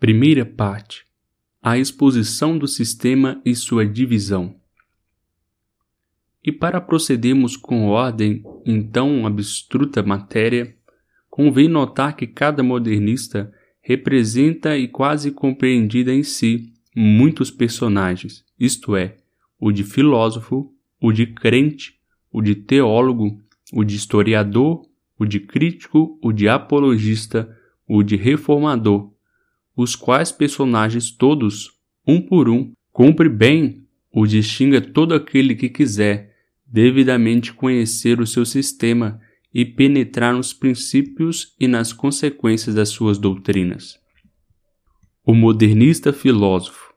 Primeira parte: A exposição do sistema e sua divisão. E para procedermos com ordem em tão abstruta matéria, convém notar que cada modernista representa e quase compreendida em si muitos personagens, isto é, o de filósofo, o de crente, o de teólogo, o de historiador, o de crítico, o de apologista, o de reformador, os quais personagens todos, um por um, cumpre bem o distinga todo aquele que quiser devidamente conhecer o seu sistema e penetrar nos princípios e nas consequências das suas doutrinas. O modernista filósofo.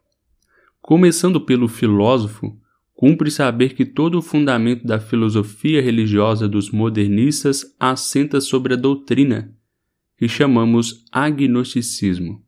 Começando pelo filósofo, cumpre saber que todo o fundamento da filosofia religiosa dos modernistas assenta sobre a doutrina, que chamamos agnosticismo.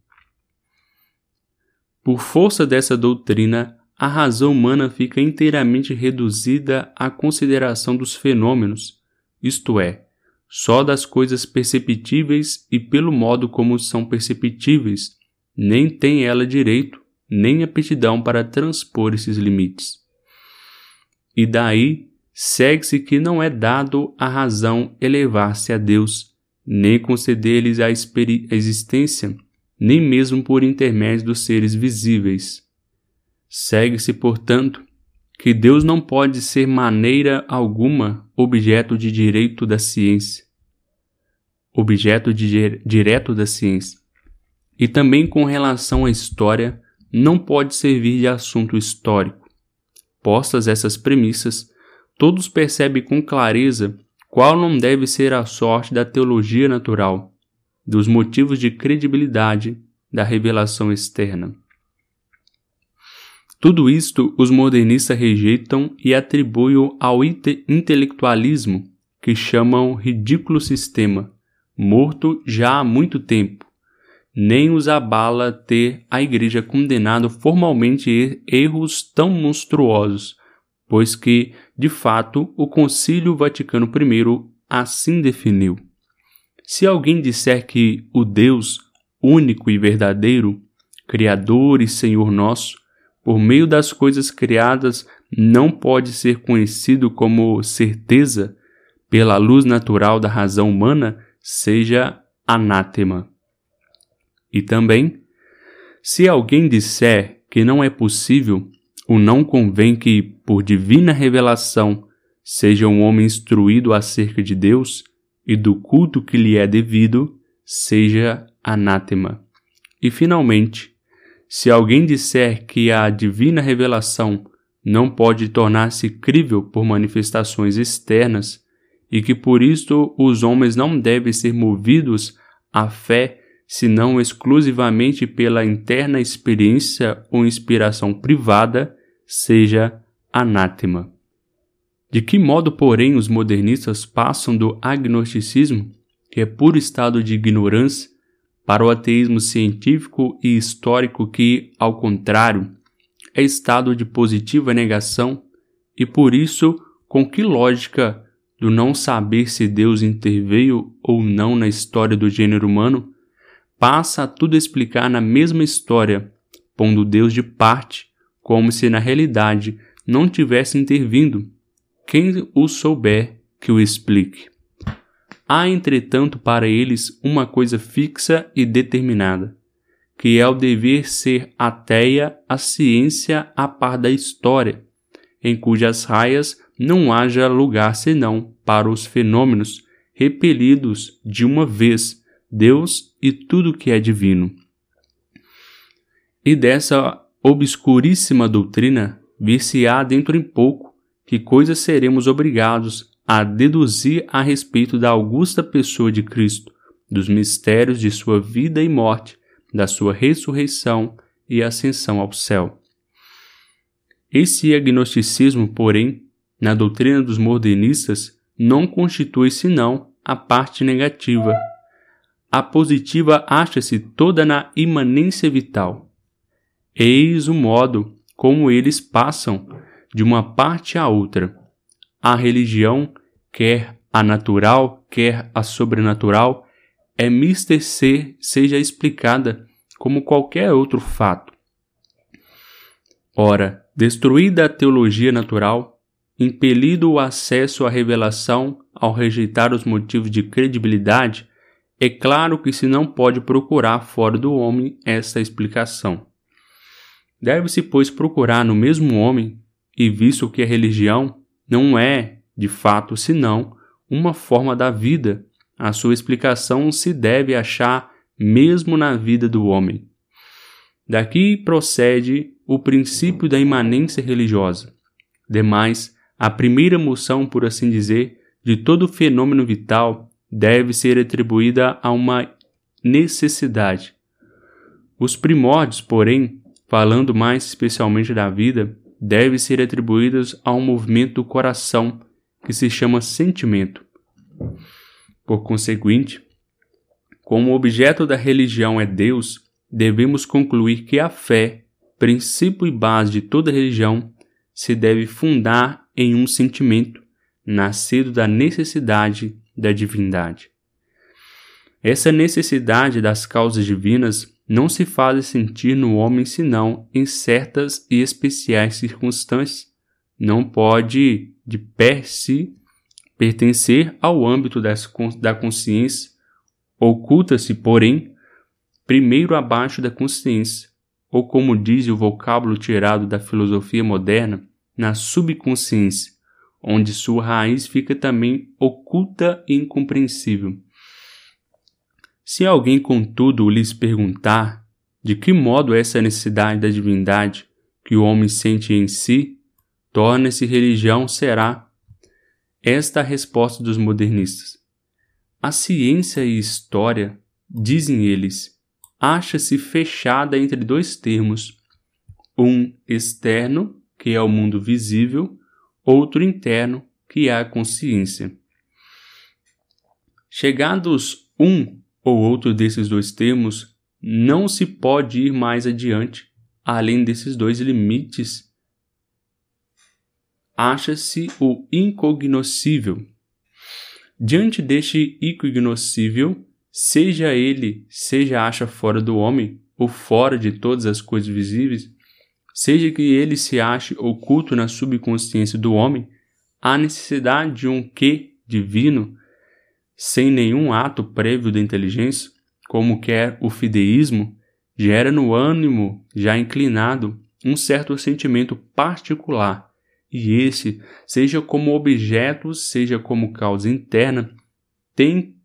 Por força dessa doutrina, a razão humana fica inteiramente reduzida à consideração dos fenômenos, isto é, só das coisas perceptíveis e pelo modo como são perceptíveis, nem tem ela direito, nem aptidão para transpor esses limites. E daí segue-se que não é dado à razão elevar-se a Deus, nem conceder-lhes a existência, nem mesmo por intermédio dos seres visíveis. Segue-se, portanto, que Deus não pode ser maneira alguma objeto de direito da ciência, objeto de direto da ciência. E também com relação à história, não pode servir de assunto histórico. Postas essas premissas, todos percebem com clareza qual não deve ser a sorte da teologia natural, dos motivos de credibilidade da revelação externa. Tudo isto os modernistas rejeitam e atribuem ao intelectualismo, que chamam ridículo sistema, morto já há muito tempo. Nem os abala ter a Igreja condenado formalmente erros tão monstruosos, pois que, de fato, o Concílio Vaticano I assim definiu. Se alguém disser que o Deus, único e verdadeiro, Criador e Senhor nosso, por meio das coisas criadas, não pode ser conhecido como certeza pela luz natural da razão humana, seja anátema. E também, se alguém disser que não é possível, ou não convém que, por divina revelação, seja um homem instruído acerca de Deus e do culto que lhe é devido, seja anátema. E finalmente, se alguém disser que a divina revelação não pode tornar-se crível por manifestações externas e que por isto os homens não devem ser movidos à fé senão exclusivamente pela interna experiência ou inspiração privada, seja anátema. De que modo, porém, os modernistas passam do agnosticismo, que é puro estado de ignorância, para o ateísmo científico e histórico que, ao contrário, é estado de positiva negação e por isso, com que lógica do não saber se Deus interveio ou não na história do gênero humano, passa a tudo explicar na mesma história, pondo Deus de parte, como se na realidade não tivesse intervindo. Quem o souber, que o explique. Há, entretanto, para eles uma coisa fixa e determinada, que é o dever ser ateia a ciência a par da história, em cujas raias não haja lugar senão para os fenômenos repelidos de uma vez Deus e tudo que é divino. E dessa obscuríssima doutrina vir-se-á dentro em pouco que coisas seremos obrigados a deduzir a respeito da augusta pessoa de Cristo, dos mistérios de sua vida e morte, da sua ressurreição e ascensão ao céu. Esse agnosticismo, porém, na doutrina dos modernistas, não constitui senão a parte negativa. A positiva acha-se toda na imanência vital. Eis o modo como eles passam de uma parte à outra a religião, quer a natural, quer a sobrenatural, é mister ser seja explicada como qualquer outro fato. Ora, destruída a teologia natural, impelido o acesso à revelação ao rejeitar os motivos de credibilidade, é claro que se não pode procurar fora do homem esta explicação. Deve-se, pois, procurar no mesmo homem, e visto que a religião não é, de fato, senão uma forma da vida, a sua explicação se deve achar mesmo na vida do homem. Daqui procede o princípio da imanência religiosa. Demais, a primeira moção, por assim dizer, de todo fenômeno vital deve ser atribuída a uma necessidade. Os primórdios, porém, falando mais especialmente da vida, devem ser atribuídos a um movimento do coração que se chama sentimento. Por conseguinte, como o objeto da religião é Deus, devemos concluir que a fé, princípio e base de toda religião, se deve fundar em um sentimento, nascido da necessidade da divindade. Essa necessidade das causas divinas não se faz sentir no homem senão em certas e especiais circunstâncias. Não pode, de per si, pertencer ao âmbito da consciência. Oculta-se, porém, primeiro abaixo da consciência, ou como diz o vocábulo tirado da filosofia moderna, na subconsciência, onde sua raiz fica também oculta e incompreensível. Se alguém, contudo, lhes perguntar de que modo essa necessidade da divindade que o homem sente em si torna-se religião, será esta a resposta dos modernistas. A ciência e história, dizem eles, acha-se fechada entre dois termos, um externo, que é o mundo visível, outro interno, que é a consciência. Chegados um ou outro desses dois termos, não se pode ir mais adiante, além desses dois limites. Acha-se o incognoscível. Diante deste incognoscível, seja ele, seja acha fora do homem, ou fora de todas as coisas visíveis, seja que ele se ache oculto na subconsciência do homem, há necessidade de um que divino, sem nenhum ato prévio da inteligência, como quer o fideísmo, gera no ânimo já inclinado um certo sentimento particular, e esse, seja como objeto, seja como causa interna, tem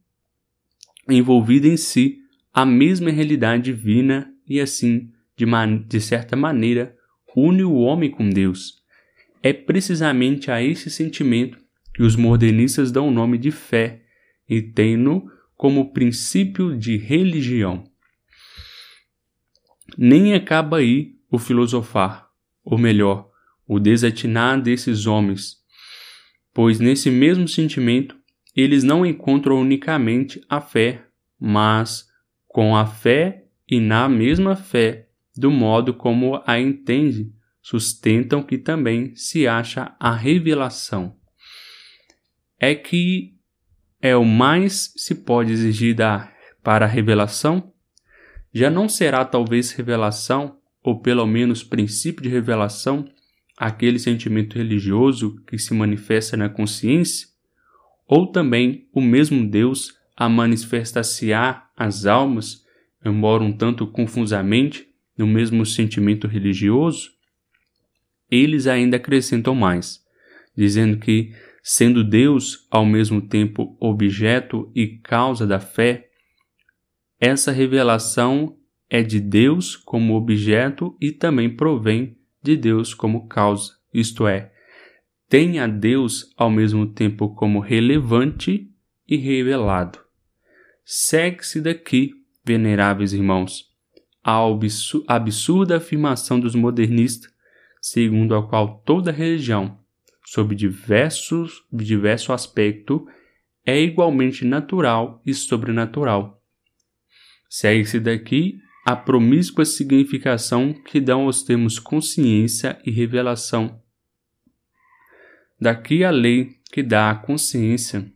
envolvido em si a mesma realidade divina e assim, de, de certa maneira, une o homem com Deus. É precisamente a esse sentimento que os modernistas dão o nome de fé e têm-no como princípio de religião. Nem acaba aí o filosofar, ou melhor, o desatinar desses homens, pois nesse mesmo sentimento eles não encontram unicamente a fé, mas com a fé e na mesma fé do modo como a entende, sustentam que também se acha a revelação. É que é o mais se pode exigir da, para a revelação? Já não será talvez revelação, ou pelo menos princípio de revelação, aquele sentimento religioso que se manifesta na consciência? Ou também o mesmo Deus a manifestar-se-á às almas, embora um tanto confusamente, no mesmo sentimento religioso, eles ainda acrescentam mais, dizendo que, sendo Deus ao mesmo tempo objeto e causa da fé, essa revelação é de Deus como objeto e também provém de Deus como causa, isto é, tem a Deus ao mesmo tempo como relevante e revelado. Segue-se daqui, veneráveis irmãos, a absurda afirmação dos modernistas, segundo a qual toda religião, sob diversos, diverso aspecto, é igualmente natural e sobrenatural. Segue-se daqui a promíscua significação que dão aos termos consciência e revelação. Daqui a lei que dá a consciência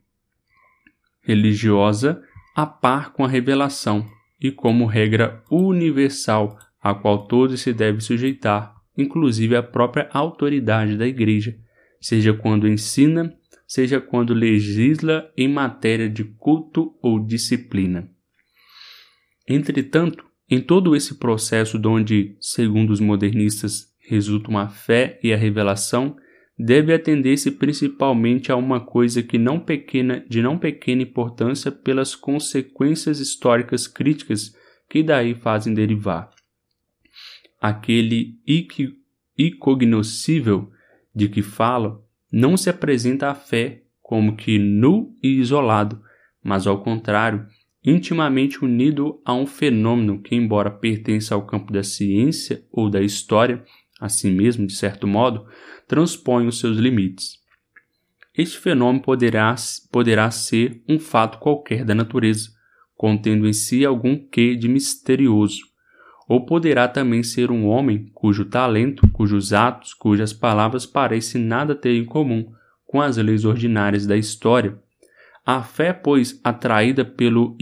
religiosa a par com a revelação e como regra universal a qual todos se devem sujeitar, inclusive a própria autoridade da Igreja, seja quando ensina, seja quando legisla em matéria de culto ou disciplina. Entretanto, em todo esse processo onde, segundo os modernistas, resultam a fé e a revelação, deve atender-se principalmente a uma coisa que não pequena, de não pequena importância pelas consequências históricas críticas que daí fazem derivar. Aquele incognoscível de que falo não se apresenta à fé como que nu e isolado, mas ao contrário, intimamente unido a um fenômeno que, embora pertença ao campo da ciência ou da história, assim mesmo, de certo modo, transpõe os seus limites. Este fenômeno poderá, poderá ser um fato qualquer da natureza, contendo em si algum quê de misterioso, ou poderá também ser um homem cujo talento, cujos atos, cujas palavras parecem nada ter em comum com as leis ordinárias da história. A fé, pois, atraída pelo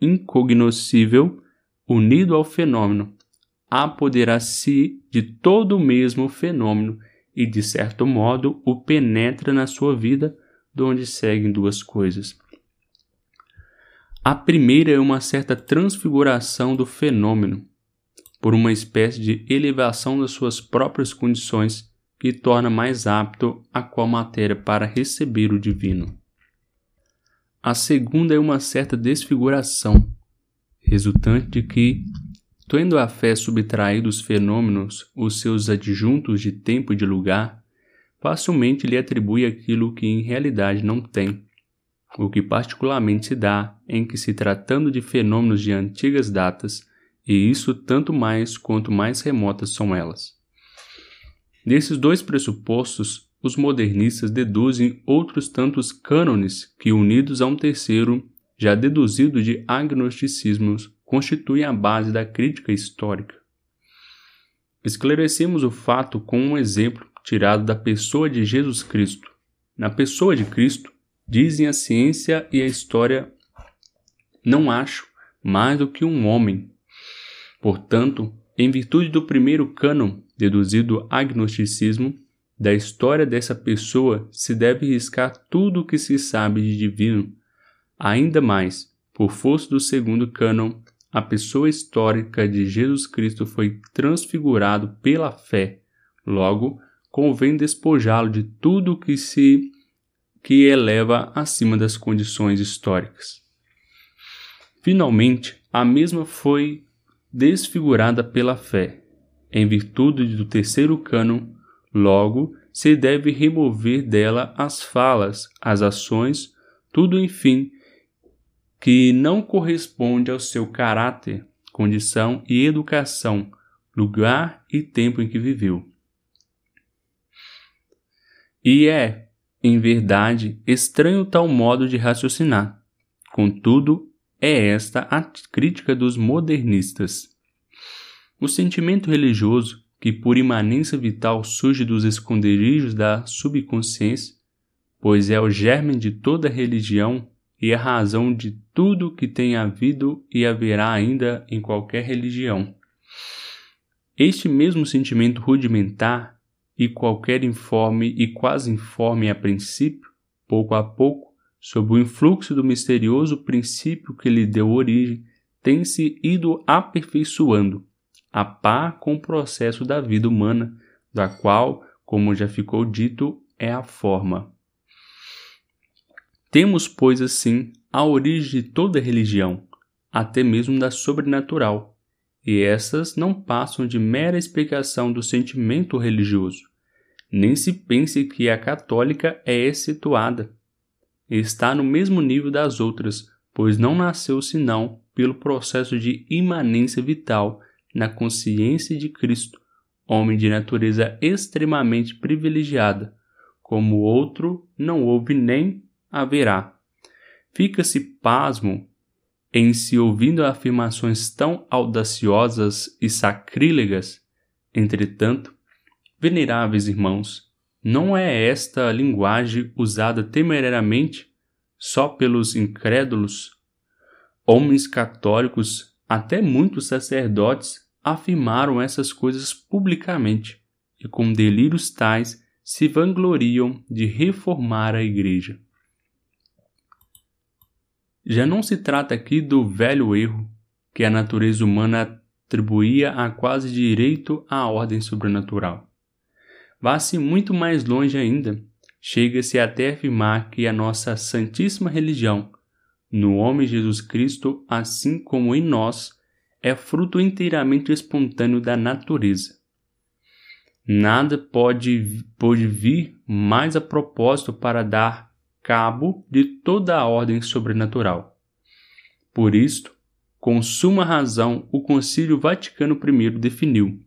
incognoscível, unido ao fenômeno, apoderar-se de todo o mesmo fenômeno e, de certo modo, o penetra na sua vida, de onde seguem duas coisas. A primeira é uma certa transfiguração do fenômeno, por uma espécie de elevação das suas próprias condições que torna mais apto a qual matéria para receber o divino. A segunda é uma certa desfiguração, resultante de que, Tendo a fé subtraído os fenômenos os seus adjuntos de tempo e de lugar, facilmente lhe atribui aquilo que em realidade não tem, o que particularmente se dá em que, se tratando de fenômenos de antigas datas, e isso tanto mais quanto mais remotas são elas. Desses dois pressupostos, os modernistas deduzem outros tantos cânones que, unidos a um terceiro, já deduzido de agnosticismos, constituem a base da crítica histórica. Esclarecemos o fato com um exemplo tirado da pessoa de Jesus Cristo. Na pessoa de Cristo, dizem a ciência e a história, não acho mais do que um homem. Portanto, em virtude do primeiro cânon, deduzido agnosticismo, da história dessa pessoa se deve riscar tudo o que se sabe de divino. Ainda mais, por força do segundo cânon, a pessoa histórica de Jesus Cristo foi transfigurado pela fé. Logo, convém despojá-lo de tudo que se que eleva acima das condições históricas. Finalmente, a mesma foi desfigurada pela fé. Em virtude do terceiro cânon, logo se deve remover dela as falas, as ações, tudo enfim que não corresponde ao seu caráter, condição e educação, lugar e tempo em que viveu. E é, em verdade, estranho tal modo de raciocinar. Contudo, é esta a crítica dos modernistas. O sentimento religioso, que por imanência vital surge dos esconderijos da subconsciência, pois é o germe de toda religião e a razão de tudo que tem havido e haverá ainda em qualquer religião. Este mesmo sentimento rudimentar e qualquer informe e quase informe a princípio, pouco a pouco, sob o influxo do misterioso princípio que lhe deu origem, tem se ido aperfeiçoando, a par com o processo da vida humana, da qual, como já ficou dito, é a forma. Temos, pois, assim, a origem de toda religião, até mesmo da sobrenatural, e essas não passam de mera explicação do sentimento religioso. Nem se pense que a católica é excetuada. Está no mesmo nível das outras, pois não nasceu senão pelo processo de imanência vital na consciência de Cristo, homem de natureza extremamente privilegiada. Como outro, não houve nem haverá. Fica-se pasmo em se ouvindo afirmações tão audaciosas e sacrílegas. Entretanto, veneráveis irmãos, não é esta linguagem usada temerariamente só pelos incrédulos? Homens católicos, até muitos sacerdotes, afirmaram essas coisas publicamente e, com delírios tais, se vangloriam de reformar a Igreja. Já não se trata aqui do velho erro que a natureza humana atribuía a quase direito à ordem sobrenatural. Vá-se muito mais longe ainda, chega-se até afirmar que a nossa santíssima religião, no homem Jesus Cristo, assim como em nós, é fruto inteiramente espontâneo da natureza. Nada pode, pode vir mais a propósito para dar cabo de toda a ordem sobrenatural. Por isto, com suma razão, o Concílio Vaticano I definiu: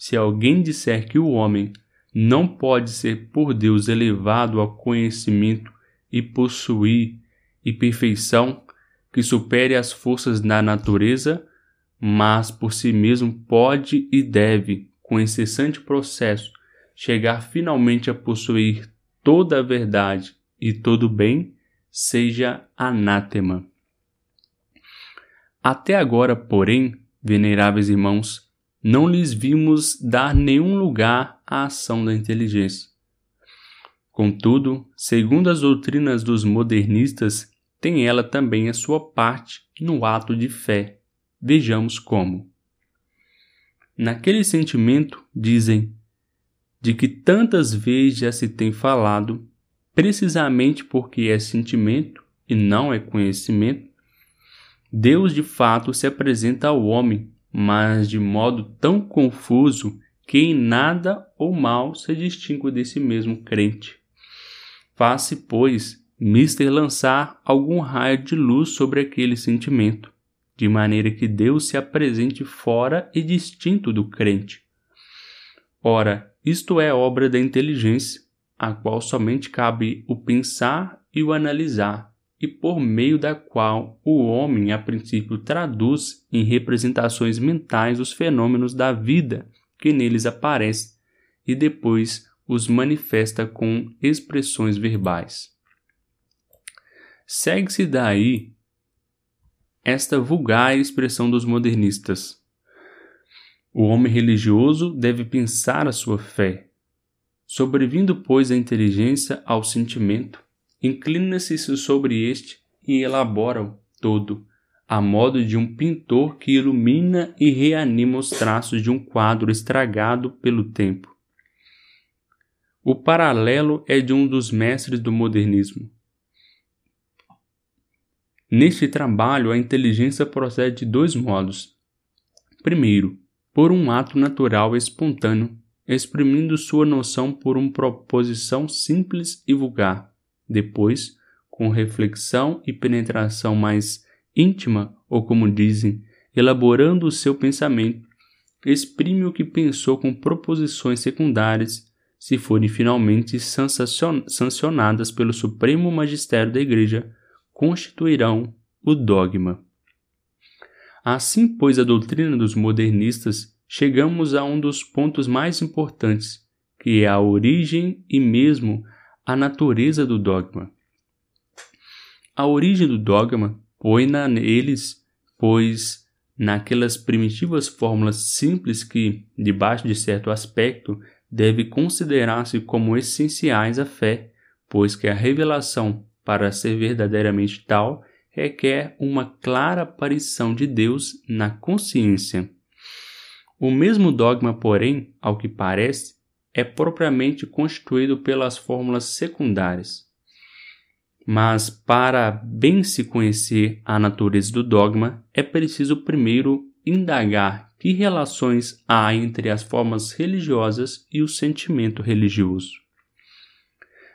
se alguém disser que o homem não pode ser por Deus elevado ao conhecimento e possuir e perfeição que supere as forças da natureza, mas por si mesmo pode e deve, com incessante processo, chegar finalmente a possuir toda a verdade e todo o bem, seja anátema. Até agora, porém, veneráveis irmãos, não lhes vimos dar nenhum lugar à ação da inteligência. Contudo, segundo as doutrinas dos modernistas, tem ela também a sua parte no ato de fé. Vejamos como. Naquele sentimento, dizem, de que tantas vezes já se tem falado, precisamente porque é sentimento e não é conhecimento, Deus de fato se apresenta ao homem, mas de modo tão confuso que em nada ou mal se distingue desse mesmo crente. Faz-se, pois, mister lançar algum raio de luz sobre aquele sentimento, de maneira que Deus se apresente fora e distinto do crente. Ora, isto é obra da inteligência, a qual somente cabe o pensar e o analisar, e por meio da qual o homem, a princípio, traduz em representações mentais os fenômenos da vida que neles aparecem e depois os manifesta com expressões verbais. Segue-se daí esta vulgar expressão dos modernistas. O homem religioso deve pensar a sua fé. Sobrevindo, pois, a inteligência ao sentimento, inclina-se sobre este e elabora-o todo, a modo de um pintor que ilumina e reanima os traços de um quadro estragado pelo tempo. O paralelo é de um dos mestres do modernismo. Neste trabalho, a inteligência procede de dois modos. Primeiro, por um ato natural e espontâneo, exprimindo sua noção por uma proposição simples e vulgar depois, com reflexão e penetração mais íntima, ou como dizem, elaborando o seu pensamento, exprime o que pensou com proposições secundárias, se forem finalmente sancionadas pelo Supremo Magistério da Igreja, constituirão o dogma. Assim, pois, a doutrina dos modernistas, chegamos a um dos pontos mais importantes, que é a origem e mesmo a natureza do dogma. A origem do dogma põe-na neles, pois naquelas primitivas fórmulas simples que, debaixo de certo aspecto, deve considerar-se como essenciais à fé, pois que a revelação, para ser verdadeiramente tal, requer uma clara aparição de Deus na consciência. O mesmo dogma, porém, ao que parece, é propriamente constituído pelas fórmulas secundárias. Mas para bem se conhecer a natureza do dogma, é preciso primeiro indagar que relações há entre as formas religiosas e o sentimento religioso.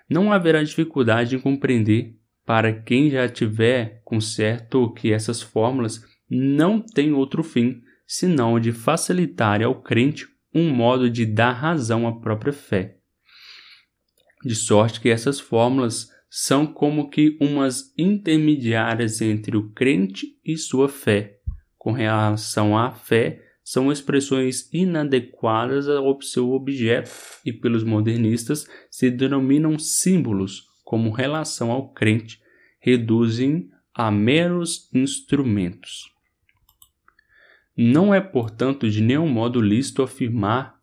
Não haverá dificuldade em compreender para quem já tiver com certo que essas fórmulas não têm outro fim senão de facilitar ao crente um modo de dar razão à própria fé. De sorte que essas fórmulas são como que umas intermediárias entre o crente e sua fé. Com relação à fé, são expressões inadequadas ao seu objeto e pelos modernistas se denominam símbolos como relação ao crente, reduzem a meros instrumentos. Não é, portanto, de nenhum modo lícito afirmar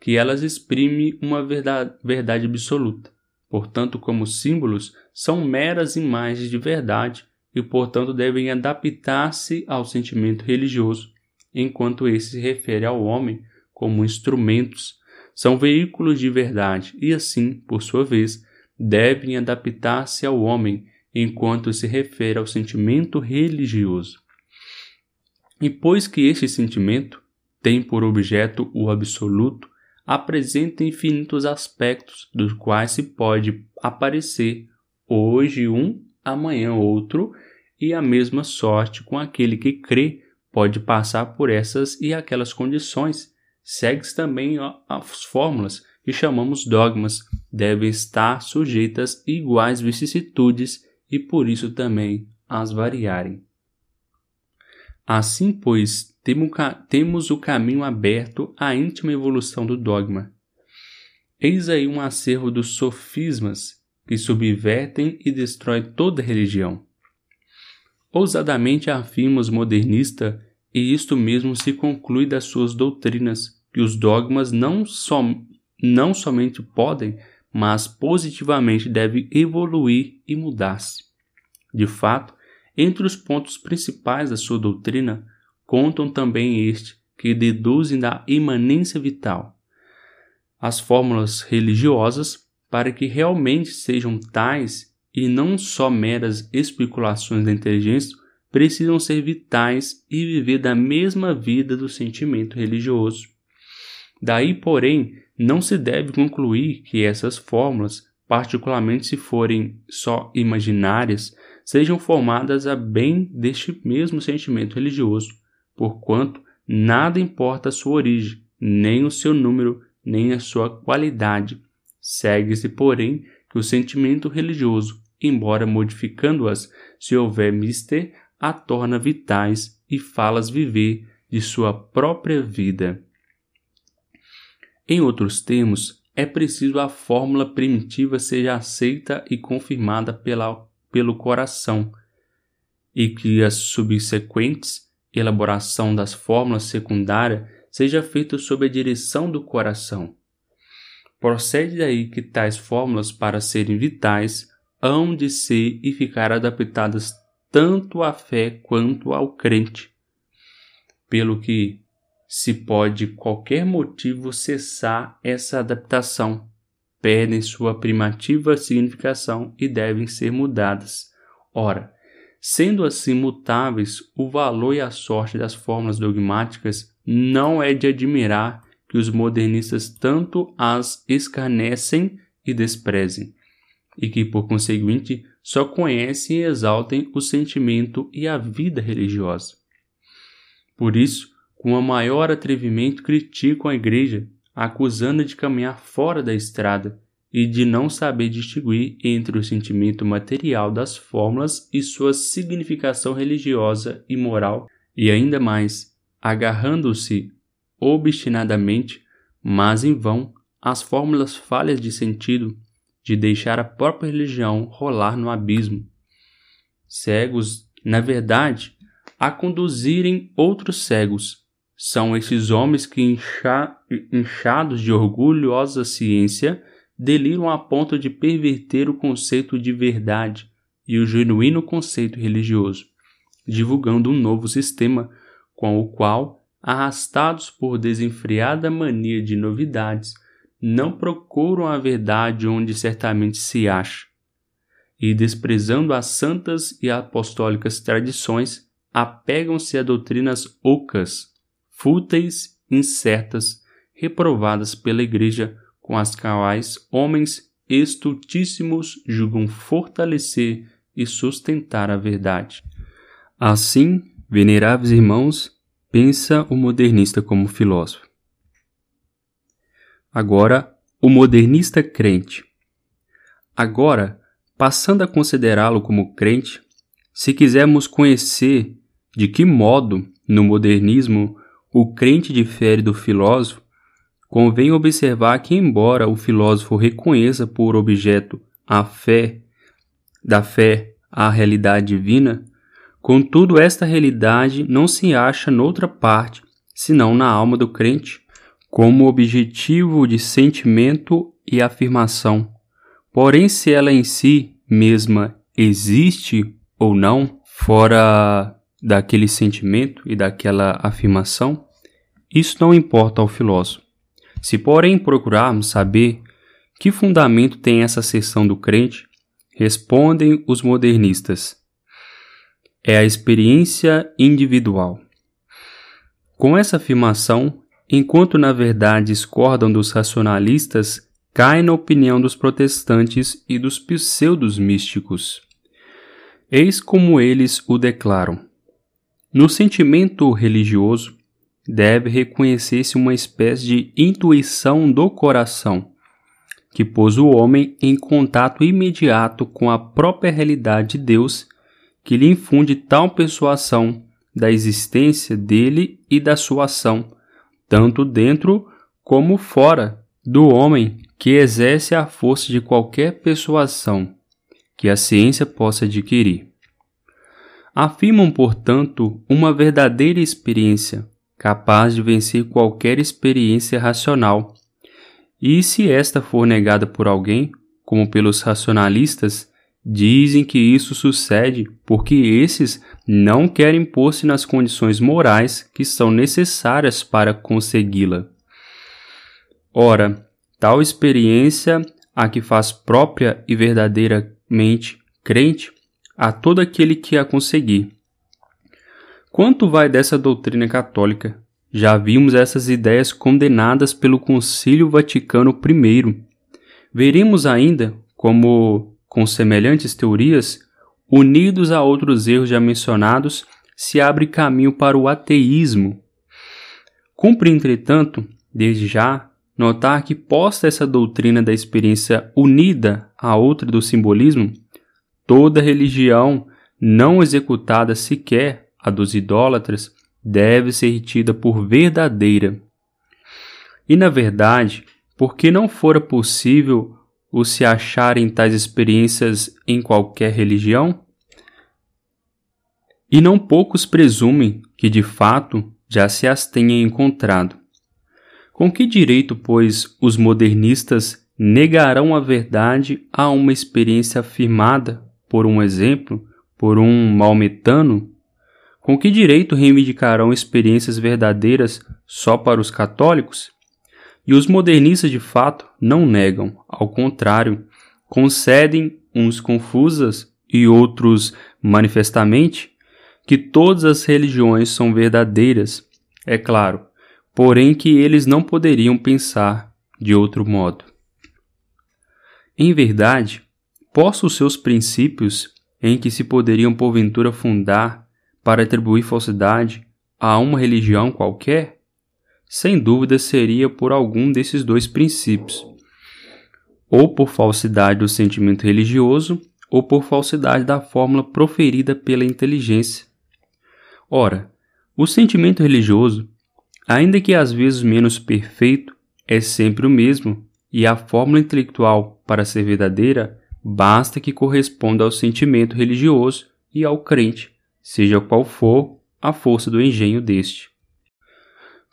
que elas exprimem uma verdade, absoluta. Portanto, como símbolos, são meras imagens de verdade e, portanto, devem adaptar-se ao sentimento religioso, enquanto esse se refere ao homem como instrumentos, são veículos de verdade e, assim, por sua vez, devem adaptar-se ao homem enquanto se refere ao sentimento religioso. E pois que este sentimento tem por objeto o absoluto, apresenta infinitos aspectos dos quais se pode aparecer hoje um, amanhã outro, e a mesma sorte com aquele que crê pode passar por essas e aquelas condições. Segue-se também as fórmulas que chamamos dogmas, devem estar sujeitas iguais vicissitudes e por isso também as variarem. Assim, pois, temos o caminho aberto à íntima evolução do dogma. Eis aí um acervo dos sofismas que subvertem e destroem toda religião. Ousadamente afirma os modernistas, e isto mesmo se conclui das suas doutrinas, que os dogmas não, som, não somente podem, mas positivamente devem evoluir e mudar-se. De fato, entre os pontos principais da sua doutrina, contam também este que deduzem da imanência vital. As fórmulas religiosas, para que realmente sejam tais e não só meras especulações da inteligência, precisam ser vitais e viver da mesma vida do sentimento religioso. Daí, porém, não se deve concluir que essas fórmulas, particularmente se forem só imaginárias, sejam formadas a bem deste mesmo sentimento religioso, porquanto nada importa a sua origem, nem o seu número, nem a sua qualidade. Segue-se, porém, que o sentimento religioso, embora modificando-as, se houver mister, a torna vitais e fala-as viver de sua própria vida. Em outros termos, é preciso a fórmula primitiva seja aceita e confirmada pela, pelo coração, e que as subsequentes elaboração das fórmulas secundárias seja feita sob a direção do coração. Procede daí que tais fórmulas, para serem vitais, hão de ser e ficar adaptadas tanto à fé quanto ao crente, pelo que se pode qualquer motivo cessar essa adaptação, perdem sua primativa significação e devem ser mudadas. Ora, sendo assim mutáveis, o valor e a sorte das fórmulas dogmáticas não é de admirar que os modernistas tanto as escarnecem e desprezem, e que, por conseguinte, só conhecem e exaltem o sentimento e a vida religiosa. Por isso, com o maior atrevimento criticam a igreja, acusando de caminhar fora da estrada e de não saber distinguir entre o sentimento material das fórmulas e sua significação religiosa e moral, e ainda mais, agarrando-se obstinadamente, mas em vão, às fórmulas falhas de sentido, de deixar a própria religião rolar no abismo. Cegos, na verdade, a conduzirem outros cegos, são esses homens que, incha, inchados de orgulhosa ciência, deliram a ponto de perverter o conceito de verdade e o genuíno conceito religioso, divulgando um novo sistema com o qual, arrastados por desenfreada mania de novidades, não procuram a verdade onde certamente se acha, e desprezando as santas e apostólicas tradições, apegam-se a doutrinas ocas fúteis, incertas, reprovadas pela Igreja, com as quais homens estultíssimos julgam fortalecer e sustentar a verdade. Assim, veneráveis irmãos, pensa o modernista como filósofo. Agora, o modernista crente. Agora, passando a considerá-lo como crente, se quisermos conhecer de que modo, no modernismo, o crente difere do filósofo, convém observar que, embora o filósofo reconheça por objeto a fé, da fé a realidade divina, Contudo, esta realidade não se acha noutra parte senão na alma do crente, como objetivo de sentimento e afirmação. Porém, se ela em si mesma existe ou não, fora daquele sentimento e daquela afirmação, isso não importa ao filósofo. Se, porém, procurarmos saber que fundamento tem essa seção do crente, respondem os modernistas. É a experiência individual. Com essa afirmação, enquanto na verdade discordam dos racionalistas, caem na opinião dos protestantes e dos pseudos místicos. Eis como eles o declaram. No sentimento religioso, deve reconhecer-se uma espécie de intuição do coração, que pôs o homem em contato imediato com a própria realidade de Deus, que lhe infunde tal persuasão da existência dele e da sua ação, tanto dentro como fora do homem, que exerce a força de qualquer persuasão que a ciência possa adquirir. Afirmam, portanto, uma verdadeira experiência, capaz de vencer qualquer experiência racional. E se esta for negada por alguém, como pelos racionalistas, dizem que isso sucede porque esses não querem pôr-se nas condições morais que são necessárias para consegui-la. Ora, tal experiência a que faz própria e verdadeiramente crente a todo aquele que a conseguir. Quanto vai dessa doutrina católica? Já vimos essas ideias condenadas pelo Concílio Vaticano I. Veremos ainda como, com semelhantes teorias, unidos a outros erros já mencionados, se abre caminho para o ateísmo. Cumpre, entretanto, desde já, notar que, posta essa doutrina da experiência unida à outra do simbolismo, toda religião não executada sequer a dos idólatras, deve ser retida por verdadeira. E na verdade, porque não fora possível o se acharem tais experiências em qualquer religião? E não poucos presumem que de fato já se as tenha encontrado. Com que direito, pois, os modernistas negarão a verdade a uma experiência afirmada por um exemplo, por um maometano com que direito reivindicarão experiências verdadeiras só para os católicos? E os modernistas de fato não negam, ao contrário, concedem uns confusas e outros manifestamente que todas as religiões são verdadeiras, é claro, porém que eles não poderiam pensar de outro modo. Em verdade, postos seus princípios em que se poderiam porventura fundar para atribuir falsidade a uma religião qualquer? Sem dúvida seria por algum desses dois princípios, ou por falsidade do sentimento religioso, ou por falsidade da fórmula proferida pela inteligência. Ora, o sentimento religioso, ainda que às vezes menos perfeito, é sempre o mesmo, e a fórmula intelectual, para ser verdadeira, basta que corresponda ao sentimento religioso e ao crente seja qual for a força do engenho deste.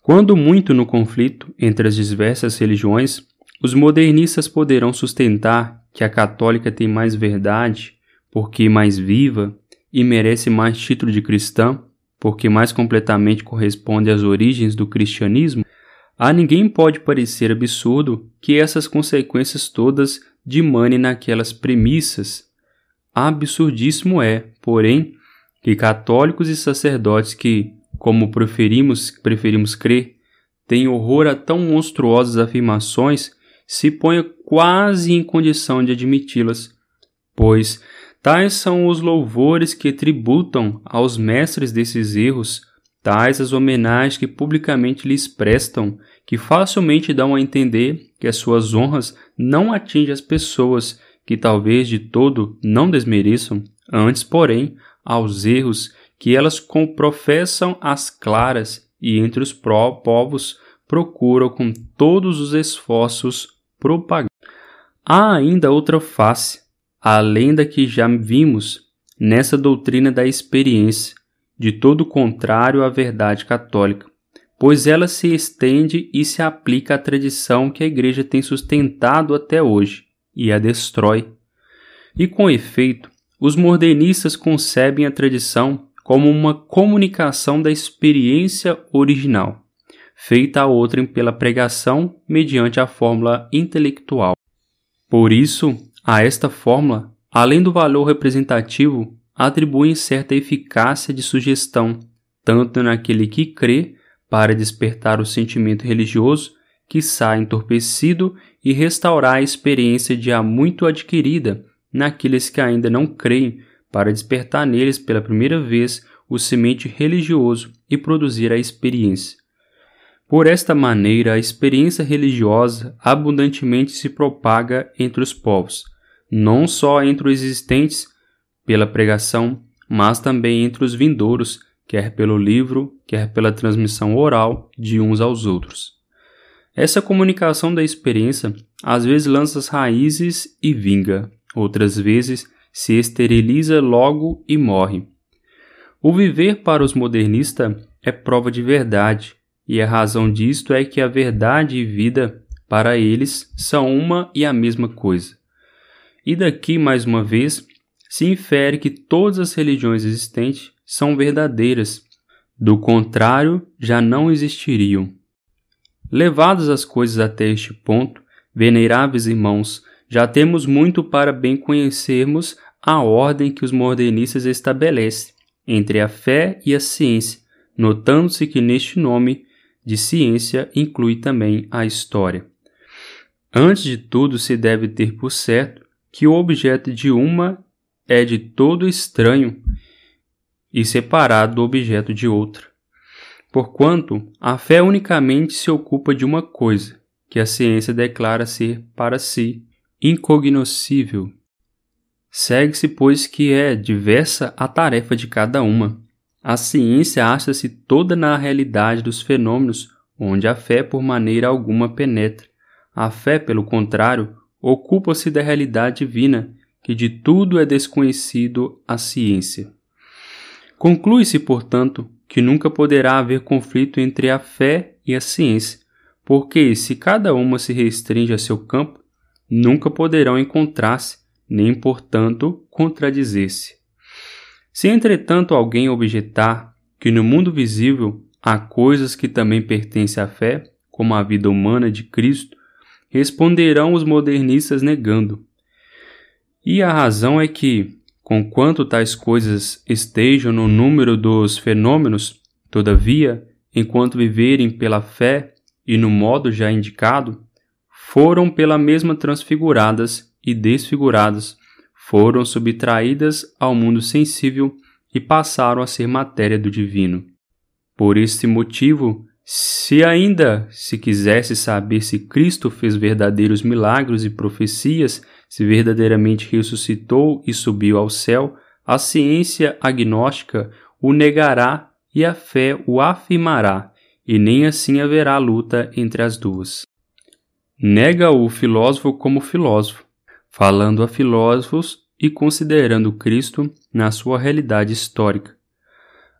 Quando muito no conflito entre as diversas religiões, os modernistas poderão sustentar que a católica tem mais verdade, porque mais viva, e merece mais título de cristã, porque mais completamente corresponde às origens do cristianismo, a ninguém pode parecer absurdo que essas consequências todas dimanem naquelas premissas. Absurdíssimo é, porém, que católicos e sacerdotes que, como preferimos, preferimos crer, têm horror a tão monstruosas afirmações, se ponha quase em condição de admiti-las, pois tais são os louvores que tributam aos mestres desses erros, tais as homenagens que publicamente lhes prestam, que facilmente dão a entender que as suas honras não atingem as pessoas que talvez de todo não desmereçam, antes, porém, aos erros que elas professam as claras e entre os povos procuram com todos os esforços propagar. Há ainda outra face, além da que já vimos, nessa doutrina da experiência, de todo contrário à verdade católica, pois ela se estende e se aplica à tradição que a Igreja tem sustentado até hoje e a destrói. E com efeito, os modernistas concebem a tradição como uma comunicação da experiência original, feita a outrem pela pregação mediante a fórmula intelectual. Por isso, a esta fórmula, além do valor representativo, atribuem certa eficácia de sugestão, tanto naquele que crê, para despertar o sentimento religioso, que sai entorpecido e restaurar a experiência de há muito adquirida naqueles que ainda não creem, para despertar neles pela primeira vez o semente religioso e produzir a experiência. Por esta maneira, a experiência religiosa abundantemente se propaga entre os povos, não só entre os existentes pela pregação, mas também entre os vindouros, quer pelo livro, quer pela transmissão oral de uns aos outros. Essa comunicação da experiência às vezes lança as raízes e vinga, outras vezes se esteriliza logo e morre. O viver para os modernistas é prova de verdade, e a razão disto é que a verdade e vida para eles são uma e a mesma coisa. E daqui, mais uma vez, se infere que todas as religiões existentes são verdadeiras, do contrário, já não existiriam. Levados as coisas até este ponto, veneráveis irmãos, já temos muito para bem conhecermos a ordem que os modernistas estabelecem entre a fé e a ciência, notando-se que neste nome de ciência inclui também a história. Antes de tudo, se deve ter por certo que o objeto de uma é de todo estranho e separado do objeto de outra. Porquanto a fé unicamente se ocupa de uma coisa, que a ciência declara ser para si incognoscível. Segue-se, pois, que é diversa a tarefa de cada uma. A ciência acha-se toda na realidade dos fenômenos, onde a fé por maneira alguma penetra. A fé, pelo contrário, ocupa-se da realidade divina, que de tudo é desconhecido a ciência. Conclui-se, portanto, que nunca poderá haver conflito entre a fé e a ciência, porque se cada uma se restringe a seu campo, nunca poderão encontrar-se, nem, portanto, contradizer-se. Se, entretanto, alguém objetar que no mundo visível há coisas que também pertencem à fé, como a vida humana de Cristo, responderão os modernistas negando, e a razão é que, conquanto tais coisas estejam no número dos fenômenos, todavia, enquanto viverem pela fé e no modo já indicado, foram pela mesma transfiguradas e desfiguradas, foram subtraídas ao mundo sensível e passaram a ser matéria do divino. Por este motivo, se ainda se quisesse saber se Cristo fez verdadeiros milagres e profecias se verdadeiramente ressuscitou e subiu ao céu, a ciência agnóstica o negará e a fé o afirmará, e nem assim haverá luta entre as duas. Nega o filósofo como filósofo, falando a filósofos e considerando Cristo na sua realidade histórica.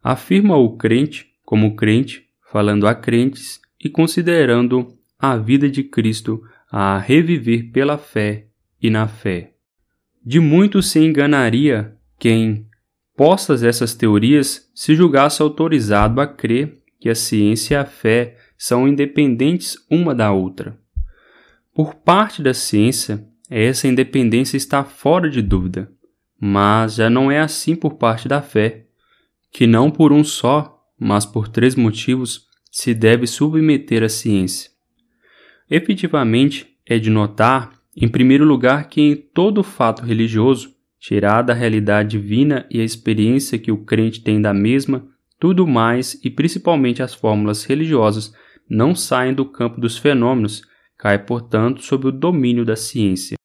Afirma o crente como crente, falando a crentes e considerando a vida de Cristo a reviver pela fé e na fé. De muito se enganaria quem, postas essas teorias, se julgasse autorizado a crer que a ciência e a fé são independentes uma da outra. Por parte da ciência, essa independência está fora de dúvida, mas já não é assim por parte da fé, que não por um só, mas por três motivos se deve submeter à ciência. Efetivamente, é de notar em primeiro lugar, que em todo fato religioso, tirada a realidade divina e a experiência que o crente tem da mesma, tudo mais e principalmente as fórmulas religiosas não saem do campo dos fenômenos, cai, portanto, sob o domínio da ciência.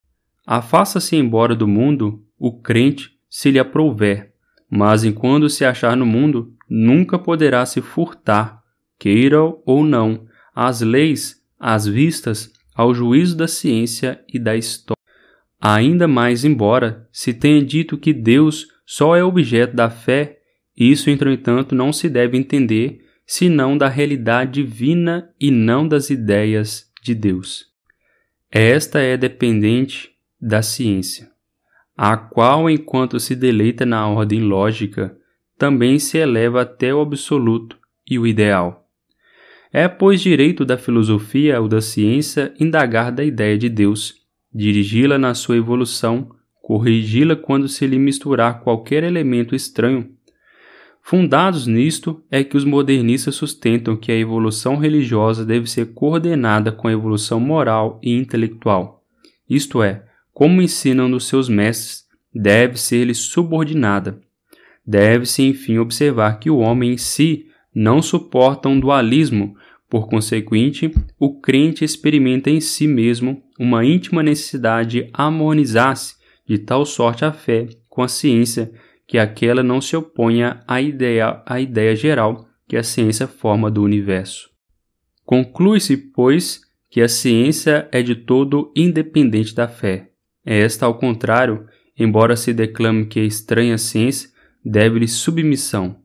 Afasta-se embora do mundo o crente se lhe aprouver, mas enquanto se achar no mundo, nunca poderá se furtar, queira ou não, as leis, as vistas, ao juízo da ciência e da história. Ainda mais, embora se tenha dito que Deus só é objeto da fé, isso, entretanto, não se deve entender senão da realidade divina e não das ideias de Deus. Esta é dependente da ciência, a qual, enquanto se deleita na ordem lógica, também se eleva até o absoluto e o ideal. É, pois, direito da filosofia ou da ciência indagar da ideia de Deus, dirigi-la na sua evolução, corrigi-la quando se lhe misturar qualquer elemento estranho. Fundados nisto é que os modernistas sustentam que a evolução religiosa deve ser coordenada com a evolução moral e intelectual. Isto é, como ensinam nos seus mestres, deve ser-lhe subordinada. Deve-se, enfim, observar que o homem em si não suporta um dualismo, por consequente, o crente experimenta em si mesmo uma íntima necessidade de harmonizar-se de tal sorte a fé com a ciência que aquela não se oponha à ideia, à ideia geral que a ciência forma do universo. Conclui-se, pois, que a ciência é de todo independente da fé. Esta, ao contrário, embora se declame que a estranha ciência deve-lhe submissão.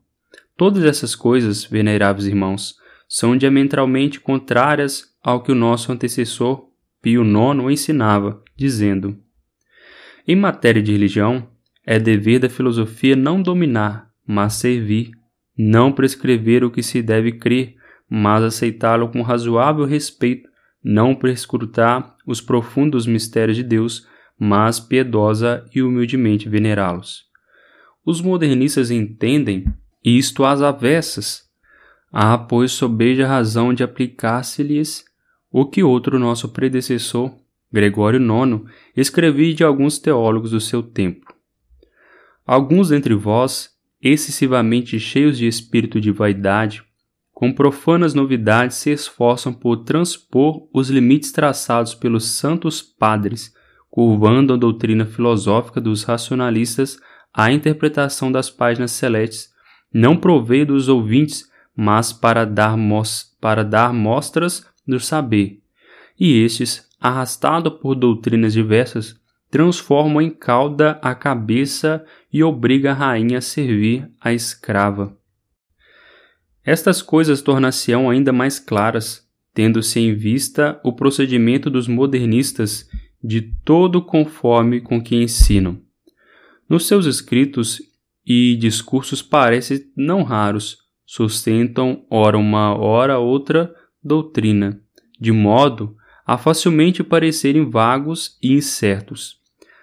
Todas essas coisas, veneráveis irmãos, são diametralmente contrárias ao que o nosso antecessor Pio IX ensinava, dizendo: Em matéria de religião, é dever da filosofia não dominar, mas servir, não prescrever o que se deve crer, mas aceitá-lo com razoável respeito, não prescrutar os profundos mistérios de Deus, mas piedosa e humildemente venerá-los. Os modernistas entendem isto às avessas. Há, pois, sobeja razão de aplicar-se-lhes o que outro nosso predecessor, Gregório IX, escrevia de alguns teólogos do seu tempo. Alguns dentre vós, excessivamente cheios de espírito de vaidade, com profanas novidades se esforçam por transpor os limites traçados pelos santos padres curvando a doutrina filosófica dos racionalistas à interpretação das páginas celestes, não provê dos ouvintes, mas para dar, para dar mostras do saber. E estes, arrastados por doutrinas diversas, transformam em cauda a cabeça e obriga a rainha a servir a escrava. Estas coisas tornar-se-ão ainda mais claras, tendo-se em vista o procedimento dos modernistas de todo conforme com que ensinam. Nos seus escritos e discursos parecem não raros, sustentam ora uma, ora outra doutrina, de modo a facilmente parecerem vagos e incertos.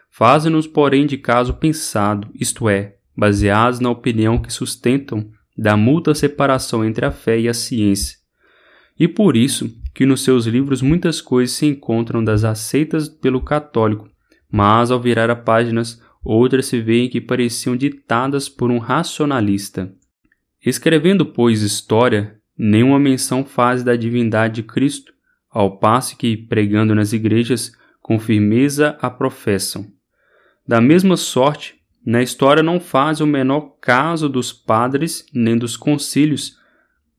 Fazem-nos, porém, de caso pensado, isto é, baseados na opinião que sustentam da mútua separação entre a fé e a ciência. E por isso, que nos seus livros muitas coisas se encontram das aceitas pelo católico, mas ao virar a páginas, outras se veem que pareciam ditadas por um racionalista. Escrevendo, pois, história, nenhuma menção faz da divindade de Cristo, ao passo que, pregando nas igrejas, com firmeza a professam. Da mesma sorte, na história não faz o menor caso dos padres nem dos concílios.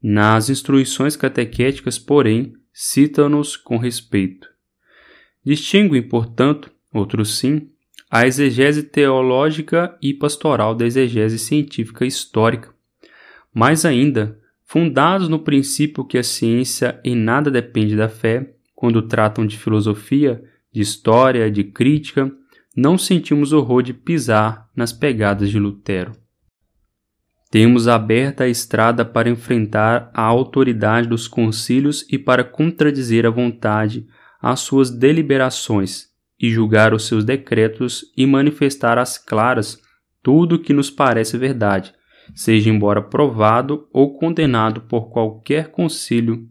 Nas instruções catequéticas, porém, citam-nos com respeito. Distinguem, portanto, outros sim, a exegese teológica e pastoral da exegese científica histórica. Mais ainda, fundados no princípio que a ciência em nada depende da fé, quando tratam de filosofia, de história, de crítica, não sentimos horror de pisar nas pegadas de Lutero. Temos aberta a estrada para enfrentar a autoridade dos concílios e para contradizer à vontade as suas deliberações e julgar os seus decretos e manifestar às claras tudo o que nos parece verdade, seja embora provado ou condenado por qualquer concílio,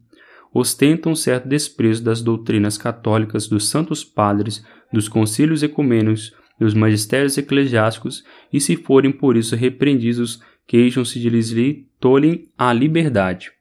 ostentam certo desprezo das doutrinas católicas dos santos padres, dos concílios ecumênicos, dos magistérios eclesiásticos e, se forem por isso repreendidos, queixam-se de lhes tolhem a liberdade.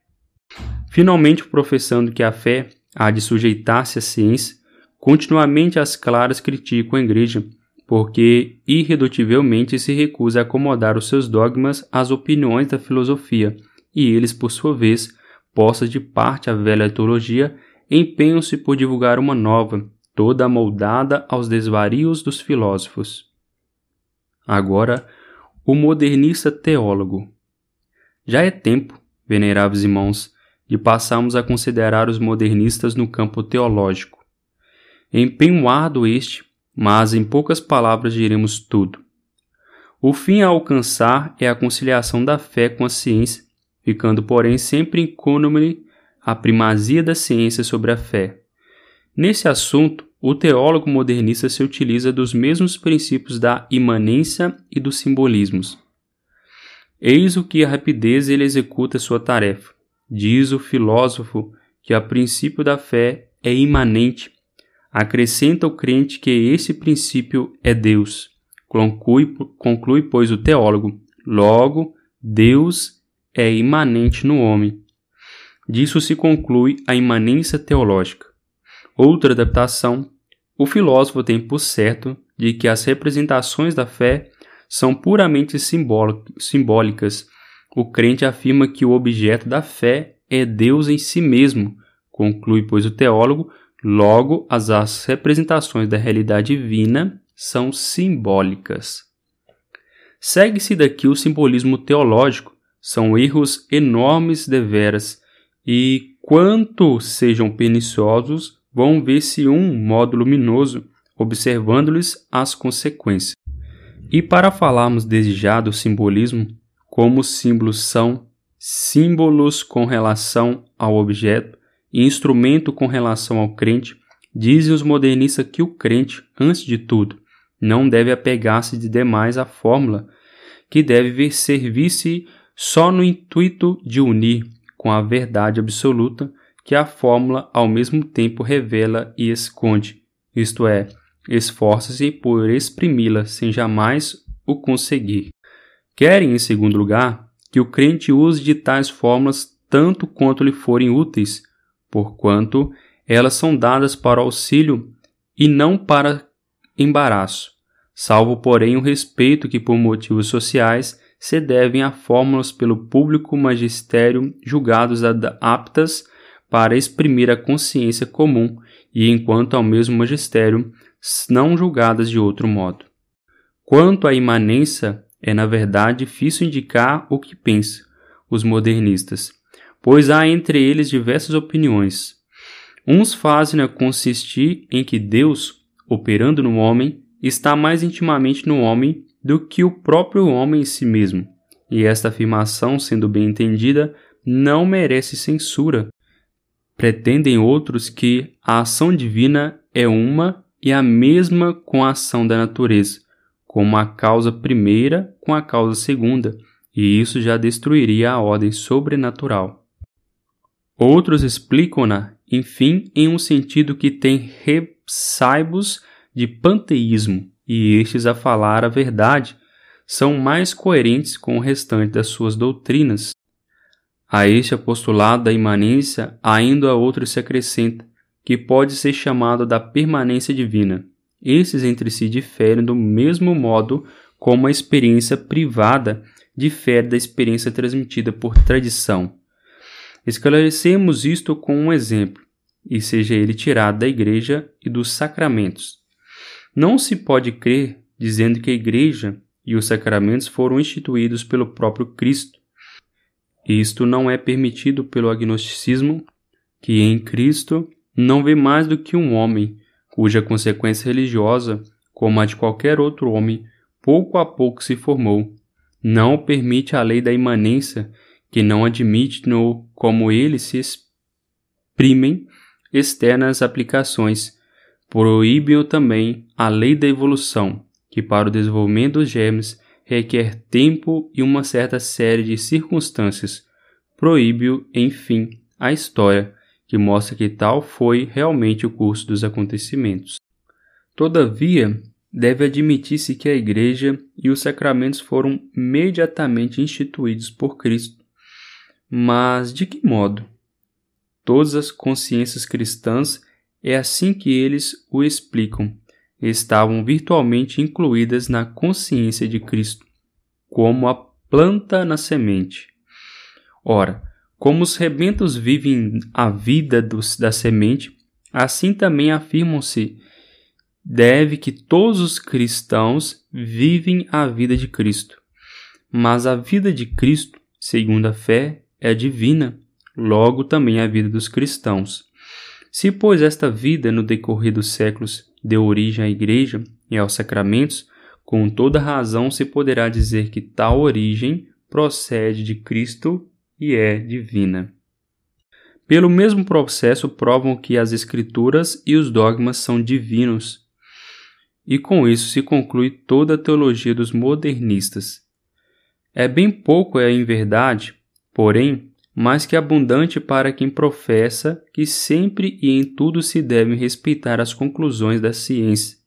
Finalmente, professando que a fé há de sujeitar-se à ciência, continuamente as claras criticam a Igreja, porque irredutivelmente se recusa a acomodar os seus dogmas às opiniões da filosofia, e eles, por sua vez, postas de parte à velha teologia, empenham-se por divulgar uma nova, toda amoldada aos desvarios dos filósofos. Agora, O modernista teólogo. Já é tempo, veneráveis irmãos, de passarmos a considerar os modernistas no campo teológico. Empenho árduo este, mas em poucas palavras diremos tudo. O fim a alcançar é a conciliação da fé com a ciência, ficando, porém, sempre incôlume a primazia da ciência sobre a fé. Nesse assunto, o teólogo modernista se utiliza dos mesmos princípios da imanência e dos simbolismos. Eis o que a rapidez ele executa sua tarefa. Diz o filósofo que a princípio da fé é imanente. Acrescenta o crente que esse princípio é Deus. Conclui, conclui pois, o teólogo. Logo, Deus é imanente no homem. Disso se conclui a imanência teológica. Outra adaptação, o filósofo tem por certo de que as representações da fé são puramente simbólicas. O crente afirma que o objeto da fé é Deus em si mesmo, conclui, pois, o teólogo, logo as, as representações da realidade divina são simbólicas. Segue-se daqui o simbolismo teológico, são erros enormes deveras, e quanto sejam perniciosos, vão ver-se um modo luminoso, observando-lhes as consequências. E para falarmos desde já do simbolismo, como os símbolos são símbolos com relação ao objeto e instrumento com relação ao crente, dizem os modernistas que o crente, antes de tudo, não deve apegar-se de demais à fórmula, que deve servir-se só no intuito de unir com a verdade absoluta que a fórmula ao mesmo tempo revela e esconde, isto é, esforça-se por exprimi-la sem jamais o conseguir. Querem, em segundo lugar, que o crente use de tais fórmulas tanto quanto lhe forem úteis, porquanto elas são dadas para auxílio e não para embaraço, salvo, porém, o respeito que, por motivos sociais, se devem a fórmulas pelo público magistério julgados aptas para exprimir a consciência comum e enquanto ao mesmo magistério, não julgadas de outro modo. Quanto à imanência, é na verdade difícil indicar o que pensam os modernistas, pois há entre eles diversas opiniões. Uns fazem-na consistir em que Deus, operando no homem, está mais intimamente no homem do que o próprio homem em si mesmo, e esta afirmação, sendo bem entendida, não merece censura, Pretendem outros que a ação divina é uma e a mesma com a ação da natureza, como a causa primeira com a causa segunda, e isso já destruiria a ordem sobrenatural. Outros explicam-na, enfim, em um sentido que tem ressaibos de panteísmo, e estes, a falar a verdade, são mais coerentes com o restante das suas doutrinas, a este apostolado da imanência, ainda a outro se acrescenta, que pode ser chamado da permanência divina. Esses entre si diferem do mesmo modo como a experiência privada difere da experiência transmitida por tradição. Esclarecemos isto com um exemplo, e seja ele tirado da igreja e dos sacramentos. Não se pode crer dizendo que a igreja e os sacramentos foram instituídos pelo próprio Cristo, isto não é permitido pelo agnosticismo, que em Cristo não vê mais do que um homem, cuja consequência religiosa, como a de qualquer outro homem, pouco a pouco se formou. Não permite a lei da imanência, que não admite no como eles se exprimem externas aplicações. Proíbe também a lei da evolução, que para o desenvolvimento dos germes requer tempo e uma certa série de circunstâncias. Proíbe-o, enfim, a história, que mostra que tal foi realmente o curso dos acontecimentos. Todavia, deve admitir-se que a Igreja e os sacramentos foram imediatamente instituídos por Cristo. Mas de que modo? Todas as consciências cristãs é assim que eles o explicam estavam virtualmente incluídas na consciência de Cristo, como a planta na semente. Ora, como os rebentos vivem a vida dos, da semente, assim também afirmam-se deve que todos os cristãos vivem a vida de Cristo. Mas a vida de Cristo, segundo a fé, é divina, logo também a vida dos cristãos. Se, pois, esta vida, no decorrer dos séculos, deu origem à Igreja e aos sacramentos, com toda razão se poderá dizer que tal origem procede de Cristo e é divina. Pelo mesmo processo, provam que as Escrituras e os dogmas são divinos. E com isso se conclui toda a teologia dos modernistas. É bem pouco, é em verdade, porém, mais que abundante para quem professa que sempre e em tudo se devem respeitar as conclusões da ciência.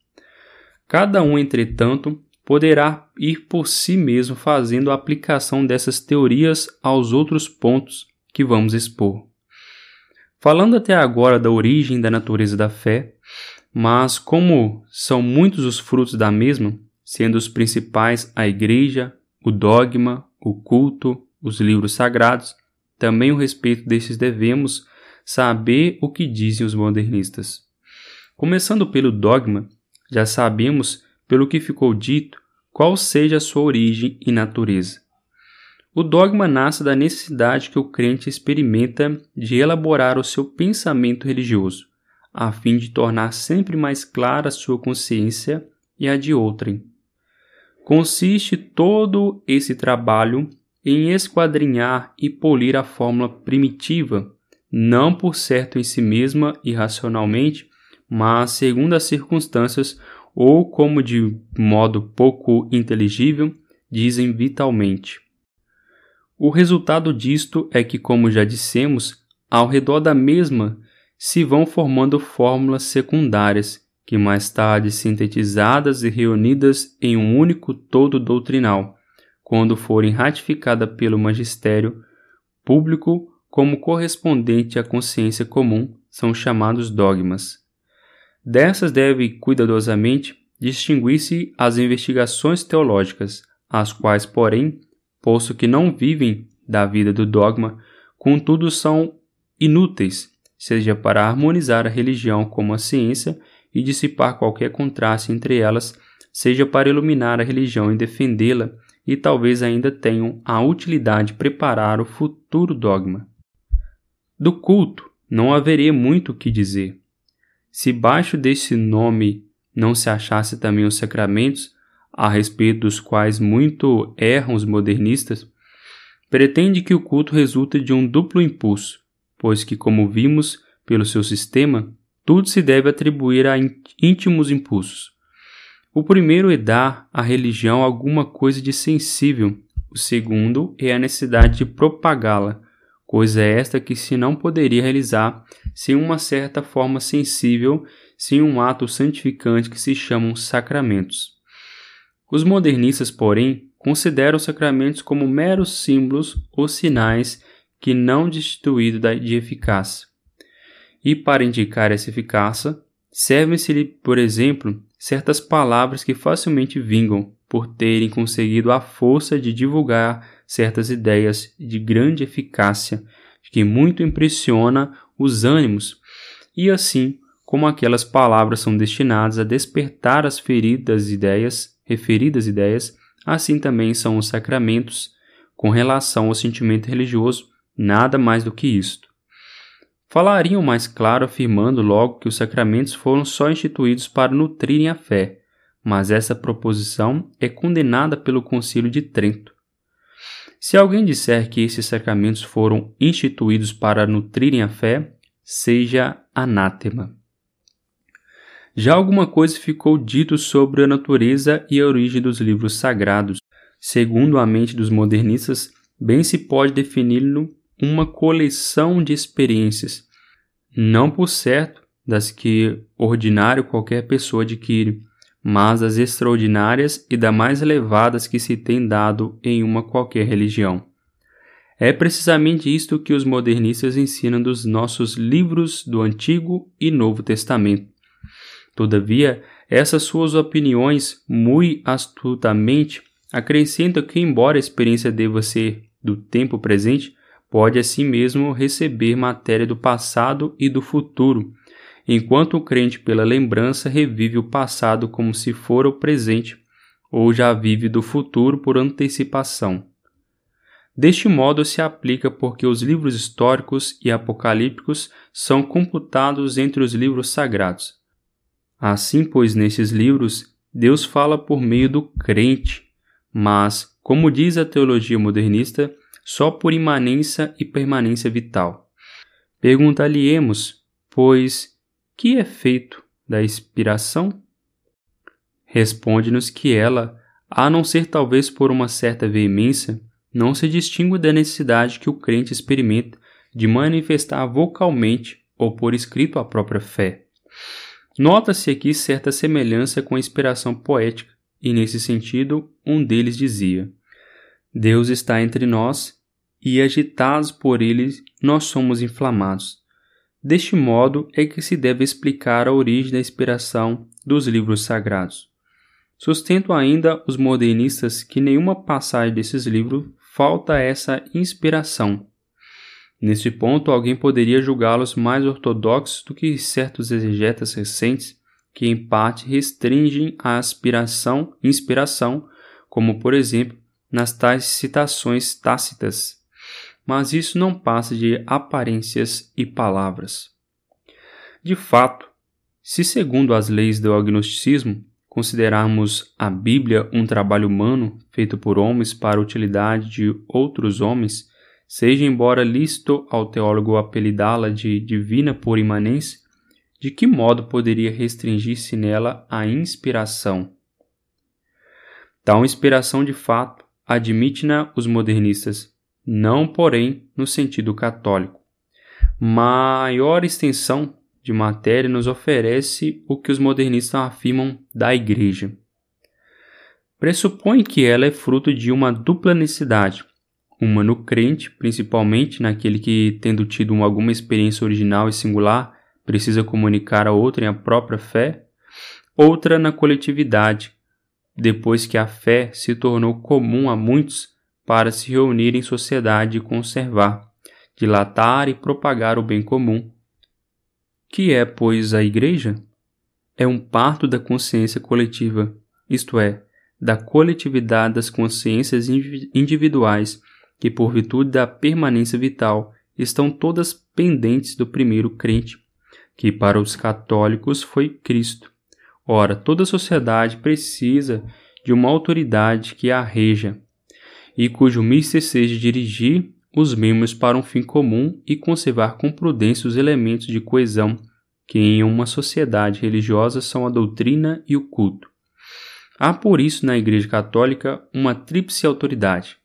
Cada um, entretanto, poderá ir por si mesmo fazendo a aplicação dessas teorias aos outros pontos que vamos expor. Falando até agora da origem da natureza da fé, mas como são muitos os frutos da mesma, sendo os principais a igreja, o dogma, o culto, os livros sagrados, também o respeito destes devemos saber o que dizem os modernistas. Começando pelo dogma, já sabemos, pelo que ficou dito, qual seja a sua origem e natureza. O dogma nasce da necessidade que o crente experimenta de elaborar o seu pensamento religioso, a fim de tornar sempre mais clara a sua consciência e a de outrem. Consiste todo esse trabalho em esquadrinhar e polir a fórmula primitiva, não por certo em si mesma e racionalmente, mas segundo as circunstâncias ou como de modo pouco inteligível, dizem vitalmente. O resultado disto é que, como já dissemos, ao redor da mesma se vão formando fórmulas secundárias, que mais tarde sintetizadas e reunidas em um único todo doutrinal, quando forem ratificadas pelo magistério público como correspondente à consciência comum, são chamados dogmas. Dessas deve cuidadosamente distinguir-se as investigações teológicas, as quais, porém, posto que não vivem da vida do dogma, contudo são inúteis, seja para harmonizar a religião como a ciência e dissipar qualquer contraste entre elas, seja para iluminar a religião e defendê-la, e talvez ainda tenham a utilidade de preparar o futuro dogma. Do culto não haveria muito o que dizer. Se baixo desse nome não se achasse também os sacramentos, a respeito dos quais muito erram os modernistas, pretende que o culto resulte de um duplo impulso, pois que, como vimos pelo seu sistema, tudo se deve atribuir a íntimos impulsos. O primeiro é dar à religião alguma coisa de sensível, o segundo é a necessidade de propagá-la, coisa esta que se não poderia realizar sem uma certa forma sensível, sem um ato santificante que se chamam sacramentos. Os modernistas, porém, consideram os sacramentos como meros símbolos ou sinais que não destituídos de eficácia. E para indicar essa eficácia, servem-se-lhe, por exemplo, certas palavras que facilmente vingam por terem conseguido a força de divulgar certas ideias de grande eficácia, que muito impressiona os ânimos, e assim como aquelas palavras são destinadas a despertar as feridas ideias, referidas ideias, assim também são os sacramentos com relação ao sentimento religioso, nada mais do que isto. Falariam mais claro afirmando logo que os sacramentos foram só instituídos para nutrirem a fé, mas essa proposição é condenada pelo Concílio de Trento. Se alguém disser que esses sacramentos foram instituídos para nutrirem a fé, seja anátema. Já alguma coisa ficou dito sobre a natureza e a origem dos livros sagrados. Segundo a mente dos modernistas, bem se pode defini-lo uma coleção de experiências, não por certo das que ordinário qualquer pessoa adquire, mas das extraordinárias e das mais elevadas que se tem dado em uma qualquer religião. É precisamente isto que os modernistas ensinam dos nossos livros do Antigo e Novo Testamento. Todavia, essas suas opiniões, muito astutamente, acrescentam que, embora a experiência deva ser do tempo presente, pode assim mesmo receber matéria do passado e do futuro, enquanto o crente, pela lembrança, revive o passado como se fora o presente, ou já vive do futuro por antecipação. Deste modo se aplica porque os livros históricos e apocalípticos são computados entre os livros sagrados. Assim, pois, nesses livros, Deus fala por meio do crente, mas, como diz a teologia modernista, só por imanência e permanência vital. Perguntar-lhe-emos, pois, que é feito da inspiração? Responde-nos que ela, a não ser talvez por uma certa veemência, não se distingue da necessidade que o crente experimenta de manifestar vocalmente ou por escrito a própria fé. Nota-se aqui certa semelhança com a inspiração poética, e nesse sentido, um deles dizia: Deus está entre nós, e agitados por ele, nós somos inflamados. Deste modo é que se deve explicar a origem da inspiração dos livros sagrados. Sustento ainda os modernistas que nenhuma passagem desses livros falta essa inspiração. Neste ponto, alguém poderia julgá-los mais ortodoxos do que certos exegetas recentes que, em parte, restringem a aspiração, inspiração, como, por exemplo, nas tais citações tácitas. Mas isso não passa de aparências e palavras. De fato, se, segundo as leis do agnosticismo, considerarmos a Bíblia um trabalho humano feito por homens para utilidade de outros homens, seja embora lícito ao teólogo apelidá-la de divina por imanência, de que modo poderia restringir-se nela a inspiração? Tal inspiração de fato admite-na os modernistas, não, porém, no sentido católico. Maior extensão de matéria nos oferece o que os modernistas afirmam da Igreja. Pressupõe que ela é fruto de uma dupla necessidade, uma no crente, principalmente naquele que, tendo tido alguma experiência original e singular, precisa comunicar a outrem a própria fé, outra na coletividade, depois que a fé se tornou comum a muitos para se reunir em sociedade e conservar, dilatar e propagar o bem comum, que é, pois, a Igreja? É um parto da consciência coletiva, isto é, da coletividade das consciências individuais que, por virtude da permanência vital, estão todas pendentes do primeiro crente, que para os católicos foi Cristo. Ora, toda sociedade precisa de uma autoridade que a reja e cujo mister seja dirigir os membros para um fim comum e conservar com prudência os elementos de coesão que em uma sociedade religiosa são a doutrina e o culto. Há por isso na Igreja Católica uma tríplice autoridade: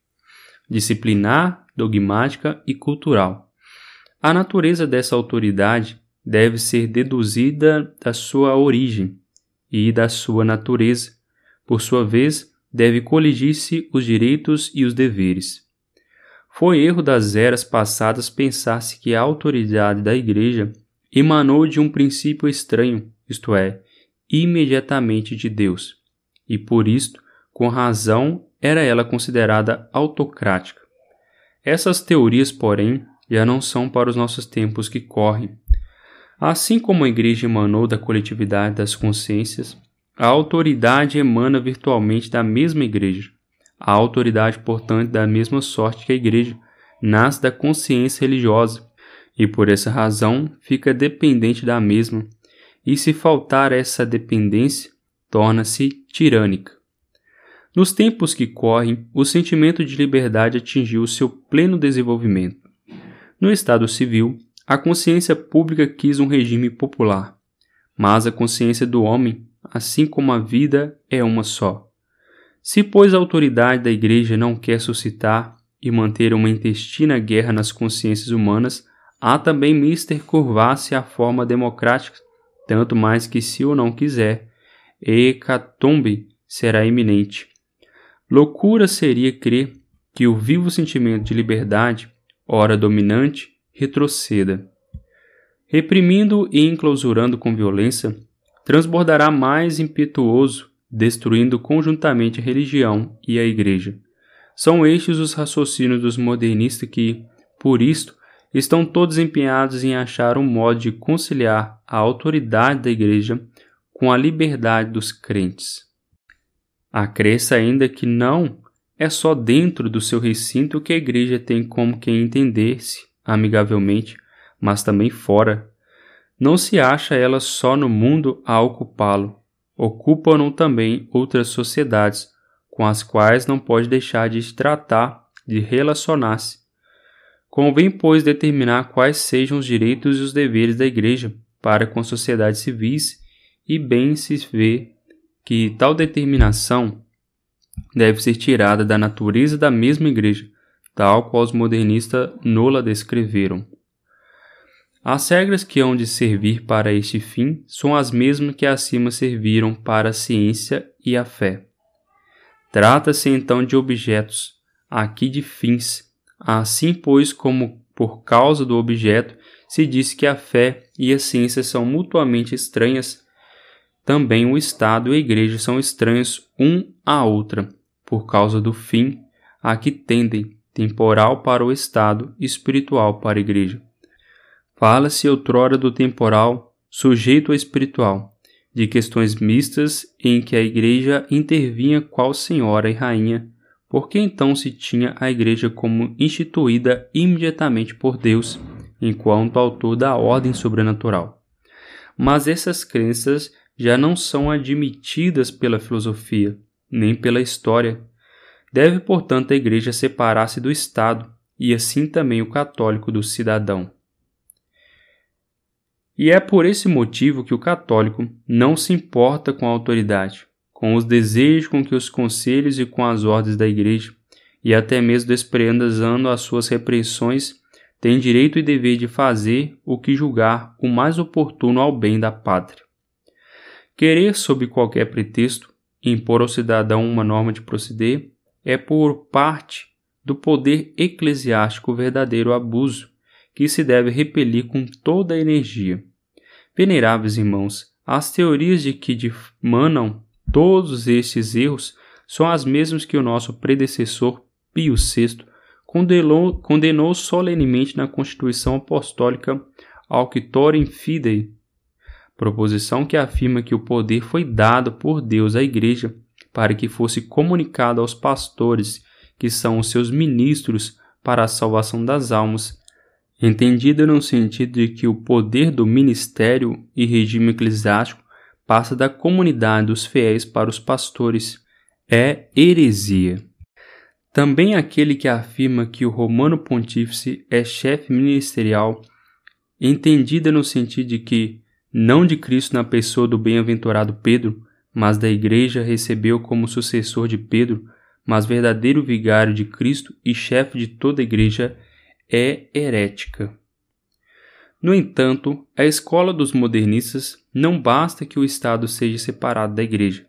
disciplinar, dogmática e cultural. A natureza dessa autoridade deve ser deduzida da sua origem e da sua natureza. Por sua vez, deve coligir-se os direitos e os deveres. Foi erro das eras passadas pensar-se que a autoridade da Igreja emanou de um princípio estranho, isto é, imediatamente de Deus, e por isto, com razão, era ela considerada autocrática. Essas teorias, porém, já não são para os nossos tempos que correm. Assim como a Igreja emanou da coletividade das consciências, a autoridade emana virtualmente da mesma Igreja. A autoridade, portanto, da mesma sorte que a Igreja, nasce da consciência religiosa e, por essa razão, fica dependente da mesma, e se faltar essa dependência, torna-se tirânica. Nos tempos que correm, o sentimento de liberdade atingiu seu pleno desenvolvimento. No Estado civil, a consciência pública quis um regime popular, mas a consciência do homem, assim como a vida, é uma só. Se, pois, a autoridade da Igreja não quer suscitar e manter uma intestina guerra nas consciências humanas, há também mister curvar-se à forma democrática, tanto mais que se o não quiser, hecatombe será iminente. Loucura seria crer que o vivo sentimento de liberdade, ora dominante, retroceda. Reprimindo e enclausurando com violência, transbordará mais impetuoso destruindo conjuntamente a religião e a Igreja. São estes os raciocínios dos modernistas que, por isto, estão todos empenhados em achar um modo de conciliar a autoridade da Igreja com a liberdade dos crentes. Acresce ainda que não é só dentro do seu recinto que a igreja tem como quem entender-se amigavelmente, mas também fora. Não se acha ela só no mundo a ocupá-lo, ocupam-no também outras sociedades, com as quais não pode deixar de tratar, de relacionar-se. Convém, pois, determinar quais sejam os direitos e os deveres da Igreja para com sociedades civis, e bem se vê que tal determinação deve ser tirada da natureza da mesma Igreja, tal qual os modernistas nola descreveram. As regras que hão de servir para este fim são as mesmas que acima serviram para a ciência e a fé. Trata-se então de objetos, aqui de fins. Assim, pois, como por causa do objeto se diz que a fé e a ciência são mutuamente estranhas, também o Estado e a Igreja são estranhos um à outra, por causa do fim a que tendem, temporal para o Estado, espiritual para a Igreja. Fala-se outrora do temporal sujeito ao espiritual, de questões mistas em que a Igreja intervinha qual senhora e rainha, porque então se tinha a Igreja como instituída imediatamente por Deus, enquanto autor da ordem sobrenatural. Mas essas crenças já não são admitidas pela filosofia, nem pela história. Deve, portanto, a Igreja separar-se do Estado, e assim também o católico do cidadão. E é por esse motivo que o católico não se importa com a autoridade, com os desejos com que os conselhos e com as ordens da Igreja, e até mesmo desprezando as suas repressões, tem direito e dever de fazer o que julgar o mais oportuno ao bem da pátria. Querer, sob qualquer pretexto, impor ao cidadão uma norma de proceder é por parte do poder eclesiástico verdadeiro abuso que se deve repelir com toda a energia. Veneráveis irmãos, as teorias de que dimanam todos estes erros são as mesmas que o nosso predecessor Pio VI condenou, condenou solenemente na Constituição Apostólica Auctorem Fidei, proposição que afirma que o poder foi dado por Deus à Igreja para que fosse comunicado aos pastores, que são os seus ministros para a salvação das almas, entendida no sentido de que o poder do ministério e regime eclesiástico passa da comunidade dos fiéis para os pastores, é heresia. Também aquele que afirma que o romano pontífice é chefe ministerial, entendida no sentido de que, não de Cristo na pessoa do bem-aventurado Pedro, mas da Igreja recebeu como sucessor de Pedro, mas verdadeiro vigário de Cristo e chefe de toda a Igreja, é herética. No entanto, a escola dos modernistas não basta que o Estado seja separado da Igreja.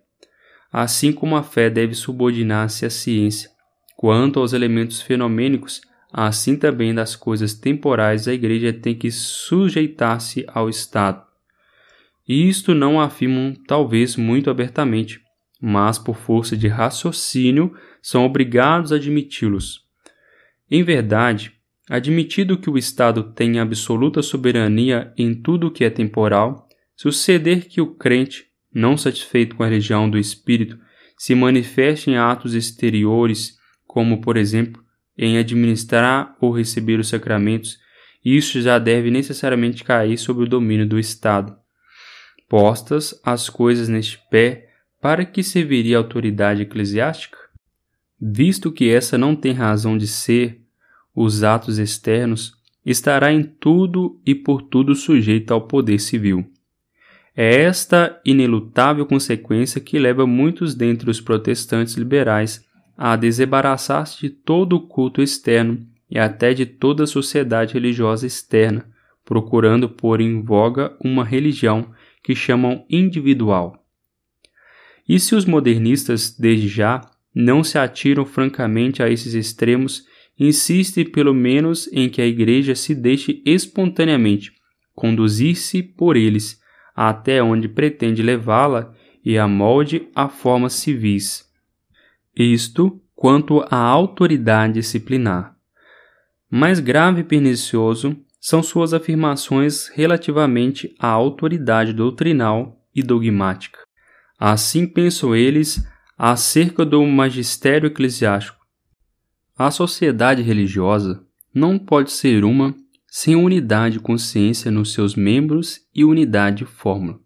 Assim como a fé deve subordinar-se à ciência, quanto aos elementos fenomênicos, assim também das coisas temporais a Igreja tem que sujeitar-se ao Estado. E isto não afirmam talvez muito abertamente, mas por força de raciocínio são obrigados a admiti-los. Em verdade, Admitido que o Estado tenha absoluta soberania em tudo o que é temporal, suceder que o crente, não satisfeito com a religião do Espírito, se manifeste em atos exteriores, como, por exemplo, em administrar ou receber os sacramentos, isso já deve necessariamente cair sob o domínio do Estado. Postas as coisas neste pé, para que serviria a autoridade eclesiástica? Visto que essa não tem razão de ser os atos externos, estará em tudo e por tudo sujeito ao poder civil. É esta inelutável consequência que leva muitos dentre os protestantes liberais a desembaraçar-se de todo o culto externo e até de toda a sociedade religiosa externa, procurando pôr em voga uma religião que chamam individual. E se os modernistas, desde já, não se atiram francamente a esses extremos insiste pelo menos em que a Igreja se deixe espontaneamente conduzir-se por eles até onde pretende levá-la e a molde a formas civis. Isto quanto à autoridade disciplinar. Mais grave e pernicioso são suas afirmações relativamente à autoridade doutrinal e dogmática. Assim pensam eles acerca do magistério eclesiástico. A sociedade religiosa não pode ser uma sem unidade de consciência nos seus membros e unidade de fórmula.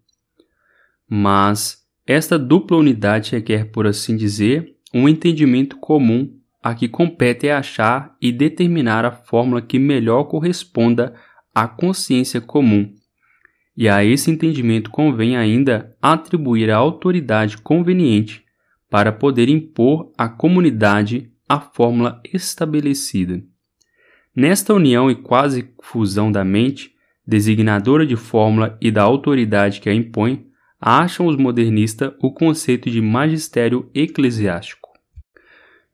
Mas esta dupla unidade requer, por assim dizer, um entendimento comum a que compete achar e determinar a fórmula que melhor corresponda à consciência comum. E a esse entendimento convém ainda atribuir a autoridade conveniente para poder impor à comunidade a fórmula estabelecida. Nesta união e quase fusão da mente, designadora de fórmula e da autoridade que a impõe, acham os modernistas o conceito de magistério eclesiástico.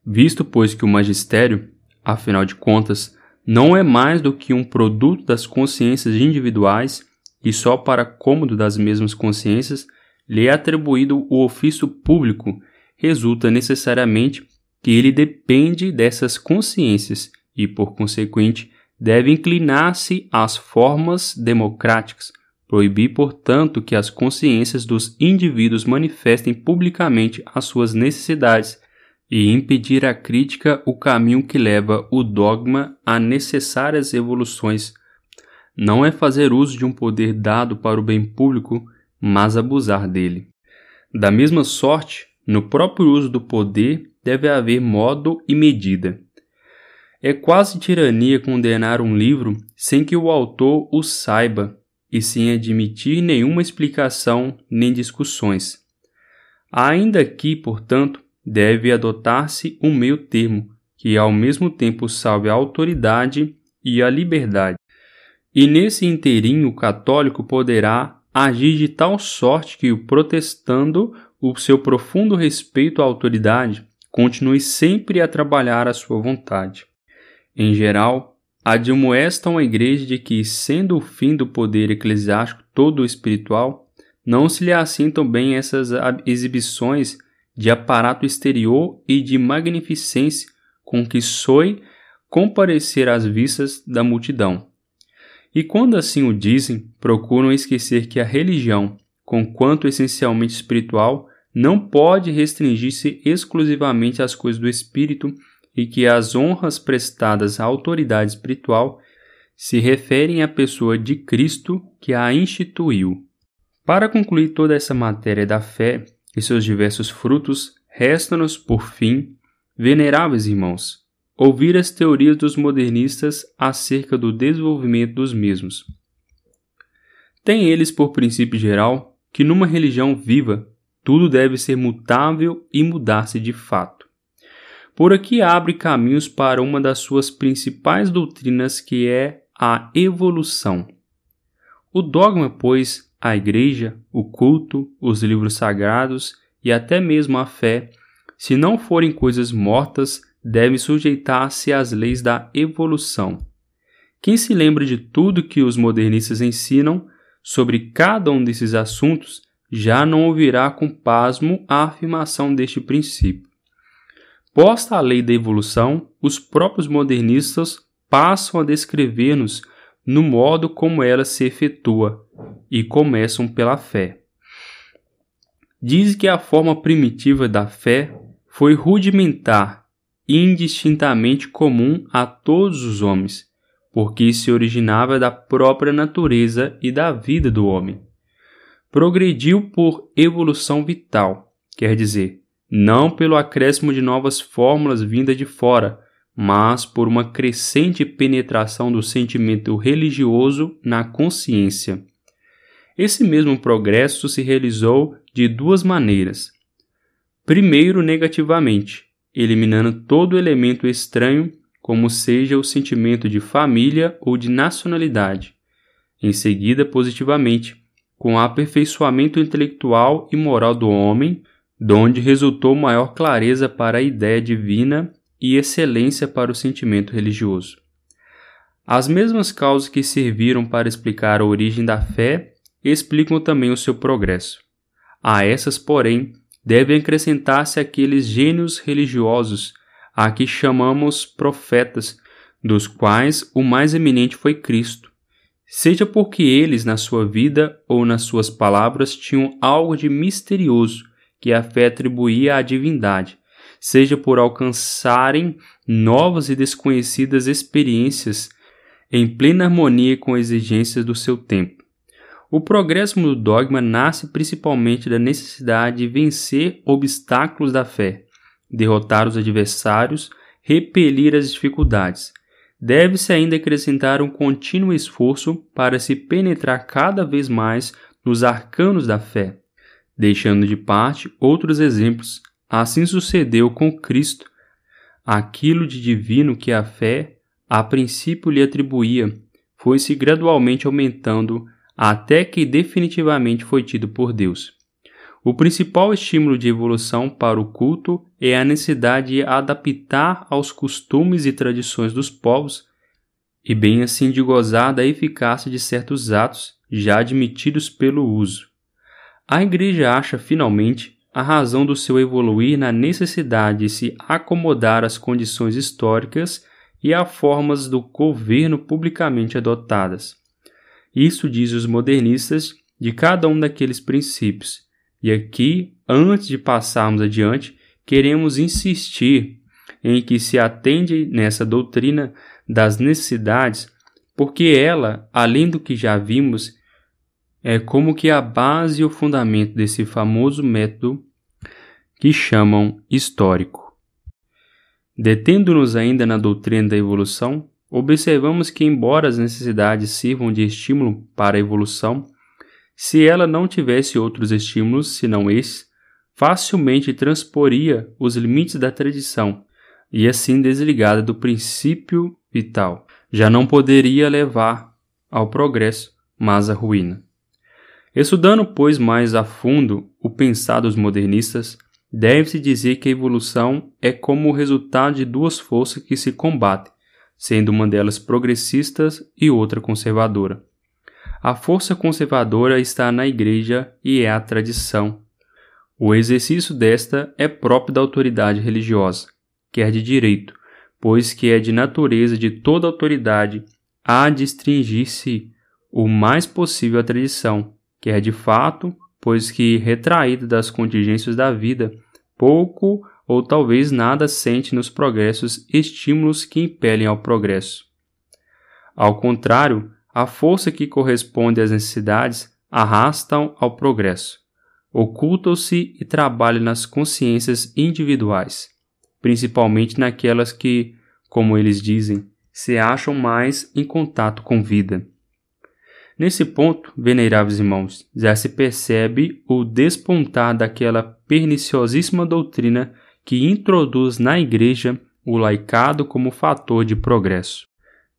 Visto, pois, que o magistério, afinal de contas, não é mais do que um produto das consciências individuais e só para cômodo das mesmas consciências lhe é atribuído o ofício público, resulta necessariamente que ele depende dessas consciências e, por consequente, deve inclinar-se às formas democráticas, proibir, portanto, que as consciências dos indivíduos manifestem publicamente as suas necessidades e impedir a crítica o caminho que leva o dogma a necessárias evoluções. Não é fazer uso de um poder dado para o bem público, mas abusar dele. Da mesma sorte, no próprio uso do poder deve haver modo e medida. É quase tirania condenar um livro sem que o autor o saiba e sem admitir nenhuma explicação nem discussões. Ainda que, portanto, deve adotar-se um meio termo que ao mesmo tempo salve a autoridade e a liberdade. E nesse inteirinho o católico poderá agir de tal sorte que o protestando o seu profundo respeito à autoridade continue sempre a trabalhar à sua vontade. Em geral, admoestam a Igreja de que, sendo o fim do poder eclesiástico todo espiritual, não se lhe assintam bem essas exibições de aparato exterior e de magnificência com que soe comparecer às vistas da multidão. E quando assim o dizem, procuram esquecer que a religião, conquanto essencialmente espiritual, não pode restringir-se exclusivamente às coisas do espírito e que as honras prestadas à autoridade espiritual se referem à pessoa de Cristo que a instituiu. Para concluir toda essa matéria da fé e seus diversos frutos, resta-nos, por fim, veneráveis irmãos, ouvir as teorias dos modernistas acerca do desenvolvimento dos mesmos. Têm eles por princípio geral que numa religião viva tudo deve ser mutável e mudar-se de fato. Por aqui abre caminhos para uma das suas principais doutrinas, que é a evolução. O dogma, pois, a igreja, o culto, os livros sagrados e até mesmo a fé, se não forem coisas mortas, devem sujeitar-se às leis da evolução. Quem se lembra de tudo que os modernistas ensinam sobre cada um desses assuntos já não ouvirá com pasmo a afirmação deste princípio. Posta a lei da evolução, os próprios modernistas passam a descrever-nos no modo como ela se efetua e começam pela fé. Diz que a forma primitiva da fé foi rudimentar indistintamente comum a todos os homens, porque se originava da própria natureza e da vida do homem. Progrediu por evolução vital, quer dizer, não pelo acréscimo de novas fórmulas vindas de fora, mas por uma crescente penetração do sentimento religioso na consciência. Esse mesmo progresso se realizou de duas maneiras. Primeiro, negativamente, eliminando todo elemento estranho, como seja o sentimento de família ou de nacionalidade. Em seguida, positivamente, com o aperfeiçoamento intelectual e moral do homem, donde resultou maior clareza para a ideia divina e excelência para o sentimento religioso. As mesmas causas que serviram para explicar a origem da fé explicam também o seu progresso. A essas, porém, devem acrescentar-se aqueles gênios religiosos a que chamamos profetas, dos quais o mais eminente foi Cristo. Seja porque eles, na sua vida ou nas suas palavras, tinham algo de misterioso que a fé atribuía à divindade, seja por alcançarem novas e desconhecidas experiências em plena harmonia com as exigências do seu tempo. O progresso do dogma nasce principalmente da necessidade de vencer obstáculos da fé, derrotar os adversários, repelir as dificuldades. Deve-se ainda acrescentar um contínuo esforço para se penetrar cada vez mais nos arcanos da fé, deixando de parte outros exemplos. Assim sucedeu com Cristo. Aquilo de divino que a fé a princípio lhe atribuía foi-se gradualmente aumentando até que definitivamente foi tido por Deus. O principal estímulo de evolução para o culto é a necessidade de adaptar aos costumes e tradições dos povos e bem assim de gozar da eficácia de certos atos já admitidos pelo uso. A Igreja acha finalmente a razão do seu evoluir na necessidade de se acomodar às condições históricas e a formas do governo publicamente adotadas. Isso diz os modernistas de cada um daqueles princípios. E aqui, antes de passarmos adiante, queremos insistir em que se atende nessa doutrina das necessidades, porque ela, além do que já vimos, é como que a base e o fundamento desse famoso método que chamam histórico. Detendo-nos ainda na doutrina da evolução, observamos que, embora as necessidades sirvam de estímulo para a evolução, se ela não tivesse outros estímulos senão esse, facilmente transporia os limites da tradição e assim desligada do princípio vital. Já não poderia levar ao progresso, mas à ruína. Estudando, pois, mais a fundo o pensar dos modernistas, deve-se dizer que a evolução é como o resultado de duas forças que se combatem, sendo uma delas progressista e outra conservadora. A força conservadora está na Igreja e é a tradição. O exercício desta é próprio da autoridade religiosa, quer de direito, pois que é de natureza de toda autoridade a distingir-se o mais possível a tradição, quer de fato pois que, retraído das contingências da vida, pouco ou talvez nada sente nos progressos estímulos que impelem ao progresso. Ao contrário, a força que corresponde às necessidades arrastam ao progresso, ocultam-se e trabalham nas consciências individuais, principalmente naquelas que, como eles dizem, se acham mais em contato com vida. Nesse ponto, veneráveis irmãos, já se percebe o despontar daquela perniciosíssima doutrina que introduz na Igreja o laicado como fator de progresso.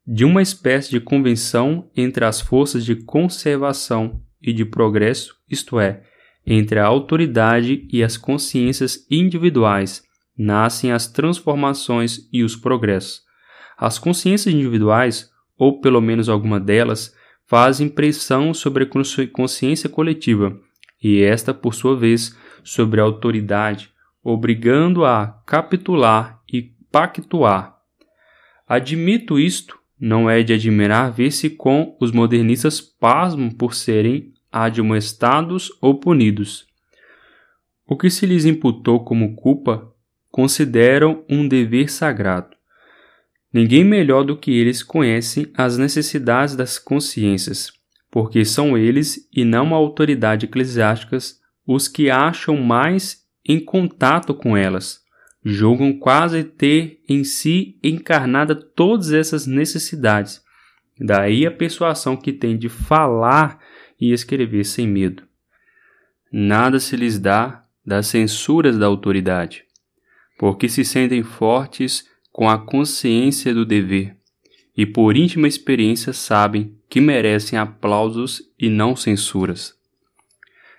De uma espécie de convenção entre as forças de conservação e de progresso, isto é, entre a autoridade e as consciências individuais, nascem as transformações e os progressos. As consciências individuais, ou pelo menos alguma delas, fazem pressão sobre a consciência coletiva e esta, por sua vez, sobre a autoridade, obrigando a capitular e pactuar. Admito isto, não é de admirar ver-se com os modernistas pasmam por serem admoestados ou punidos. O que se lhes imputou como culpa consideram um dever sagrado. Ninguém melhor do que eles conhece as necessidades das consciências, porque são eles e não a autoridade eclesiásticas os que acham mais em contato com elas, julgam quase ter em si encarnada todas essas necessidades. Daí a persuasão que tem de falar e escrever sem medo. Nada se lhes dá das censuras da autoridade, porque se sentem fortes com a consciência do dever e por íntima experiência sabem que merecem aplausos e não censuras.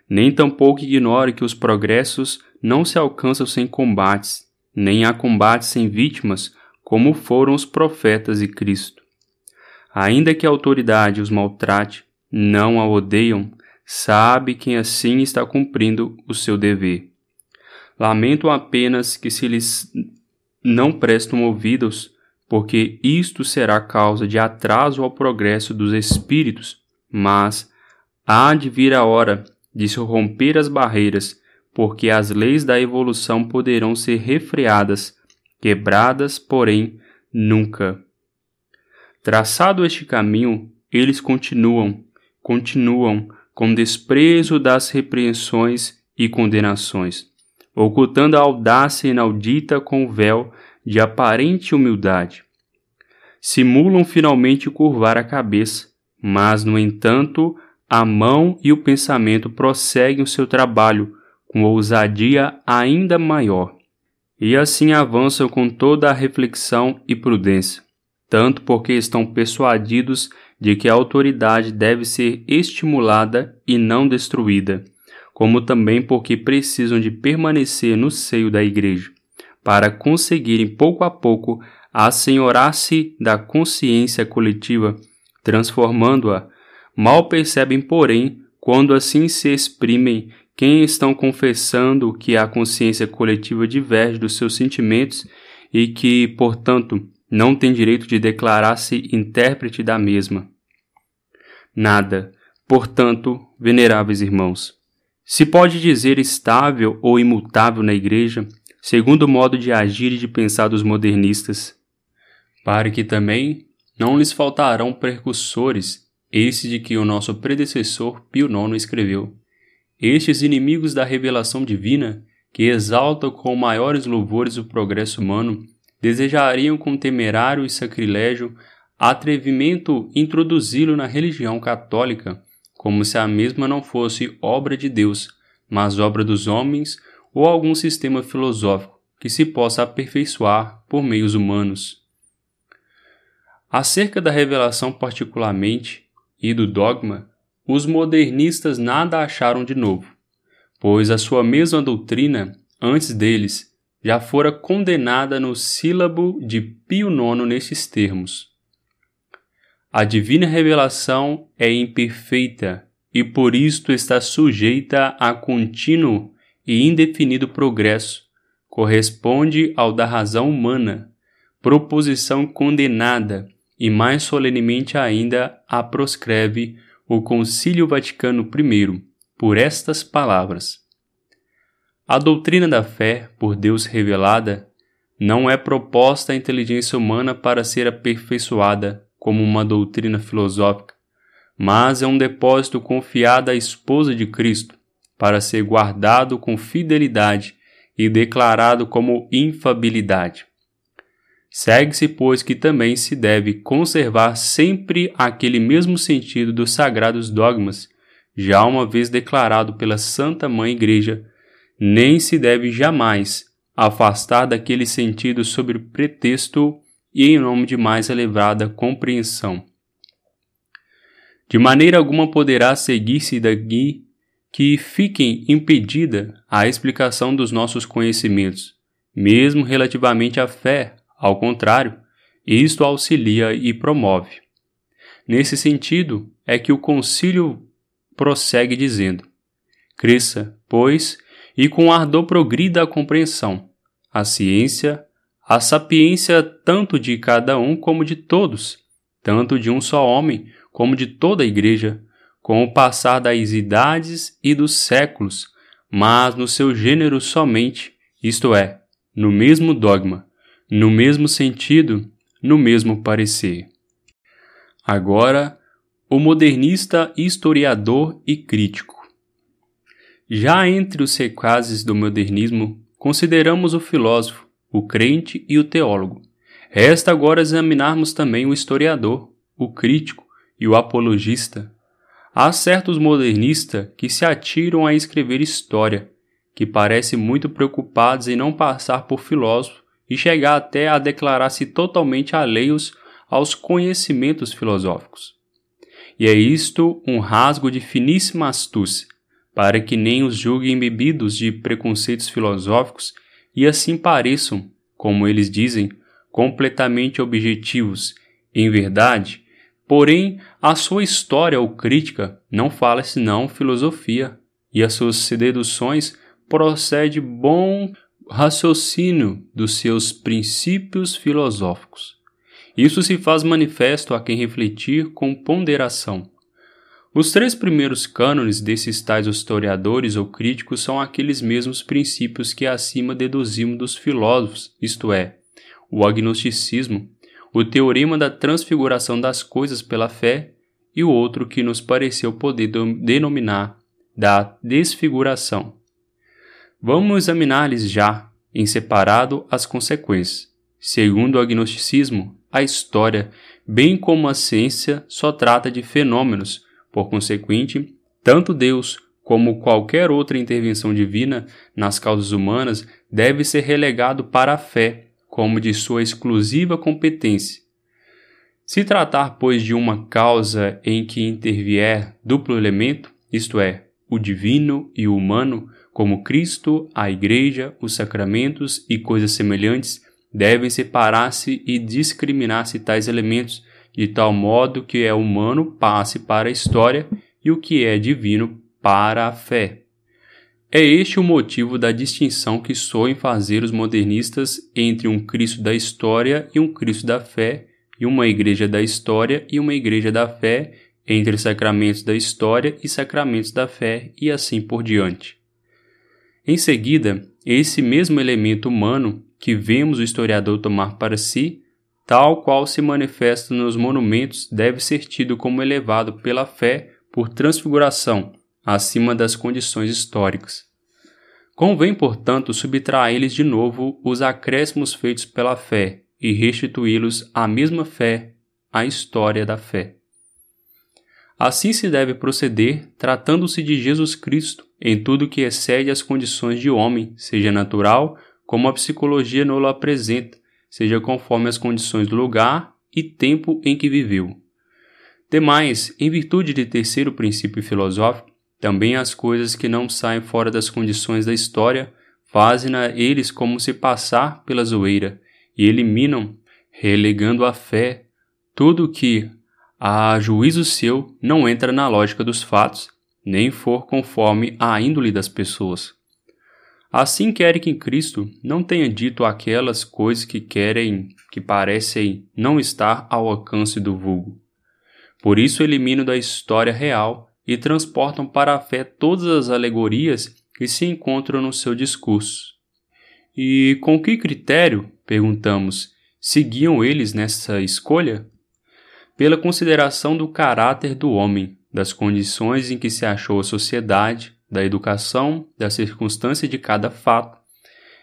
Nem tampouco ignore que os progressos não se alcançam sem combates, nem há combates sem vítimas, como foram os profetas e Cristo. Ainda que a autoridade os maltrate, não a odeiam, sabe quem assim está cumprindo o seu dever. Lamento apenas que se lhes não prestam ouvidos, porque isto será causa de atraso ao progresso dos espíritos, mas há de vir a hora de se romper as barreiras, porque as leis da evolução poderão ser refreadas, quebradas, porém, nunca. Traçado este caminho, eles continuam, continuam, com desprezo das repreensões e condenações, ocultando a audácia inaudita com o véu de aparente humildade. Simulam finalmente curvar a cabeça, mas, no entanto, a mão e o pensamento prosseguem o seu trabalho com ousadia ainda maior, e assim avançam com toda a reflexão e prudência, tanto porque estão persuadidos de que a autoridade deve ser estimulada e não destruída, como também porque precisam de permanecer no seio da Igreja, para conseguirem pouco a pouco assenhorar-se da consciência coletiva, transformando-a. Mal percebem, porém, quando assim se exprimem quem estão confessando que a consciência coletiva diverge dos seus sentimentos e que, portanto, não tem direito de declarar-se intérprete da mesma nada. Portanto, veneráveis irmãos, se pode dizer estável ou imutável na Igreja, segundo o modo de agir e de pensar dos modernistas, para que também não lhes faltarão precursores, esses de que o nosso predecessor Pio IX escreveu. Estes inimigos da revelação divina, que exaltam com maiores louvores o progresso humano, desejariam com temerário e sacrilégio atrevimento introduzi-lo na religião católica, como se a mesma não fosse obra de Deus, mas obra dos homens ou algum sistema filosófico que se possa aperfeiçoar por meios humanos. Acerca da revelação, particularmente, e do dogma, os modernistas nada acharam de novo, pois a sua mesma doutrina, antes deles, já fora condenada no sílabo de Pio IX nestes termos. A divina revelação é imperfeita e por isto está sujeita a contínuo e indefinido progresso. Corresponde ao da razão humana, proposição condenada e mais solenemente ainda a proscreve o Concílio Vaticano I por estas palavras: A doutrina da fé por Deus revelada não é proposta à inteligência humana para ser aperfeiçoada, como uma doutrina filosófica, mas é um depósito confiado à esposa de Cristo, para ser guardado com fidelidade e declarado como infabilidade. Segue-se, pois, que também se deve conservar sempre aquele mesmo sentido dos sagrados dogmas, já uma vez declarado pela Santa Mãe Igreja, nem se deve jamais afastar daquele sentido sob pretexto e em nome de mais elevada compreensão. De maneira alguma poderá seguir-se daqui que fiquem impedida a explicação dos nossos conhecimentos, mesmo relativamente à fé, ao contrário, isto auxilia e promove. Nesse sentido, é que o concílio prossegue dizendo: Cresça, pois, e com ardor progrida a compreensão, a ciência, a sapiência tanto de cada um como de todos, tanto de um só homem como de toda a Igreja, com o passar das idades e dos séculos, mas no seu gênero somente, isto é, no mesmo dogma, no mesmo sentido, no mesmo parecer. Agora, o modernista historiador e crítico. Já entre os sequazes do modernismo, consideramos o filósofo o crente e o teólogo. Resta agora examinarmos também o historiador, o crítico e o apologista. Há certos modernistas que se atiram a escrever história, que parecem muito preocupados em não passar por filósofo e chegar até a declarar-se totalmente alheios aos conhecimentos filosóficos. E é isto um rasgo de finíssima astúcia, para que nem os julguem bebidos de preconceitos filosóficos e assim pareçam, como eles dizem, completamente objetivos, em verdade, porém a sua história ou crítica não fala senão filosofia, e as suas deduções procede bom raciocínio dos seus princípios filosóficos. Isso se faz manifesto a quem refletir com ponderação. Os três primeiros cânones desses tais historiadores ou críticos são aqueles mesmos princípios que acima deduzimos dos filósofos, isto é, o agnosticismo, o teorema da transfiguração das coisas pela fé e o outro que nos pareceu poder denominar da desfiguração. Vamos examinar-lhes já, em separado, as consequências. Segundo o agnosticismo, a história, bem como a ciência, só trata de fenômenos por consequente, tanto Deus como qualquer outra intervenção divina nas causas humanas deve ser relegado para a fé como de sua exclusiva competência. Se tratar, pois, de uma causa em que intervier duplo elemento, isto é, o divino e o humano, como Cristo, a Igreja, os sacramentos e coisas semelhantes, devem separar-se e discriminar-se tais elementos, de tal modo que é humano passe para a história e o que é divino para a fé. É este o motivo da distinção que soem fazer os modernistas entre um Cristo da história e um Cristo da fé, e uma igreja da história e uma igreja da fé, entre sacramentos da história e sacramentos da fé, e assim por diante. Em seguida, esse mesmo elemento humano que vemos o historiador tomar para si tal qual se manifesta nos monumentos, deve ser tido como elevado pela fé por transfiguração, acima das condições históricas. Convém, portanto, subtrair-lhes de novo os acréscimos feitos pela fé e restituí-los à mesma fé, à história da fé. Assim se deve proceder, tratando-se de Jesus Cristo, em tudo que excede as condições de homem, seja natural, como a psicologia não lo apresenta, seja conforme as condições do lugar e tempo em que viveu. Demais, em virtude de terceiro princípio filosófico, também as coisas que não saem fora das condições da história fazem-na eles como se passar pela zoeira e eliminam, relegando à fé tudo que, a juízo seu, não entra na lógica dos fatos, nem for conforme a índole das pessoas. Assim quer que Cristo não tenha dito aquelas coisas que querem, que parecem não estar ao alcance do vulgo. Por isso eliminam da história real e transportam para a fé todas as alegorias que se encontram no seu discurso. E com que critério, perguntamos, seguiam eles nessa escolha? Pela consideração do caráter do homem, das condições em que se achou a sociedade, da educação, da circunstância de cada fato.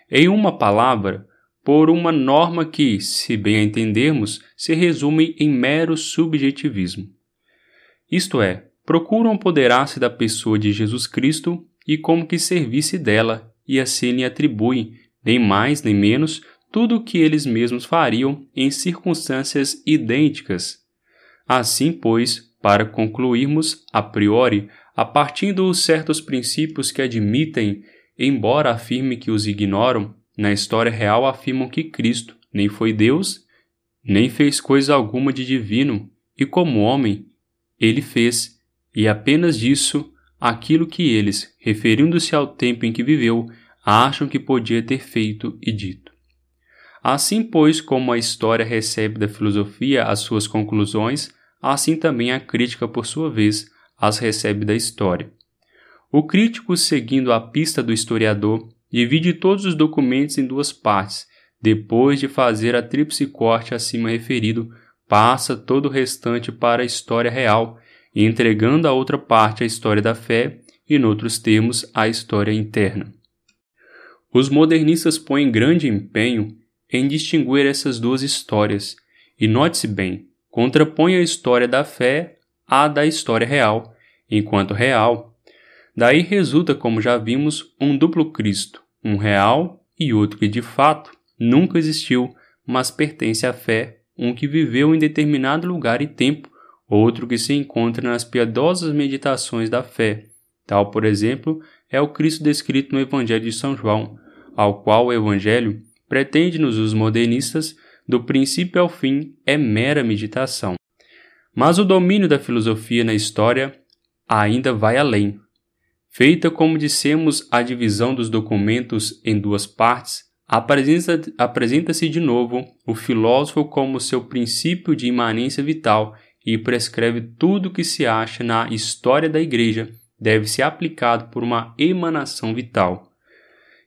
Em uma palavra, por uma norma que, se bem a entendermos, se resume em mero subjetivismo. Isto é, procuram apoderar-se da pessoa de Jesus Cristo e como que servisse dela, e assim lhe atribuem, nem mais nem menos, tudo o que eles mesmos fariam em circunstâncias idênticas. Assim, pois, para concluirmos a priori a partir dos certos princípios que admitem, embora afirme que os ignoram, na história real afirmam que Cristo nem foi Deus, nem fez coisa alguma de divino, e como homem, ele fez, e apenas disso, aquilo que eles, referindo-se ao tempo em que viveu, acham que podia ter feito e dito. Assim, pois, como a história recebe da filosofia as suas conclusões, assim também a crítica, por sua vez, as recebe da história. O crítico, seguindo a pista do historiador, divide todos os documentos em duas partes. Depois de fazer a tríplice corte acima referido, passa todo o restante para a história real, entregando a outra parte a história da fé e, noutros termos, a história interna. Os modernistas põem grande empenho em distinguir essas duas histórias, e note-se bem, contrapõe a história da fé à da história real, enquanto real. Daí resulta, como já vimos, um duplo Cristo, um real e outro que de fato nunca existiu, mas pertence à fé, um que viveu em determinado lugar e tempo, outro que se encontra nas piedosas meditações da fé. Tal, por exemplo, é o Cristo descrito no Evangelho de São João, ao qual o Evangelho pretende-nos os modernistas, do princípio ao fim, é mera meditação. Mas o domínio da filosofia na história ainda vai além. Feita como dissemos a divisão dos documentos em duas partes, apresenta-se de novo o filósofo como seu princípio de imanência vital e prescreve tudo que se acha na história da Igreja deve ser aplicado por uma emanação vital.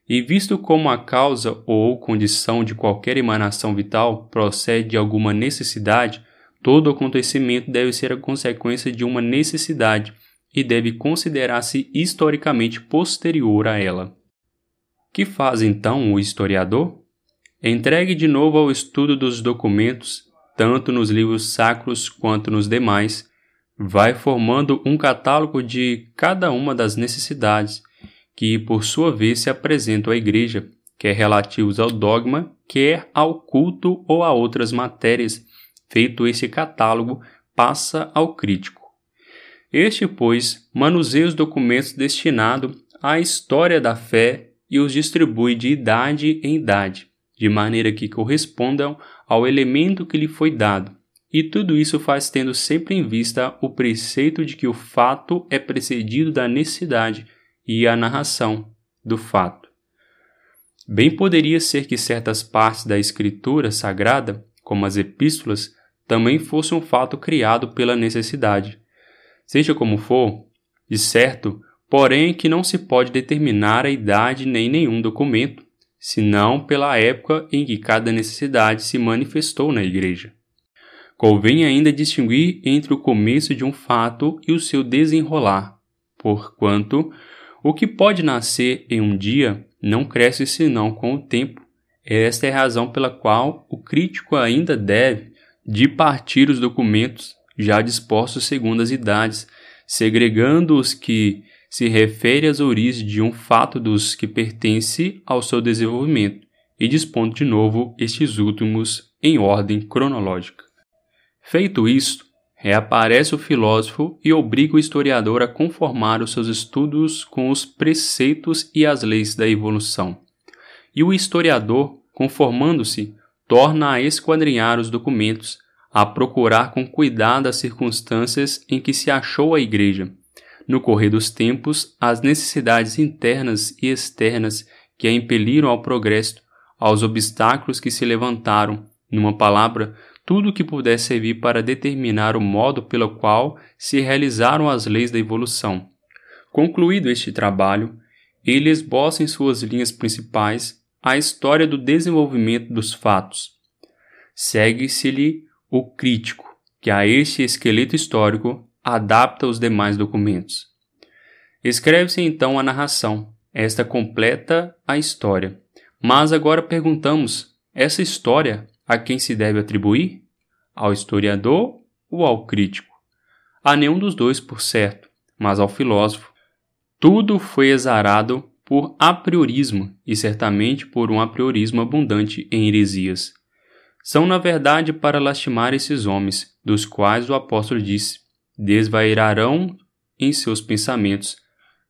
E visto como a causa ou condição de qualquer emanação vital procede de alguma necessidade, todo acontecimento deve ser a consequência de uma necessidade e deve considerar-se historicamente posterior a ela. Que faz então o historiador? Entregue de novo ao estudo dos documentos, tanto nos livros sacros quanto nos demais, vai formando um catálogo de cada uma das necessidades que, por sua vez, se apresentam à Igreja, quer relativos ao dogma, quer ao culto ou a outras matérias. Feito esse catálogo, passa ao crítico. Este, pois, manuseia os documentos destinados à história da fé e os distribui de idade em idade, de maneira que correspondam ao elemento que lhe foi dado. E tudo isso faz tendo sempre em vista o preceito de que o fato é precedido da necessidade e a narração do fato. Bem poderia ser que certas partes da escritura sagrada, como as epístolas, também fossem um fato criado pela necessidade. Seja como for, de certo, porém que não se pode determinar a idade nem nenhum documento, senão pela época em que cada necessidade se manifestou na Igreja. Convém ainda distinguir entre o começo de um fato e o seu desenrolar, porquanto o que pode nascer em um dia não cresce senão com o tempo. Esta é a razão pela qual o crítico ainda deve de partir os documentos já dispostos segundo as idades, segregando os que se refere às origens de um fato dos que pertence ao seu desenvolvimento e dispondo de novo estes últimos em ordem cronológica. Feito isto, reaparece o filósofo e obriga o historiador a conformar os seus estudos com os preceitos e as leis da evolução. E o historiador, conformando-se, torna a esquadrinhar os documentos, a procurar com cuidado as circunstâncias em que se achou a Igreja. No correr dos tempos, as necessidades internas e externas que a impeliram ao progresso, aos obstáculos que se levantaram, numa palavra, tudo que pudesse servir para determinar o modo pelo qual se realizaram as leis da evolução. Concluído este trabalho, ele esboça em suas linhas principais a história do desenvolvimento dos fatos. Segue-se-lhe o crítico, que a este esqueleto histórico adapta os demais documentos. Escreve-se então a narração, esta completa a história. Mas agora perguntamos: essa história a quem se deve atribuir? Ao historiador ou ao crítico? A nenhum dos dois, por certo, mas ao filósofo. Tudo foi exarado por apriorismo e certamente por um apriorismo abundante em heresias. São, na verdade, para lastimar esses homens, dos quais o apóstolo disse: desvairarão em seus pensamentos,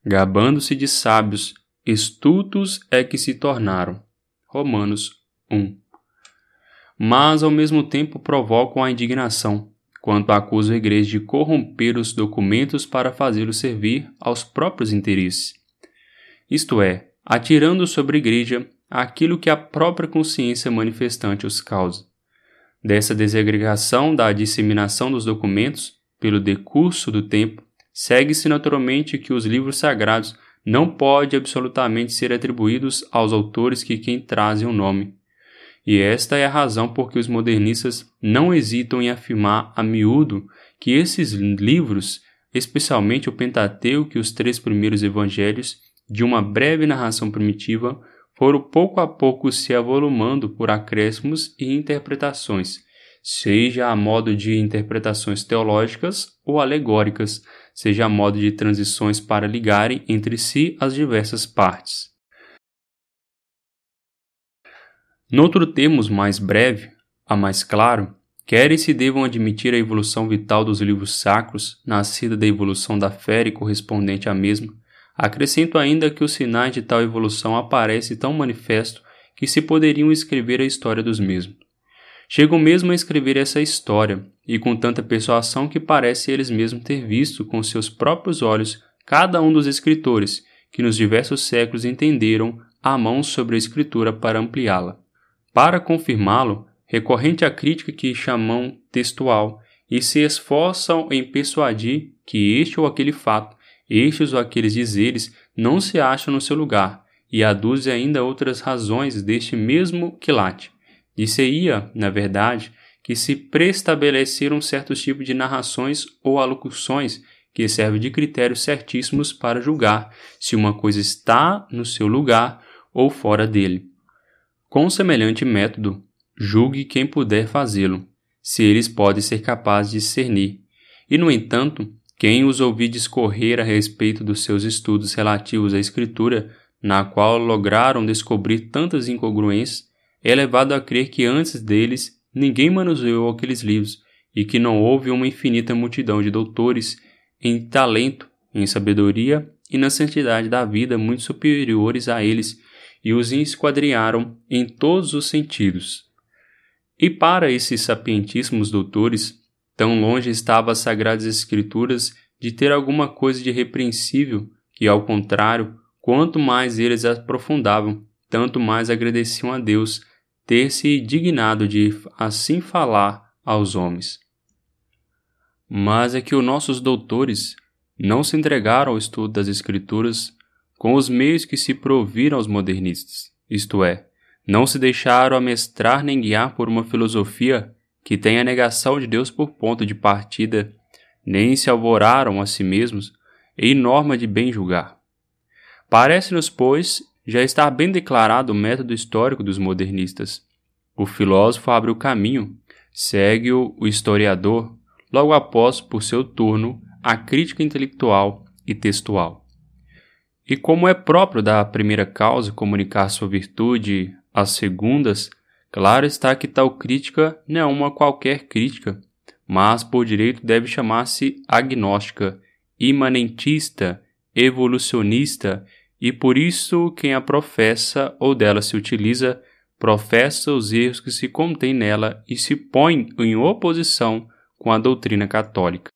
gabando-se de sábios, estultos é que se tornaram. Romanos 1 mas ao mesmo tempo provocam a indignação, quanto acusam a Igreja de corromper os documentos para fazê-los servir aos próprios interesses. Isto é, atirando sobre a Igreja aquilo que a própria consciência manifestante os causa. Dessa desagregação da disseminação dos documentos, pelo decurso do tempo, segue-se naturalmente que os livros sagrados não podem absolutamente ser atribuídos aos autores que quem trazem o nome, e esta é a razão por que os modernistas não hesitam em afirmar a miúdo que esses livros, especialmente o Pentateuco e os três primeiros evangelhos, de uma breve narração primitiva, foram pouco a pouco se avolumando por acréscimos e interpretações, seja a modo de interpretações teológicas ou alegóricas, seja a modo de transições para ligarem entre si as diversas partes. Noutro termos mais breve, a mais claro, querem se devam admitir a evolução vital dos livros sacros, nascida da evolução da fé e correspondente à mesma, acrescento ainda que os sinais de tal evolução aparecem tão manifesto que se poderiam escrever a história dos mesmos. Chegam mesmo a escrever essa história, e com tanta persuasão que parece eles mesmos ter visto com seus próprios olhos cada um dos escritores que nos diversos séculos entenderam a mão sobre a escritura para ampliá-la. Para confirmá-lo, recorrente à crítica que chamam textual, e se esforçam em persuadir que este ou aquele fato, estes ou aqueles dizeres não se acham no seu lugar, e aduzem ainda outras razões deste mesmo quilate. Disse-ia, na verdade, que se preestabeleceram certos tipos de narrações ou alocuções que servem de critérios certíssimos para julgar se uma coisa está no seu lugar ou fora dele. Com semelhante método, julgue quem puder fazê-lo, se eles podem ser capazes de discernir. E, no entanto, quem os ouvir discorrer a respeito dos seus estudos relativos à Escritura, na qual lograram descobrir tantas incongruências, é levado a crer que antes deles ninguém manuseou aqueles livros e que não houve uma infinita multidão de doutores em talento, em sabedoria e na santidade da vida muito superiores a eles e os esquadrinharam em todos os sentidos. E para esses sapientíssimos doutores, tão longe estavam as sagradas escrituras de ter alguma coisa de repreensível, que ao contrário, quanto mais eles aprofundavam, tanto mais agradeciam a Deus ter se dignado de assim falar aos homens. Mas é que os nossos doutores não se entregaram ao estudo das Escrituras com os meios que se proviram aos modernistas, isto é, não se deixaram amestrar nem guiar por uma filosofia que tem a negação de Deus por ponto de partida, nem se alvoraram a si mesmos em norma de bem julgar. Parece-nos, pois, já está bem declarado o método histórico dos modernistas. O filósofo abre o caminho, segue-o o historiador, logo após, por seu turno, a crítica intelectual e textual. E como é próprio da primeira causa comunicar sua virtude às segundas, claro está que tal crítica não é uma qualquer crítica, mas por direito deve chamar-se agnóstica, imanentista, evolucionista e por isso quem a professa ou dela se utiliza, professa os erros que se contêm nela e se põe em oposição com a doutrina católica.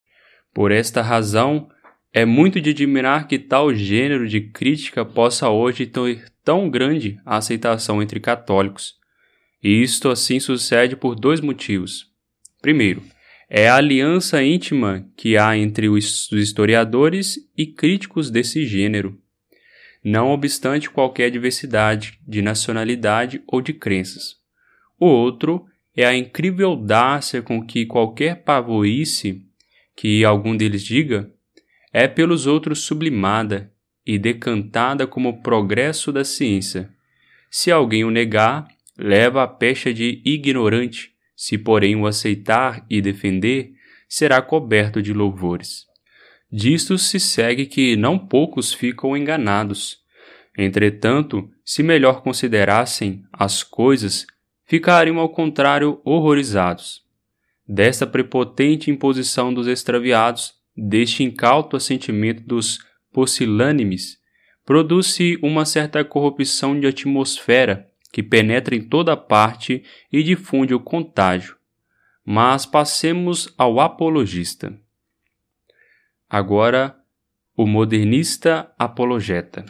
Por esta razão, é muito de admirar que tal gênero de crítica possa hoje ter tão grande aceitação entre católicos. E isto assim sucede por dois motivos. Primeiro, é a aliança íntima que há entre os historiadores e críticos desse gênero não obstante qualquer diversidade de nacionalidade ou de crenças. O outro é a incrível audácia com que qualquer pavorice que algum deles diga é pelos outros sublimada e decantada como progresso da ciência. Se alguém o negar, leva a pecha de ignorante, se porém o aceitar e defender, será coberto de louvores. Disto se segue que não poucos ficam enganados. Entretanto, se melhor considerassem as coisas, ficariam ao contrário horrorizados. Desta prepotente imposição dos extraviados, deste incauto assentimento dos pusilânimes, produz-se uma certa corrupção de atmosfera que penetra em toda parte e difunde o contágio. Mas passemos ao apologista. Agora, o modernista apologeta.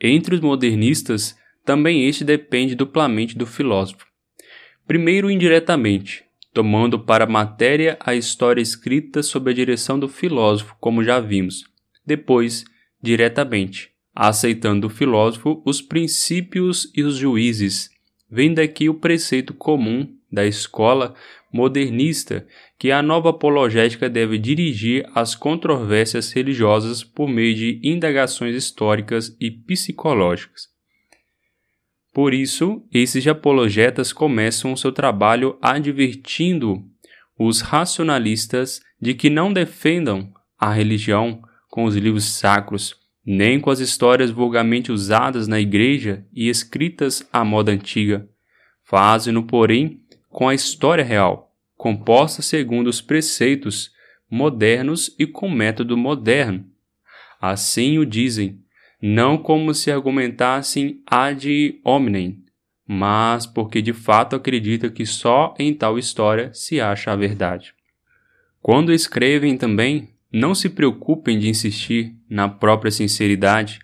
Entre os modernistas, também este depende duplamente do filósofo. Primeiro, indiretamente, tomando para matéria a história escrita sob a direção do filósofo, como já vimos. Depois, diretamente, aceitando do filósofo os princípios e os juízes. Vem daqui o preceito comum da escola modernista que a nova apologética deve dirigir as controvérsias religiosas por meio de indagações históricas e psicológicas. Por isso, esses apologetas começam o seu trabalho advertindo os racionalistas de que não defendam a religião com os livros sacros, nem com as histórias vulgarmente usadas na igreja e escritas à moda antiga. Fazem-no, porém, com a história real, composta segundo os preceitos modernos e com método moderno. Assim o dizem, não como se argumentassem ad hominem, mas porque de fato acredita que só em tal história se acha a verdade. Quando escrevem também, não se preocupem de insistir na própria sinceridade.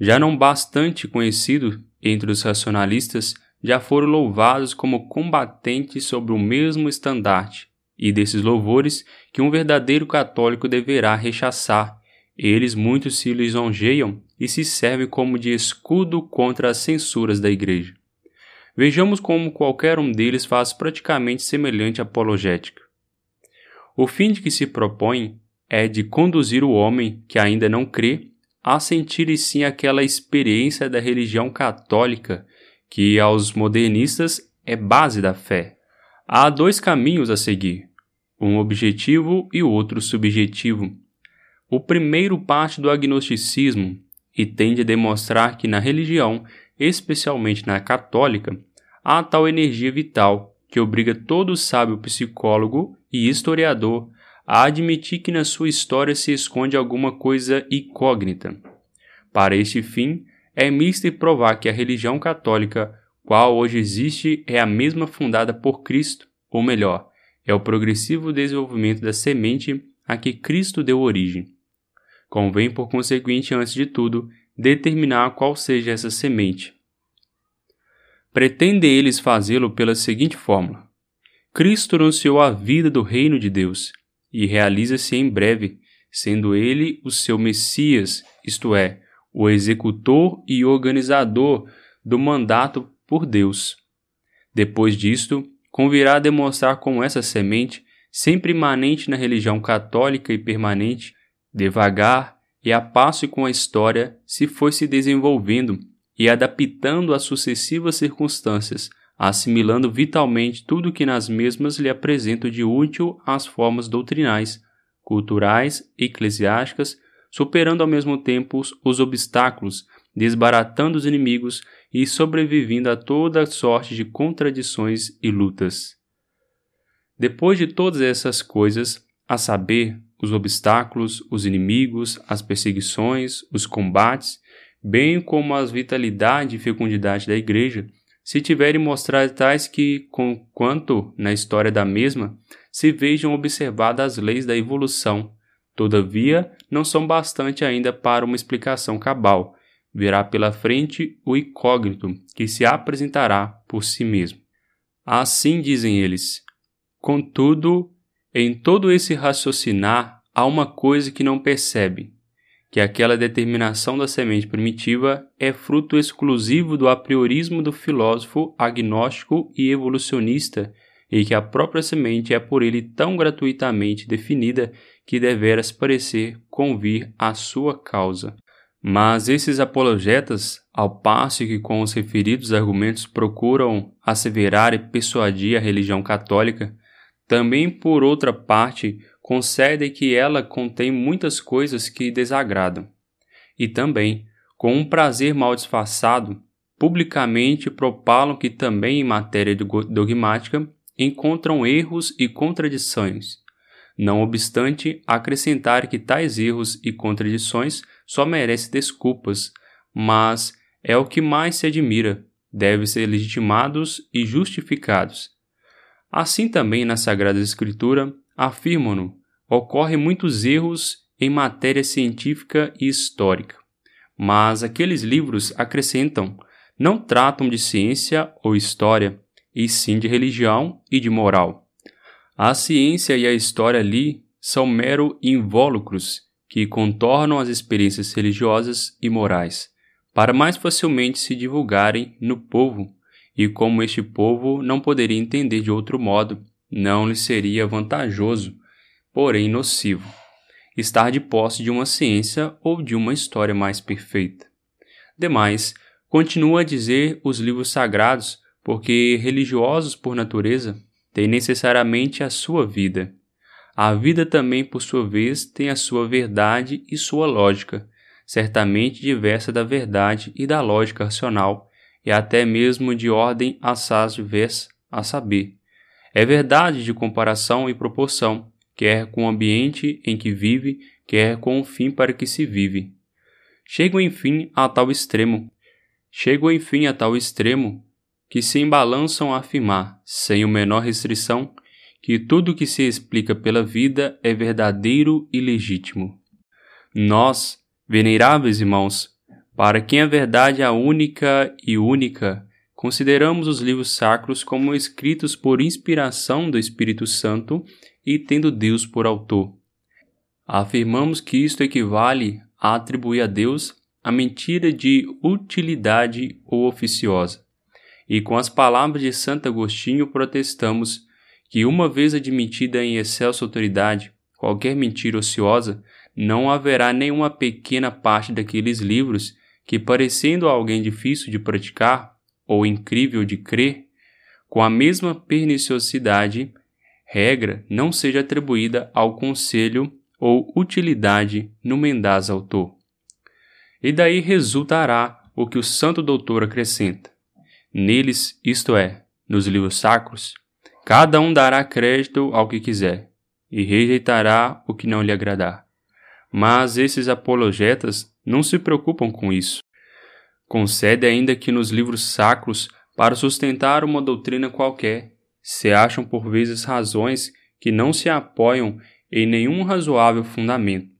Já não bastante conhecido entre os racionalistas já foram louvados como combatentes sobre o mesmo estandarte e desses louvores que um verdadeiro católico deverá rechaçar. Eles muitos se lisonjeiam e se servem como de escudo contra as censuras da Igreja. Vejamos como qualquer um deles faz praticamente semelhante apologética. O fim de que se propõe é de conduzir o homem que ainda não crê a sentir sim aquela experiência da religião católica que aos modernistas é base da fé. Há dois caminhos a seguir, um objetivo e o outro subjetivo. O primeiro parte do agnosticismo e tende a demonstrar que na religião, especialmente na católica, há tal energia vital que obriga todo sábio psicólogo e historiador a admitir que na sua história se esconde alguma coisa incógnita. Para este fim, é mister provar que a religião católica, qual hoje existe, é a mesma fundada por Cristo, ou melhor, é o progressivo desenvolvimento da semente a que Cristo deu origem. Convém, por conseguinte, antes de tudo, determinar qual seja essa semente. Pretendem eles fazê-lo pela seguinte fórmula: Cristo anunciou a vida do reino de Deus e realiza-se em breve, sendo ele o seu Messias, isto é, o executor e organizador do mandato por Deus. Depois disto, convirá demonstrar como essa semente, sempre imanente na religião católica e permanente, devagar e a passo com a história, se foi se desenvolvendo e adaptando às sucessivas circunstâncias, assimilando vitalmente tudo que nas mesmas lhe apresento de útil às formas doutrinais, culturais eclesiásticas, superando ao mesmo tempo os obstáculos, desbaratando os inimigos e sobrevivendo a toda sorte de contradições e lutas. Depois de todas essas coisas, a saber, os obstáculos, os inimigos, as perseguições, os combates, bem como as vitalidade e fecundidade da Igreja, se tiverem mostrado tais que, quanto na história da mesma, se vejam observadas as leis da evolução, todavia não são bastante ainda para uma explicação cabal, virá pela frente o incógnito que se apresentará por si mesmo. Assim dizem eles. Contudo, em todo esse raciocinar há uma coisa que não percebe, que aquela determinação da semente primitiva é fruto exclusivo do apriorismo do filósofo agnóstico e evolucionista, e que a própria semente é por ele tão gratuitamente definida que deveras parecer convir à sua causa. Mas esses apologetas, ao passo que com os referidos argumentos procuram asseverar e persuadir a religião católica, também por outra parte concede que ela contém muitas coisas que desagradam. E também, com um prazer mal disfarçado, publicamente propalam que também em matéria dogmática encontram erros e contradições. Não obstante, acrescentar que tais erros e contradições só merecem desculpas, mas é o que mais se admira, devem ser legitimados e justificados. Assim também na Sagrada Escritura afirmam-no ocorrem muitos erros em matéria científica e histórica, mas aqueles livros acrescentam não tratam de ciência ou história, e sim de religião e de moral. A ciência e a história ali são mero invólucros que contornam as experiências religiosas e morais, para mais facilmente se divulgarem no povo, e como este povo não poderia entender de outro modo, não lhe seria vantajoso porém nocivo, estar de posse de uma ciência ou de uma história mais perfeita. Demais, continua a dizer os livros sagrados, porque religiosos por natureza têm necessariamente a sua vida. A vida também, por sua vez, tem a sua verdade e sua lógica, certamente diversa da verdade e da lógica racional, e até mesmo de ordem assaz diversa, a saber. É verdade de comparação e proporção, quer com o ambiente em que vive, quer com o fim para que se vive. Chego enfim a tal extremo, chego enfim a tal extremo que se embalançam a afirmar, sem o menor restrição, que tudo que se explica pela vida é verdadeiro e legítimo. Nós, veneráveis irmãos, para quem a verdade é a única e única, consideramos os livros sacros como escritos por inspiração do Espírito Santo e tendo Deus por autor. Afirmamos que isto equivale a atribuir a Deus a mentira de utilidade ou oficiosa. E com as palavras de Santo Agostinho protestamos que, uma vez admitida em excelsa autoridade qualquer mentira ociosa, não haverá nenhuma pequena parte daqueles livros que, parecendo a alguém difícil de praticar ou incrível de crer, com a mesma perniciosidade, regra não seja atribuída ao conselho ou utilidade no mendaz autor. E daí resultará o que o santo doutor acrescenta. Neles, isto é, nos livros sacros, cada um dará crédito ao que quiser e rejeitará o que não lhe agradar. Mas esses apologetas não se preocupam com isso. Concede ainda que nos livros sacros, para sustentar uma doutrina qualquer, se acham por vezes razões que não se apoiam em nenhum razoável fundamento.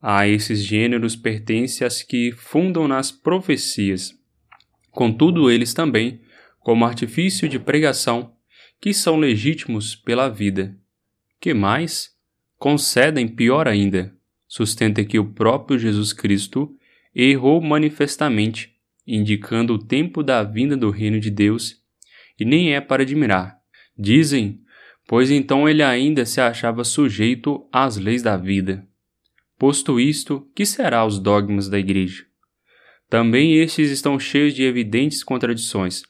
A esses gêneros pertencem as que fundam nas profecias. Contudo, eles também, como artifício de pregação, que são legítimos pela vida. Que mais? Concedem pior ainda. Sustenta que o próprio Jesus Cristo errou manifestamente, indicando o tempo da vinda do reino de Deus, e nem é para admirar. Dizem pois então ele ainda se achava sujeito às leis da vida. Posto isto, que será os dogmas da Igreja? Também estes estão cheios de evidentes contradições,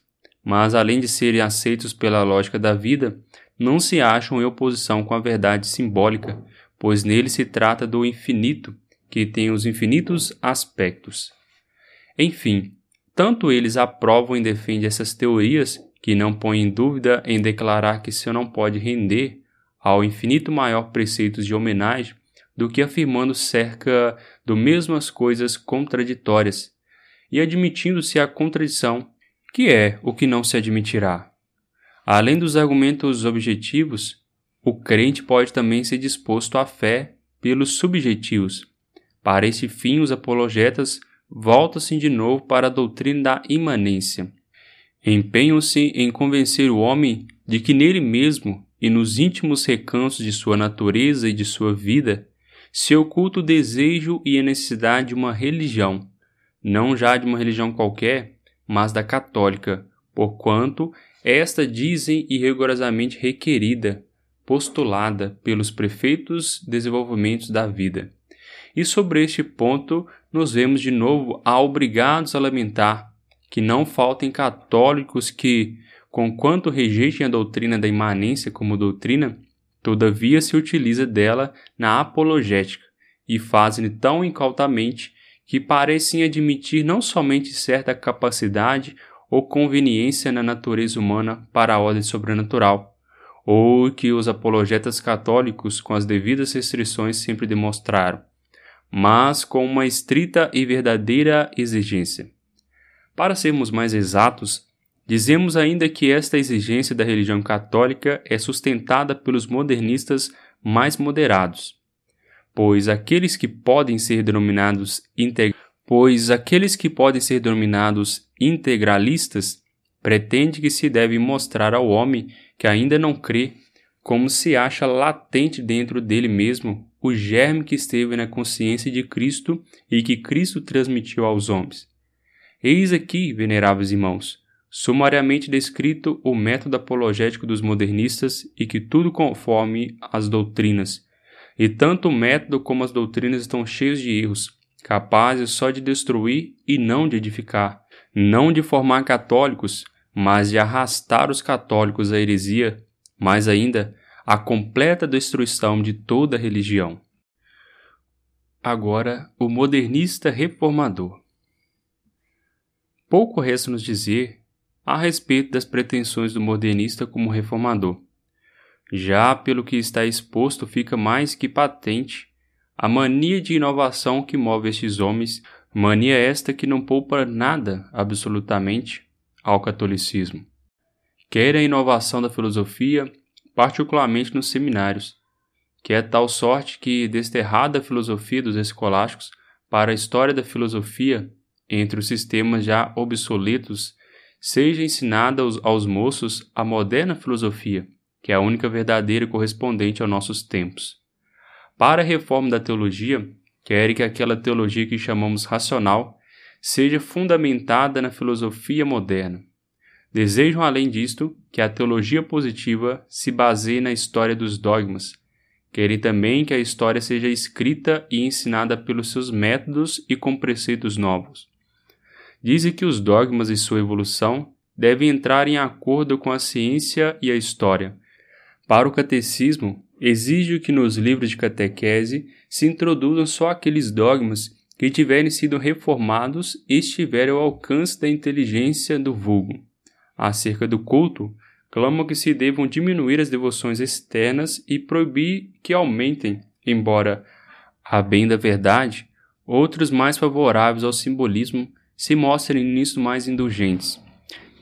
mas além de serem aceitos pela lógica da vida, não se acham em oposição com a verdade simbólica, pois nele se trata do infinito, que tem os infinitos aspectos. Enfim, tanto eles aprovam e defendem essas teorias que não põe em dúvida em declarar que seu não pode render ao infinito maior preceitos de homenagem do que afirmando cerca do mesmas coisas contraditórias e admitindo-se a contradição, que é o que não se admitirá. Além dos argumentos objetivos, o crente pode também ser disposto à fé pelos subjetivos. Para esse fim, os apologetas voltam-se de novo para a doutrina da imanência empenham-se em convencer o homem de que nele mesmo e nos íntimos recantos de sua natureza e de sua vida se oculta o desejo e a necessidade de uma religião, não já de uma religião qualquer, mas da católica, porquanto esta dizem e rigorosamente requerida, postulada pelos prefeitos desenvolvimentos da vida. E sobre este ponto nos vemos de novo obrigados a lamentar que não faltem católicos que, conquanto rejeitem a doutrina da imanência como doutrina, todavia se utiliza dela na apologética e fazem tão incautamente que parecem admitir não somente certa capacidade ou conveniência na natureza humana para a ordem sobrenatural, ou que os apologetas católicos, com as devidas restrições, sempre demonstraram, mas com uma estrita e verdadeira exigência. Para sermos mais exatos, dizemos ainda que esta exigência da religião católica é sustentada pelos modernistas mais moderados, pois aqueles que podem ser denominados integ... pois aqueles que podem ser denominados integralistas pretendem que se deve mostrar ao homem que ainda não crê, como se acha latente dentro dele mesmo o germe que esteve na consciência de Cristo e que Cristo transmitiu aos homens. Eis aqui, veneráveis irmãos, sumariamente descrito o método apologético dos modernistas e que tudo conforme as doutrinas. E tanto o método como as doutrinas estão cheios de erros, capazes só de destruir e não de edificar, não de formar católicos, mas de arrastar os católicos à heresia, mais ainda, à completa destruição de toda a religião. Agora, o modernista reformador. Pouco resta nos dizer a respeito das pretensões do modernista como reformador. Já pelo que está exposto, fica mais que patente a mania de inovação que move estes homens, mania esta que não poupa nada, absolutamente, ao catolicismo. Quer a inovação da filosofia, particularmente nos seminários, que é tal sorte que, desterrada a filosofia dos escolásticos para a história da filosofia, entre os sistemas já obsoletos, seja ensinada aos, aos moços a moderna filosofia, que é a única verdadeira correspondente aos nossos tempos. Para a reforma da teologia, querem que aquela teologia que chamamos racional seja fundamentada na filosofia moderna. Desejam, além disto, que a teologia positiva se baseie na história dos dogmas. Querem também que a história seja escrita e ensinada pelos seus métodos e com preceitos novos. Dizem que os dogmas e sua evolução devem entrar em acordo com a ciência e a história. Para o catecismo, exige que nos livros de catequese se introduzam só aqueles dogmas que tiverem sido reformados e estiverem ao alcance da inteligência do vulgo. Acerca do culto, clamam que se devam diminuir as devoções externas e proibir que aumentem, embora, a bem da verdade, outros mais favoráveis ao simbolismo se mostrem nisso mais indulgentes.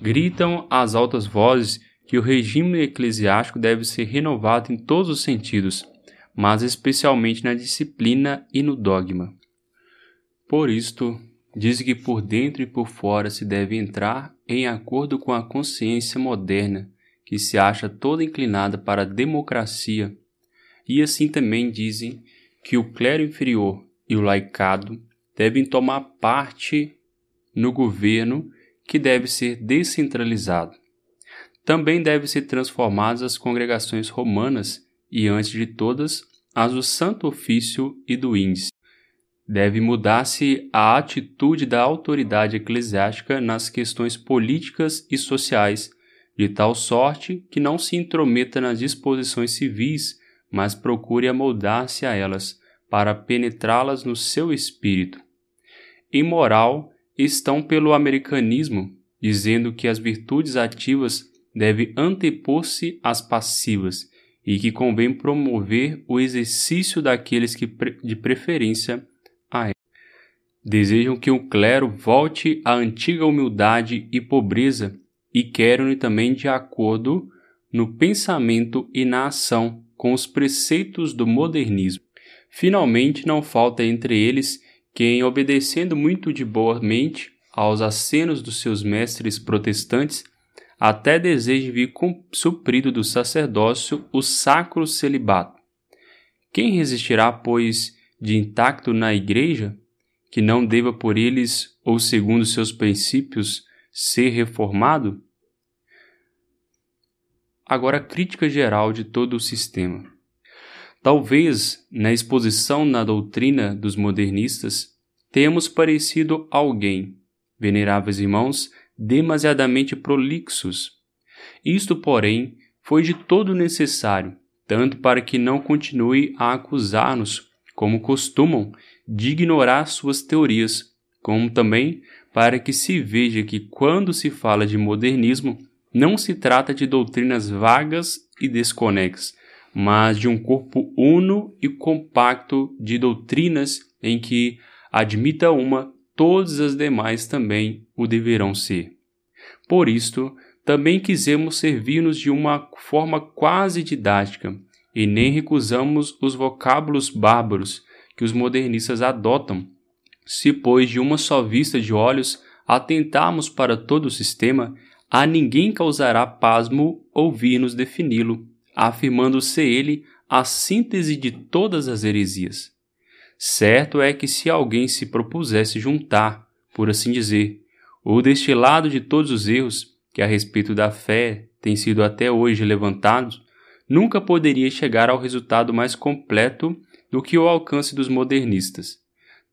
Gritam às altas vozes que o regime eclesiástico deve ser renovado em todos os sentidos, mas especialmente na disciplina e no dogma. Por isto, diz que por dentro e por fora se deve entrar em acordo com a consciência moderna, que se acha toda inclinada para a democracia, e assim também dizem que o clero inferior e o laicado devem tomar parte no governo que deve ser descentralizado. Também devem ser transformadas as congregações romanas e, antes de todas, as do Santo Ofício e do Índice. Deve mudar-se a atitude da autoridade eclesiástica nas questões políticas e sociais, de tal sorte que não se intrometa nas disposições civis, mas procure amoldar-se a elas, para penetrá-las no seu espírito. Em moral, estão pelo americanismo, dizendo que as virtudes ativas devem antepor-se às passivas e que convém promover o exercício daqueles que de preferência. Desejam que o clero volte à antiga humildade e pobreza e querem também de acordo no pensamento e na ação com os preceitos do modernismo. Finalmente, não falta entre eles quem, obedecendo muito de boa mente aos acenos dos seus mestres protestantes, até deseja vir suprido do sacerdócio o sacro celibato. Quem resistirá, pois, de intacto na igreja, que não deva por eles, ou segundo seus princípios, ser reformado? Agora, a crítica geral de todo o sistema. Talvez, na exposição na doutrina dos modernistas, tenhamos parecido alguém, veneráveis irmãos, demasiadamente prolixos. Isto, porém, foi de todo necessário, tanto para que não continue a acusar-nos, como costumam, de ignorar suas teorias, como também para que se veja que quando se fala de modernismo, não se trata de doutrinas vagas e desconexas, mas de um corpo uno e compacto de doutrinas em que admita uma, todas as demais também o deverão ser. Por isto, também quisemos servir-nos de uma forma quase didática, e nem recusamos os vocábulos bárbaros que os modernistas adotam. Se, pois, de uma só vista de olhos atentarmos para todo o sistema, a ninguém causará pasmo ouvir-nos defini-lo afirmando ser ele a síntese de todas as heresias. Certo é que se alguém se propusesse juntar, por assim dizer, o destilado de todos os erros que a respeito da fé têm sido até hoje levantados, nunca poderia chegar ao resultado mais completo do que o alcance dos modernistas.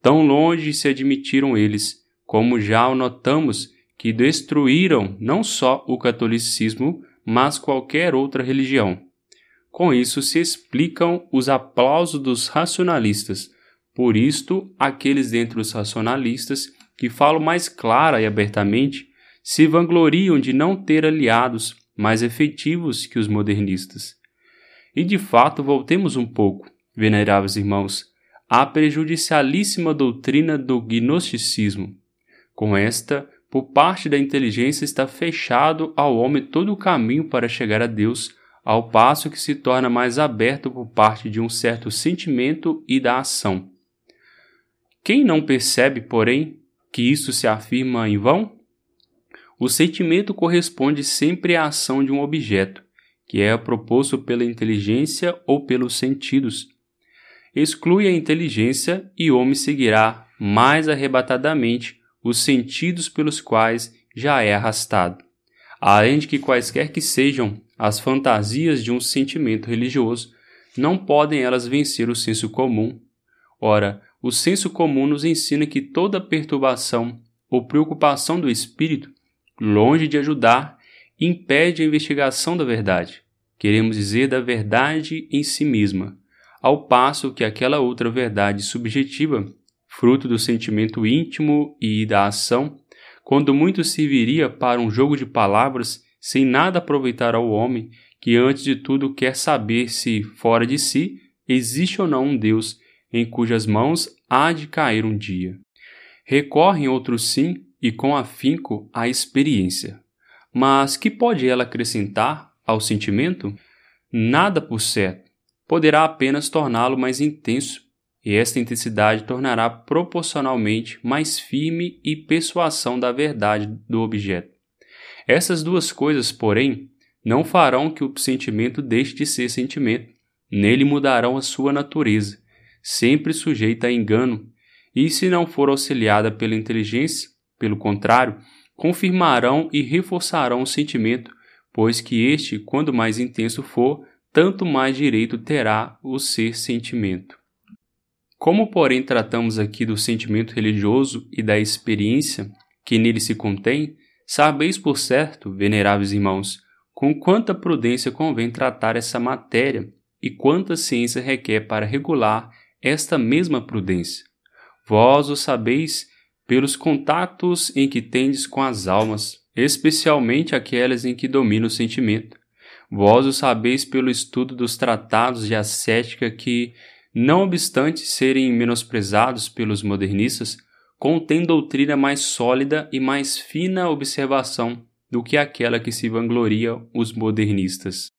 Tão longe se admitiram eles, como já o notamos, que destruíram não só o catolicismo, mas qualquer outra religião. Com isso se explicam os aplausos dos racionalistas. Por isto, aqueles dentre os racionalistas que falam mais clara e abertamente se vangloriam de não ter aliados mais efetivos que os modernistas. E de fato, voltemos um pouco, veneráveis irmãos, à prejudicialíssima doutrina do gnosticismo. Com esta, por parte da inteligência está fechado ao homem todo o caminho para chegar a Deus ao passo que se torna mais aberto por parte de um certo sentimento e da ação. Quem não percebe, porém, que isso se afirma em vão? O sentimento corresponde sempre à ação de um objeto, que é proposto pela inteligência ou pelos sentidos. Exclui a inteligência e o homem seguirá mais arrebatadamente os sentidos pelos quais já é arrastado, além de que quaisquer que sejam as fantasias de um sentimento religioso, não podem elas vencer o senso comum. Ora, o senso comum nos ensina que toda perturbação ou preocupação do espírito, longe de ajudar, impede a investigação da verdade. Queremos dizer da verdade em si mesma, ao passo que aquela outra verdade subjetiva, fruto do sentimento íntimo e da ação, quando muito serviria para um jogo de palavras sem nada aproveitar ao homem, que antes de tudo quer saber se, fora de si, existe ou não um Deus em cujas mãos há de cair um dia. Recorrem outros sim e com afinco à experiência. Mas que pode ela acrescentar ao sentimento? Nada por certo. Poderá apenas torná-lo mais intenso, e esta intensidade tornará proporcionalmente mais firme e persuasão da verdade do objeto. Essas duas coisas, porém, não farão que o sentimento deixe de ser sentimento. Nele mudarão a sua natureza, sempre sujeita a engano, e se não for auxiliada pela inteligência, pelo contrário, confirmarão e reforçarão o sentimento, pois que este, quando mais intenso for, tanto mais direito terá o ser sentimento. Como, porém, tratamos aqui do sentimento religioso e da experiência que nele se contém, sabeis por certo, veneráveis irmãos, com quanta prudência convém tratar essa matéria e quanta ciência requer para regular esta mesma prudência. Vós o sabeis pelos contatos em que tendes com as almas, especialmente aquelas em que domina o sentimento. Vós o sabeis pelo estudo dos tratados de ascética que, não obstante serem menosprezados pelos modernistas, contêm doutrina mais sólida e mais fina observação do que aquela que se vangloria os modernistas.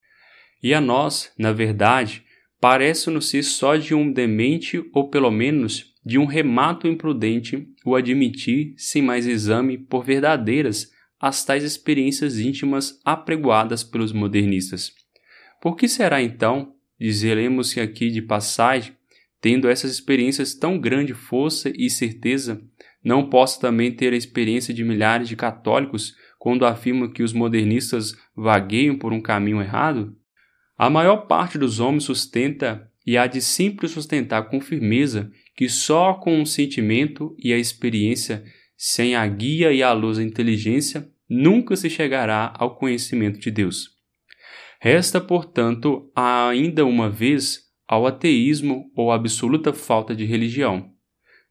E a nós, na verdade, parece-nos ser só de um demente ou pelo menos de um remato imprudente o admitir sem mais exame por verdadeiras as tais experiências íntimas apregoadas pelos modernistas. Por que será então, dizeremos aqui de passagem, tendo essas experiências tão grande força e certeza, não posso também ter a experiência de milhares de católicos quando afirmo que os modernistas vagueiam por um caminho errado? A maior parte dos homens sustenta e há de sempre sustentar com firmeza que só com o sentimento e a experiência, sem a guia e a luz da inteligência, nunca se chegará ao conhecimento de Deus. Resta, portanto, ainda uma vez ao ateísmo ou absoluta falta de religião.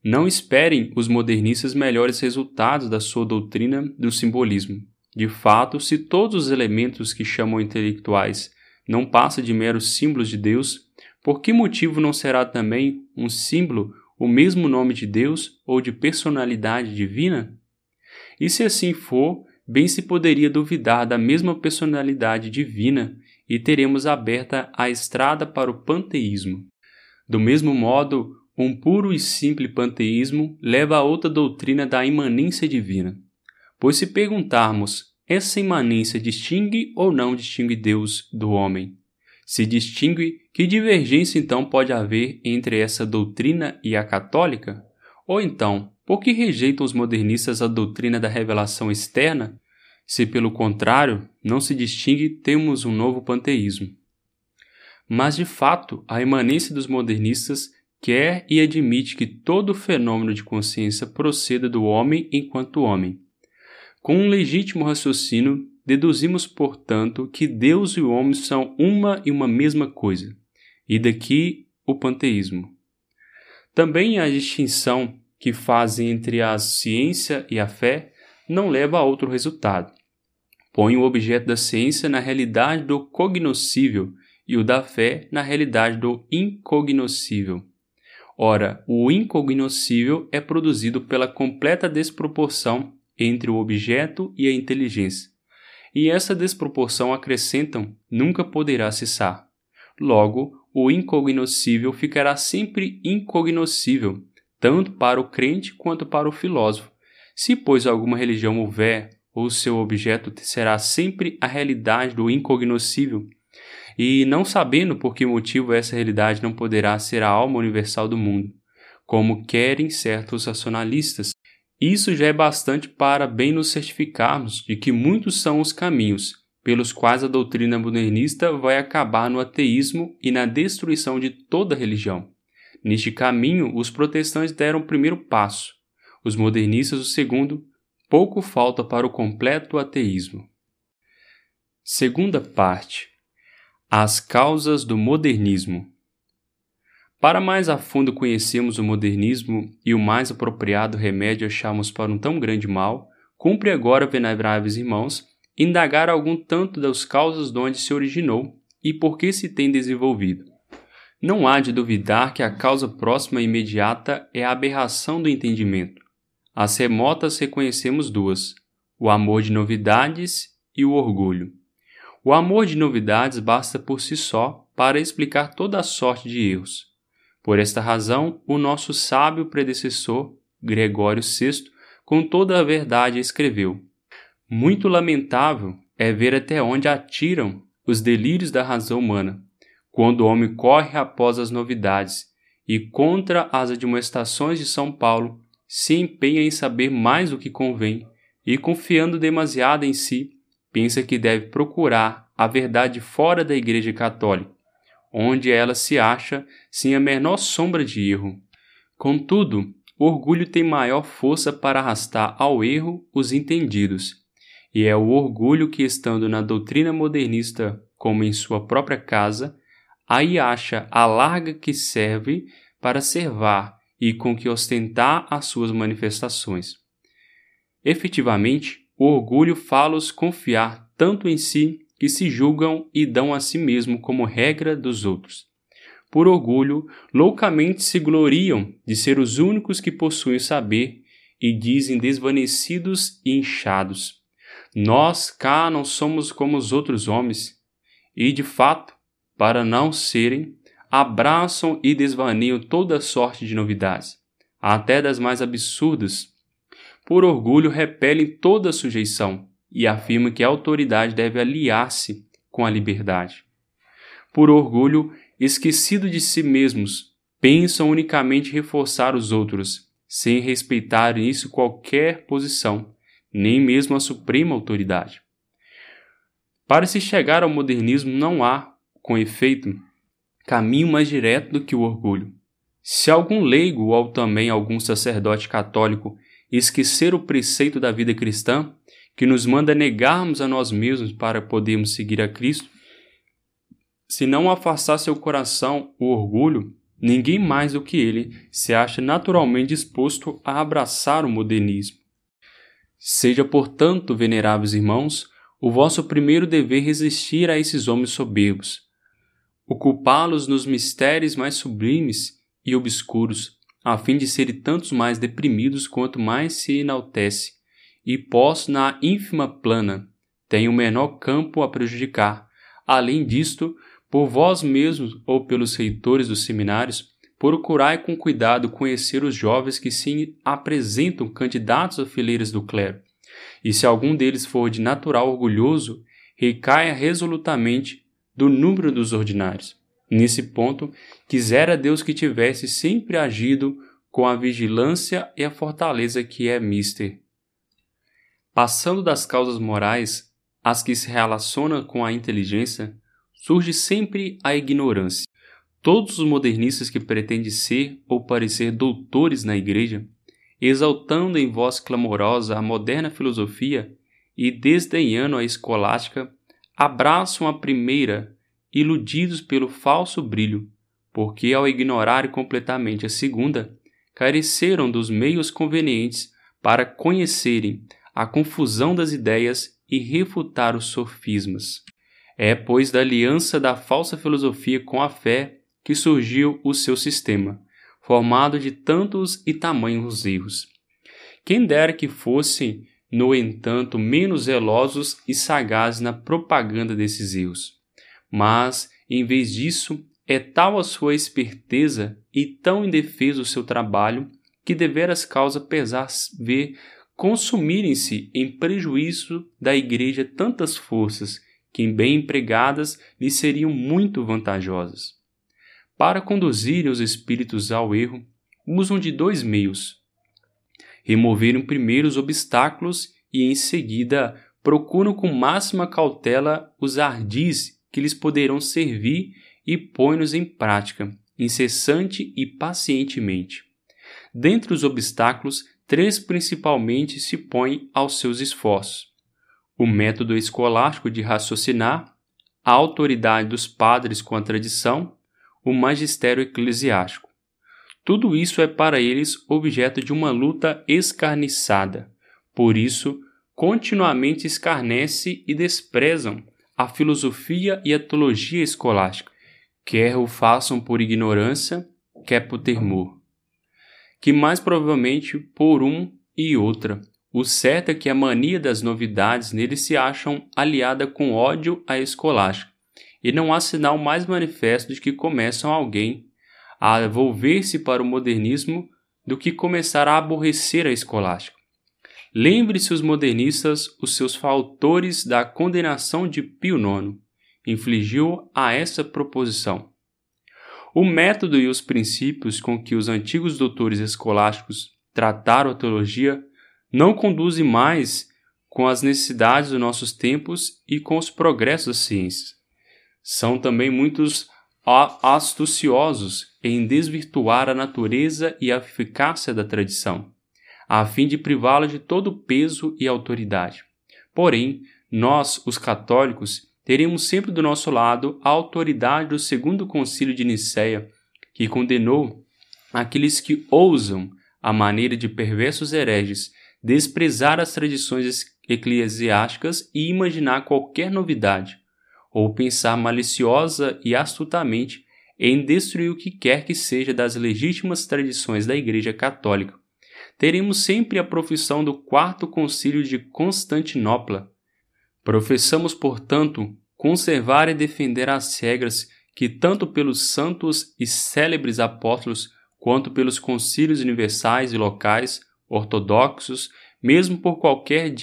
Não esperem os modernistas melhores resultados da sua doutrina do simbolismo. De fato, se todos os elementos que chamam intelectuais não passam de meros símbolos de Deus, por que motivo não será também um símbolo o mesmo nome de Deus ou de personalidade divina? E se assim for, bem se poderia duvidar da mesma personalidade divina e teremos aberta a estrada para o panteísmo. Do mesmo modo, um puro e simples panteísmo leva a outra doutrina da imanência divina. Pois se perguntarmos, essa imanência distingue ou não distingue Deus do homem? Se distingue, que divergência então pode haver entre essa doutrina e a católica? Ou então, por que rejeitam os modernistas a doutrina da revelação externa? Se, pelo contrário, não se distingue, temos um novo panteísmo. Mas, de fato, a imanência dos modernistas quer e admite que todo fenômeno de consciência proceda do homem enquanto homem. Com um legítimo raciocínio, deduzimos, portanto, que Deus e o homem são uma e uma mesma coisa, e daqui o panteísmo. Também a distinção que fazem entre a ciência e a fé não leva a outro resultado. Põe o objeto da ciência na realidade do cognoscível e o da fé na realidade do incognoscível. Ora, o incognoscível é produzido pela completa desproporção entre o objeto e a inteligência. E essa desproporção acrescentam nunca poderá cessar. Logo, o incognoscível ficará sempre incognoscível, tanto para o crente quanto para o filósofo. Se, pois, alguma religião houver, ou seu objeto será sempre a realidade do incognoscível, e não sabendo por que motivo essa realidade não poderá ser a alma universal do mundo, como querem certos racionalistas. Isso já é bastante para bem nos certificarmos de que muitos são os caminhos pelos quais a doutrina modernista vai acabar no ateísmo e na destruição de toda religião. Neste caminho, os protestantes deram o primeiro passo, os modernistas o segundo, pouco falta para o completo ateísmo. Segunda parte: As causas do modernismo. Para mais a fundo conhecermos o modernismo e o mais apropriado remédio acharmos para um tão grande mal, cumpre agora, veneravelmente irmãos, indagar algum tanto das causas de onde se originou e por que se tem desenvolvido. Não há de duvidar que a causa próxima e imediata é a aberração do entendimento. As remotas reconhecemos duas: o amor de novidades e o orgulho. O amor de novidades basta por si só para explicar toda a sorte de erros. Por esta razão, o nosso sábio predecessor, Gregório VI, com toda a verdade escreveu: muito lamentável é ver até onde atiram os delírios da razão humana, quando o homem corre após as novidades e contra as admoestações de São Paulo se empenha em saber mais o que convém e, confiando demasiado em si, pensa que deve procurar a verdade fora da Igreja Católica, onde ela se acha sem a menor sombra de erro. Contudo, o orgulho tem maior força para arrastar ao erro os entendidos e é o orgulho que, estando na doutrina modernista como em sua própria casa, aí acha a larga que serve para servar e com que ostentar as suas manifestações. Efetivamente, o orgulho fala-os confiar tanto em si que se julgam e dão a si mesmo como regra dos outros. Por orgulho, loucamente se gloriam de ser os únicos que possuem saber e dizem desvanecidos e inchados nós cá não somos como os outros homens, e de fato, para não serem, abraçam e desvaneiam toda sorte de novidades, até das mais absurdas. Por orgulho repelem toda sujeição e afirmam que a autoridade deve aliar-se com a liberdade. Por orgulho, esquecido de si mesmos, pensam unicamente reforçar os outros, sem respeitar nisso qualquer posição nem mesmo a suprema autoridade. Para se chegar ao modernismo não há, com efeito, caminho mais direto do que o orgulho. Se algum leigo ou também algum sacerdote católico esquecer o preceito da vida cristã, que nos manda negarmos a nós mesmos para podermos seguir a Cristo, se não afastar seu coração o orgulho, ninguém mais do que ele se acha naturalmente disposto a abraçar o modernismo. Seja, portanto, veneráveis irmãos, o vosso primeiro dever resistir a esses homens soberbos, ocupá-los nos mistérios mais sublimes e obscuros, a fim de serem tantos mais deprimidos quanto mais se enaltece, e pós na ínfima plana, tem o menor campo a prejudicar. Além disto, por vós mesmos ou pelos reitores dos seminários, procurai com cuidado conhecer os jovens que se apresentam candidatos a fileiras do clero, e se algum deles for de natural orgulhoso, recaia resolutamente do número dos ordinários. Nesse ponto, quisera Deus que tivesse sempre agido com a vigilância e a fortaleza que é mister. Passando das causas morais às que se relacionam com a inteligência, surge sempre a ignorância. Todos os modernistas que pretendem ser ou parecer doutores na Igreja, exaltando em voz clamorosa a moderna filosofia e desdenhando a escolástica, abraçam a primeira, iludidos pelo falso brilho, porque ao ignorarem completamente a segunda, careceram dos meios convenientes para conhecerem a confusão das ideias e refutar os sofismas. É, pois, da aliança da falsa filosofia com a fé que surgiu o seu sistema, formado de tantos e tamanhos erros. Quem dera que fossem, no entanto, menos zelosos e sagazes na propaganda desses erros. Mas, em vez disso, é tal a sua esperteza e tão indefeso o seu trabalho que deveras causa pesar ver consumirem-se em prejuízo da Igreja tantas forças que, bem empregadas, lhe seriam muito vantajosas. Para conduzirem os espíritos ao erro, usam de dois meios. Removeram primeiro os obstáculos e, em seguida, procuram com máxima cautela os ardis que lhes poderão servir e põem-nos em prática, incessante e pacientemente. Dentre os obstáculos, três principalmente se põem aos seus esforços: o método escolástico de raciocinar, a autoridade dos padres com a tradição, o magistério eclesiástico. Tudo isso é para eles objeto de uma luta escarniçada. Por isso, continuamente escarnece e desprezam a filosofia e a teologia escolástica, quer o façam por ignorância, quer por temor. Que mais provavelmente por um e outra. O certo é que a mania das novidades neles se acham aliada com ódio à escolástica, e não há sinal mais manifesto de que começam alguém a volver-se para o modernismo do que começar a aborrecer a escolástica. Lembre-se os modernistas, os seus fautores da condenação de Pio IX, infligiu a essa proposição. O método e os princípios com que os antigos doutores escolásticos trataram a teologia não conduzem mais com as necessidades dos nossos tempos e com os progressos da ciência. São também muitos astuciosos em desvirtuar a natureza e a eficácia da tradição, a fim de privá-la de todo peso e autoridade. Porém, nós, os católicos, teremos sempre do nosso lado a autoridade do segundo concílio de Nicéia, que condenou aqueles que ousam, à maneira de perversos hereges, desprezar as tradições eclesiásticas e imaginar qualquer novidade, ou pensar maliciosa e astutamente em destruir o que quer que seja das legítimas tradições da Igreja Católica. Teremos sempre a profissão do Quarto Concílio de Constantinopla, Professamos, portanto, conservar e defender as regras que, tanto pelos santos e célebres apóstolos, quanto pelos concílios universais e locais, ortodoxos, mesmo por qualquer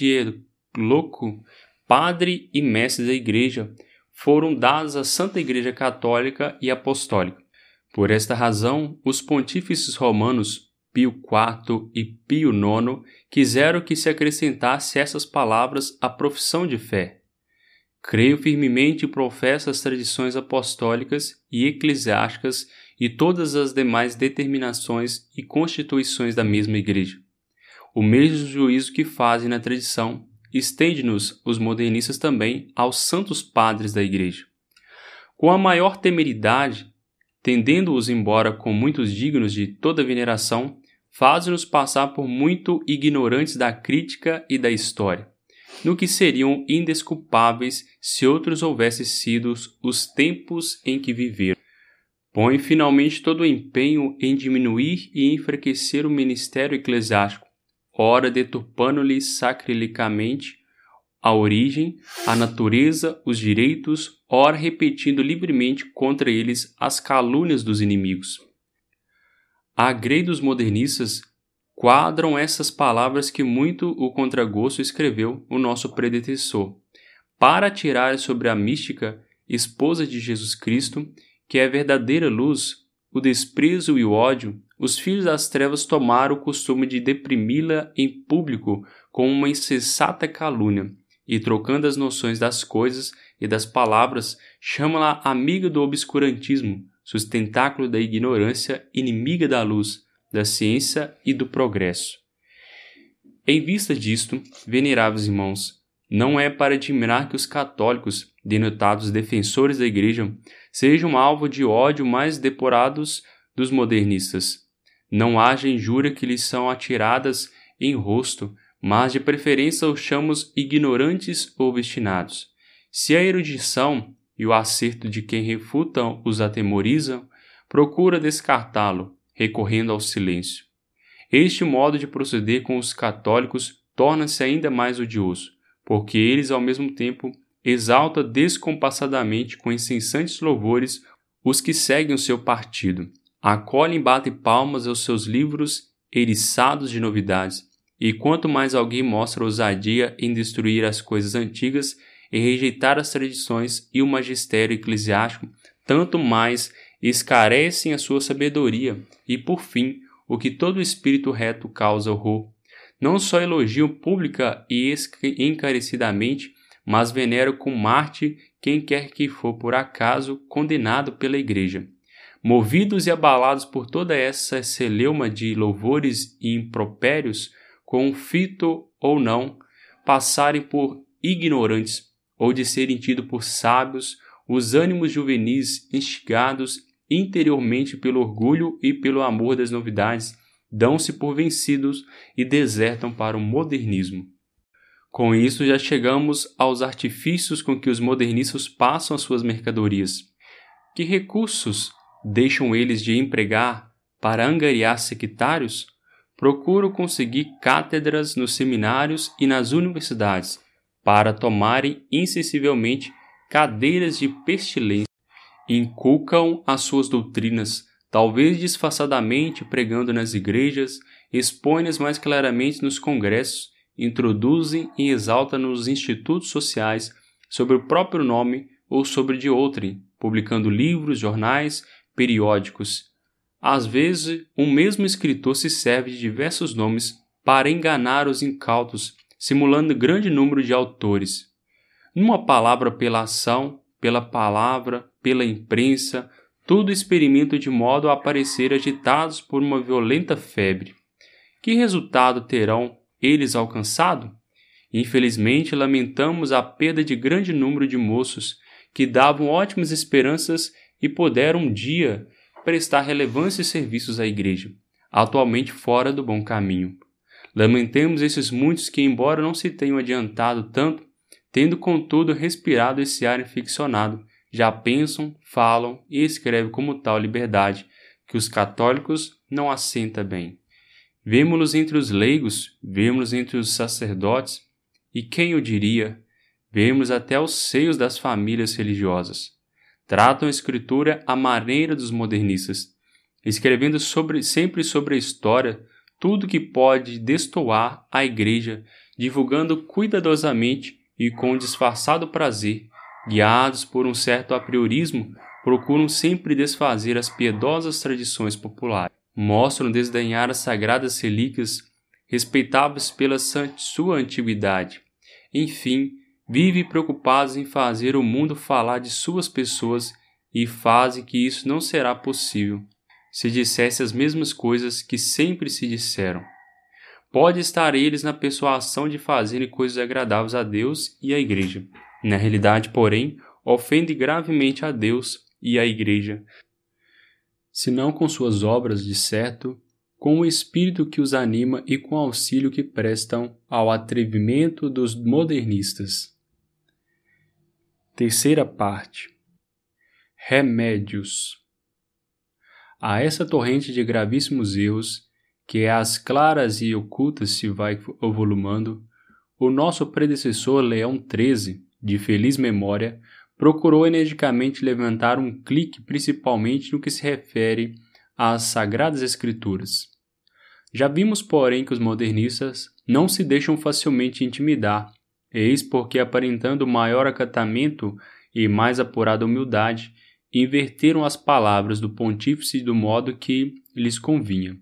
louco, padre e mestre da Igreja, foram dados à Santa Igreja Católica e Apostólica. Por esta razão, os pontífices romanos Pio IV e Pio IX quiseram que se acrescentasse essas palavras à profissão de fé. Creio firmemente e professo as tradições apostólicas e eclesiásticas e todas as demais determinações e constituições da mesma Igreja. O mesmo juízo que fazem na tradição estende-nos, os modernistas, também aos santos padres da Igreja. Com a maior temeridade, tendendo-os embora com muitos dignos de toda veneração, faz-nos passar por muito ignorantes da crítica e da história, no que seriam indesculpáveis se outros houvessem sido os tempos em que viveram. Põe finalmente todo o empenho em diminuir e enfraquecer o ministério eclesiástico, ora deturpando-lhe sacrilicamente a origem, a natureza, os direitos, ora repetindo livremente contra eles as calúnias dos inimigos. A grei dos modernistas quadram essas palavras que muito o contragosto escreveu o nosso predecessor, para tirar sobre a mística esposa de Jesus Cristo, que é a verdadeira luz, o desprezo e o ódio, os filhos das trevas tomaram o costume de deprimi-la em público com uma insensata calúnia, e trocando as noções das coisas e das palavras, chama-la amiga do obscurantismo, sustentáculo da ignorância, inimiga da luz, da ciência e do progresso. Em vista disto, veneráveis irmãos, não é para admirar que os católicos, denotados defensores da Igreja, sejam alvo de ódio mais depurados dos modernistas. Não haja injúria que lhes são atiradas em rosto, mas de preferência os chamamos ignorantes ou obstinados. Se a erudição e o acerto de quem refutam os atemorizam, procura descartá-lo, recorrendo ao silêncio. Este modo de proceder com os católicos torna-se ainda mais odioso, porque eles, ao mesmo tempo, exalta descompassadamente com incessantes louvores os que seguem o seu partido, acolhem e batem palmas aos seus livros eriçados de novidades, e quanto mais alguém mostra ousadia em destruir as coisas antigas, e rejeitar as tradições e o magistério eclesiástico, tanto mais escarecem a sua sabedoria e, por fim, o que todo espírito reto causa horror. Não só elogiam pública e encarecidamente, mas veneram com Marte quem quer que for por acaso condenado pela Igreja. Movidos e abalados por toda essa celeuma de louvores e impropérios, confito ou não, passarem por ignorantes ou de serem tidos por sábios, os ânimos juvenis instigados interiormente pelo orgulho e pelo amor das novidades, dão-se por vencidos e desertam para o modernismo. Com isso, já chegamos aos artifícios com que os modernistas passam as suas mercadorias. Que recursos deixam eles de empregar para angariar sectários? Procuram conseguir cátedras nos seminários e nas universidades, para tomarem insensivelmente cadeiras de pestilência inculcam as suas doutrinas, talvez disfarçadamente pregando nas igrejas, expõem-nas mais claramente nos congressos, introduzem e exaltam nos institutos sociais sobre o próprio nome ou sobre de outrem, publicando livros, jornais, periódicos. Às vezes, um mesmo escritor se serve de diversos nomes para enganar os incautos, simulando grande número de autores. Numa palavra pela ação, pela palavra, pela imprensa, tudo experimento de modo a aparecer agitados por uma violenta febre. Que resultado terão eles alcançado? Infelizmente, lamentamos a perda de grande número de moços que davam ótimas esperanças e puderam um dia prestar relevância e serviços à Igreja, atualmente fora do bom caminho. Lamentemos esses muitos que, embora não se tenham adiantado tanto, tendo contudo respirado esse ar infeccionado, já pensam, falam e escrevem como tal liberdade que os católicos não assenta bem. Vemo-los entre os leigos, vemos entre os sacerdotes, e quem o diria, vemos até os seios das famílias religiosas. Tratam a escritura à maneira dos modernistas, escrevendo sobre, sempre sobre a história tudo que pode destoar a igreja, divulgando cuidadosamente e com disfarçado prazer, guiados por um certo apriorismo, procuram sempre desfazer as piedosas tradições populares. Mostram desdenhar as sagradas relíquias respeitáveis pela sua antiguidade. Enfim, vivem preocupados em fazer o mundo falar de suas pessoas e fazem que isso não será possível se dissesse as mesmas coisas que sempre se disseram. Pode estar eles na persuasão de fazerem coisas agradáveis a Deus e à Igreja. Na realidade, porém, ofende gravemente a Deus e à Igreja, se não com suas obras, de certo, com o espírito que os anima e com o auxílio que prestam ao atrevimento dos modernistas. Terceira parte. Remédios. A essa torrente de gravíssimos erros que às claras e ocultas se vai volumando, o nosso predecessor Leão XIII, de feliz memória, procurou energicamente levantar um clique principalmente no que se refere às Sagradas Escrituras. Já vimos, porém, que os modernistas não se deixam facilmente intimidar, eis porque, aparentando maior acatamento e mais apurada humildade, inverteram as palavras do pontífice do modo que lhes convinha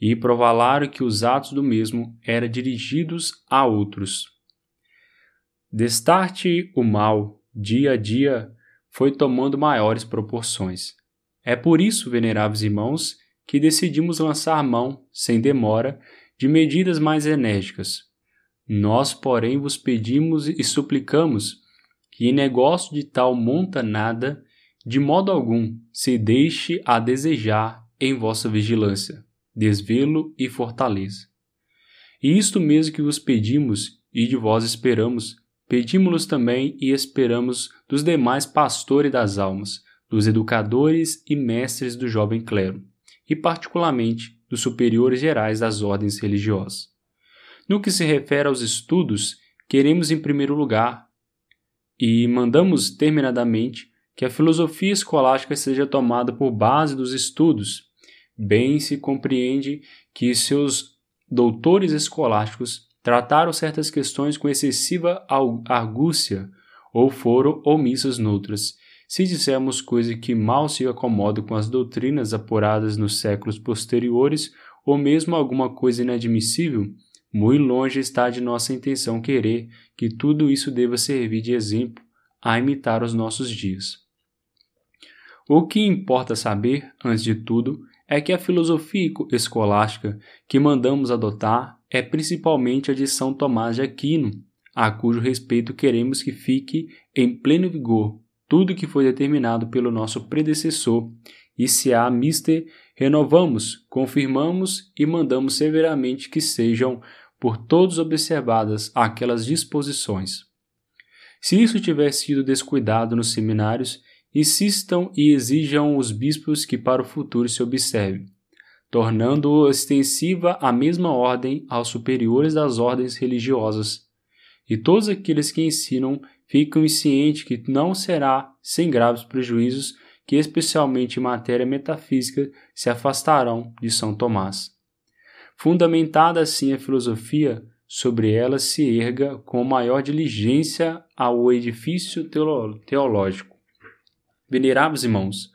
e provalaram que os atos do mesmo eram dirigidos a outros. Destarte o mal, dia a dia, foi tomando maiores proporções. É por isso, veneráveis irmãos, que decidimos lançar mão, sem demora, de medidas mais enérgicas. Nós, porém, vos pedimos e suplicamos que, em negócio de tal monta nada, de modo algum se deixe a desejar em vossa vigilância desvelo e fortaleza. E isto mesmo que vos pedimos e de vós esperamos, pedimos-los também e esperamos dos demais pastores das almas, dos educadores e mestres do jovem clero, e particularmente dos superiores gerais das ordens religiosas. No que se refere aos estudos, queremos em primeiro lugar e mandamos terminadamente que a filosofia escolástica seja tomada por base dos estudos bem se compreende que seus doutores escolásticos trataram certas questões com excessiva argúcia, ou foram omissas noutras. Se dissermos coisa que mal se acomoda com as doutrinas apuradas nos séculos posteriores, ou mesmo alguma coisa inadmissível, muito longe está de nossa intenção querer que tudo isso deva servir de exemplo a imitar os nossos dias. O que importa saber, antes de tudo, é que a filosofia escolástica que mandamos adotar é principalmente a de São Tomás de Aquino, a cujo respeito queremos que fique em pleno vigor tudo que foi determinado pelo nosso predecessor, e se há mister, renovamos, confirmamos e mandamos severamente que sejam por todos observadas aquelas disposições. Se isso tiver sido descuidado nos seminários, insistam e exijam os bispos que para o futuro se observe, tornando extensiva a mesma ordem aos superiores das ordens religiosas. E todos aqueles que ensinam ficam cientes que não será sem graves prejuízos que, especialmente em matéria metafísica, se afastarão de São Tomás. Fundamentada assim a filosofia, sobre ela se erga com maior diligência ao edifício teológico. Veneráveis irmãos,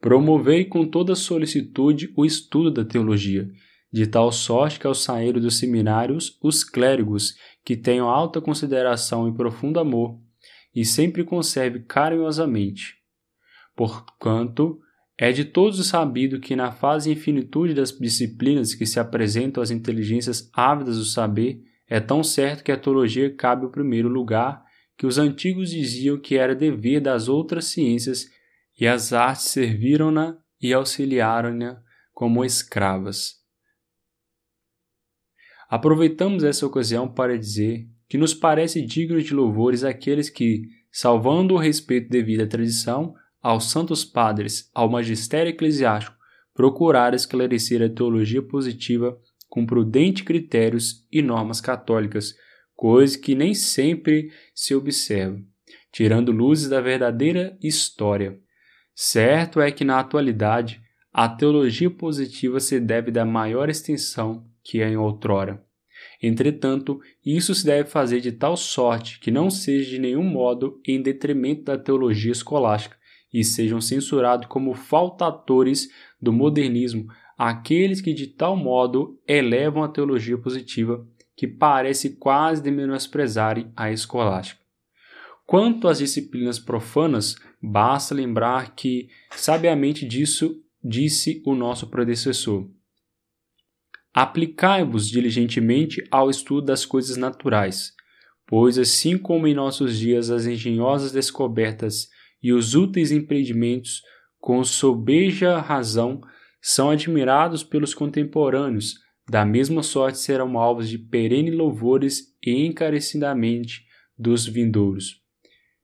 promovei com toda solicitude o estudo da teologia, de tal sorte que ao sair dos seminários, os clérigos, que tenham alta consideração e profundo amor, e sempre conserve carinhosamente. Porquanto, é de todos sabido que na fase e infinitude das disciplinas que se apresentam às inteligências ávidas do saber, é tão certo que a teologia cabe ao primeiro lugar que os antigos diziam que era dever das outras ciências e as artes serviram-na e auxiliaram-na como escravas. Aproveitamos essa ocasião para dizer que nos parece digno de louvores aqueles que, salvando o respeito devido à tradição, aos santos padres, ao magistério eclesiástico, procurar esclarecer a teologia positiva com prudentes critérios e normas católicas, coisa que nem sempre se observa, tirando luzes da verdadeira história. Certo é que na atualidade a teologia positiva se deve dar maior extensão que em outrora. Entretanto, isso se deve fazer de tal sorte que não seja de nenhum modo em detrimento da teologia escolástica, e sejam censurados como faltatores do modernismo aqueles que de tal modo elevam a teologia positiva que parece quase de menosprezarem a escolástica. Quanto às disciplinas profanas, basta lembrar que sabiamente disso disse o nosso predecessor. Aplicai-vos diligentemente ao estudo das coisas naturais, pois assim como em nossos dias as engenhosas descobertas e os úteis empreendimentos, com sobeja razão, são admirados pelos contemporâneos, da mesma sorte serão alvos de perene louvores e encarecidamente dos vindouros.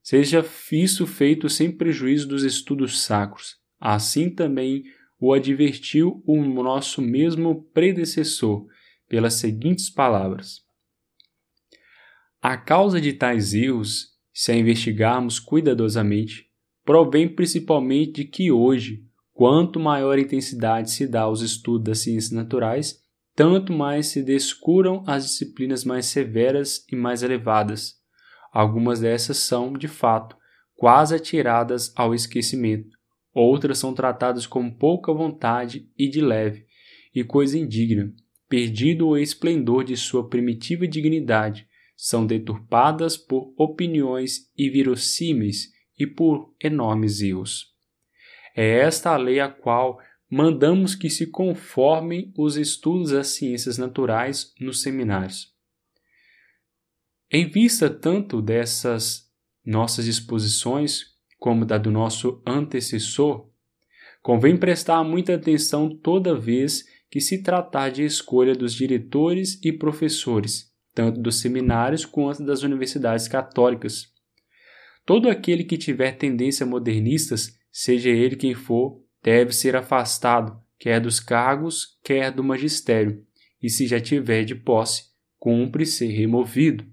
Seja isso feito sem prejuízo dos estudos sacros. Assim também o advertiu o nosso mesmo predecessor, pelas seguintes palavras: A causa de tais erros, se a investigarmos cuidadosamente, provém principalmente de que hoje, quanto maior intensidade se dá aos estudos das ciências naturais, tanto mais se descuram as disciplinas mais severas e mais elevadas. Algumas dessas são, de fato, quase atiradas ao esquecimento, outras são tratadas com pouca vontade e de leve, e coisa indigna, perdido o esplendor de sua primitiva dignidade, são deturpadas por opiniões inverossímeis e por enormes erros. É esta a lei a qual mandamos que se conformem os estudos das ciências naturais nos seminários. Em vista tanto dessas nossas disposições como da do nosso antecessor, convém prestar muita atenção toda vez que se tratar de escolha dos diretores e professores, tanto dos seminários quanto das universidades católicas, Todo aquele que tiver tendência modernistas, seja ele quem for, deve ser afastado, quer dos cargos, quer do magistério, e se já tiver de posse, cumpre ser removido.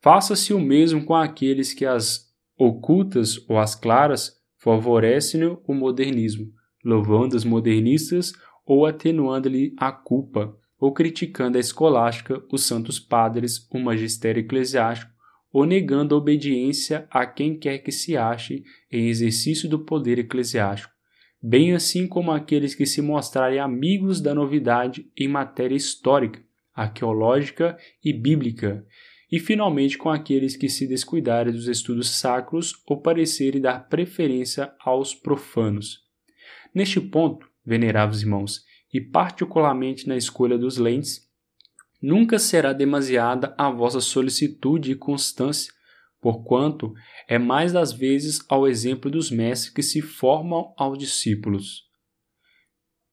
Faça-se o mesmo com aqueles que as ocultas ou as claras favorecem o modernismo, louvando os modernistas ou atenuando-lhe a culpa, ou criticando a escolástica, os santos padres, o magistério eclesiástico ou negando a obediência a quem quer que se ache em exercício do poder eclesiástico, bem assim como aqueles que se mostrarem amigos da novidade em matéria histórica, arqueológica e bíblica, e finalmente com aqueles que se descuidarem dos estudos sacros ou parecerem dar preferência aos profanos. Neste ponto, veneráveis irmãos, e particularmente na escolha dos lentes, nunca será demasiada a vossa solicitude e constância, porquanto é mais das vezes ao exemplo dos mestres que se formam aos discípulos.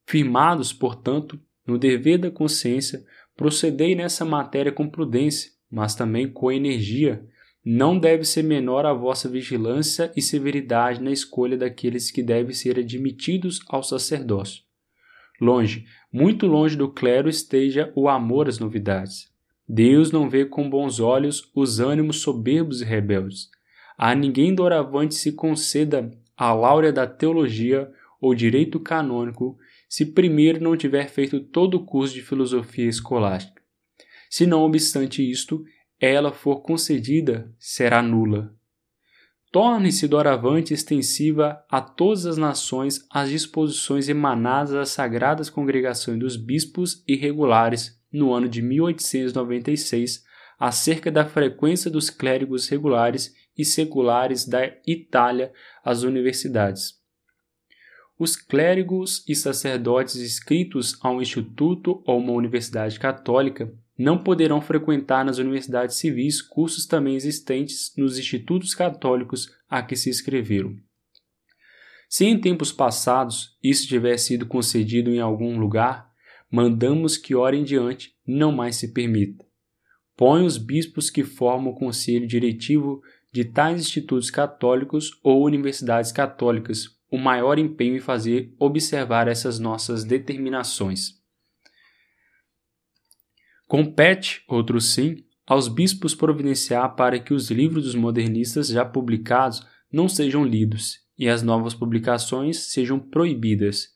Firmados, portanto, no dever da consciência, procedei nessa matéria com prudência, mas também com energia. Não deve ser menor a vossa vigilância e severidade na escolha daqueles que devem ser admitidos ao sacerdócio. Longe, muito longe do clero esteja o amor às novidades. Deus não vê com bons olhos os ânimos soberbos e rebeldes. A ninguém doravante se conceda a láurea da teologia ou direito canônico se primeiro não tiver feito todo o curso de filosofia escolástica. Se não obstante isto, ela for concedida, será nula. Torne-se doravante extensiva a todas as nações as disposições emanadas das sagradas congregações dos bispos irregulares no ano de 1896 acerca da frequência dos clérigos regulares e seculares da Itália às universidades. Os clérigos e sacerdotes inscritos a um instituto ou uma universidade católica não poderão frequentar nas universidades civis cursos também existentes nos institutos católicos a que se inscreveram. Se em tempos passados isso tiver sido concedido em algum lugar, mandamos que ora em diante não mais se permita. Põe os bispos que formam o conselho diretivo de tais institutos católicos ou universidades católicas o maior empenho em fazer observar essas nossas determinações. Compete, outro sim, aos bispos providenciar para que os livros dos modernistas já publicados não sejam lidos e as novas publicações sejam proibidas.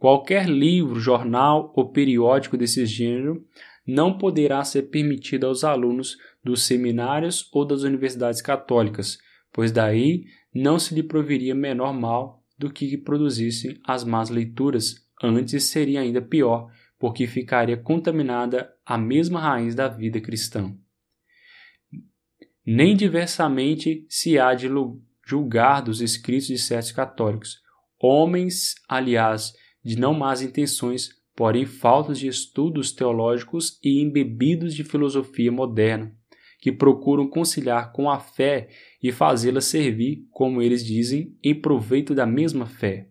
Qualquer livro, jornal ou periódico desse gênero não poderá ser permitido aos alunos dos seminários ou das universidades católicas, pois daí não se lhe proviria menor mal do que produzissem as más leituras, antes seria ainda pior, porque ficaria contaminada a mesma raiz da vida cristã. Nem diversamente se há de julgar dos escritos de certos católicos, homens, aliás, de não más intenções, porém faltos de estudos teológicos e embebidos de filosofia moderna, que procuram conciliar com a fé e fazê-la servir, como eles dizem, em proveito da mesma fé.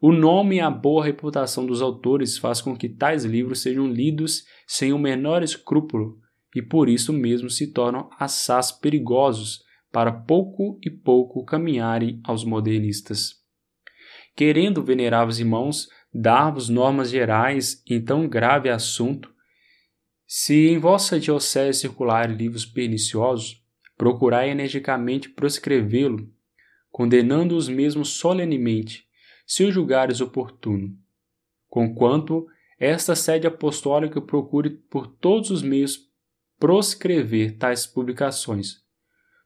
O nome e a boa reputação dos autores faz com que tais livros sejam lidos sem o menor escrúpulo e por isso mesmo se tornam assaz perigosos para pouco e pouco caminharem aos modernistas. Querendo, veneráveis irmãos, dar-vos normas gerais em tão grave assunto, se em vossa diocese circularem livros perniciosos, procurai energicamente proscrevê-lo, condenando os mesmos solenemente se o julgares oportuno. Conquanto esta sede apostólica procure por todos os meios proscrever tais publicações.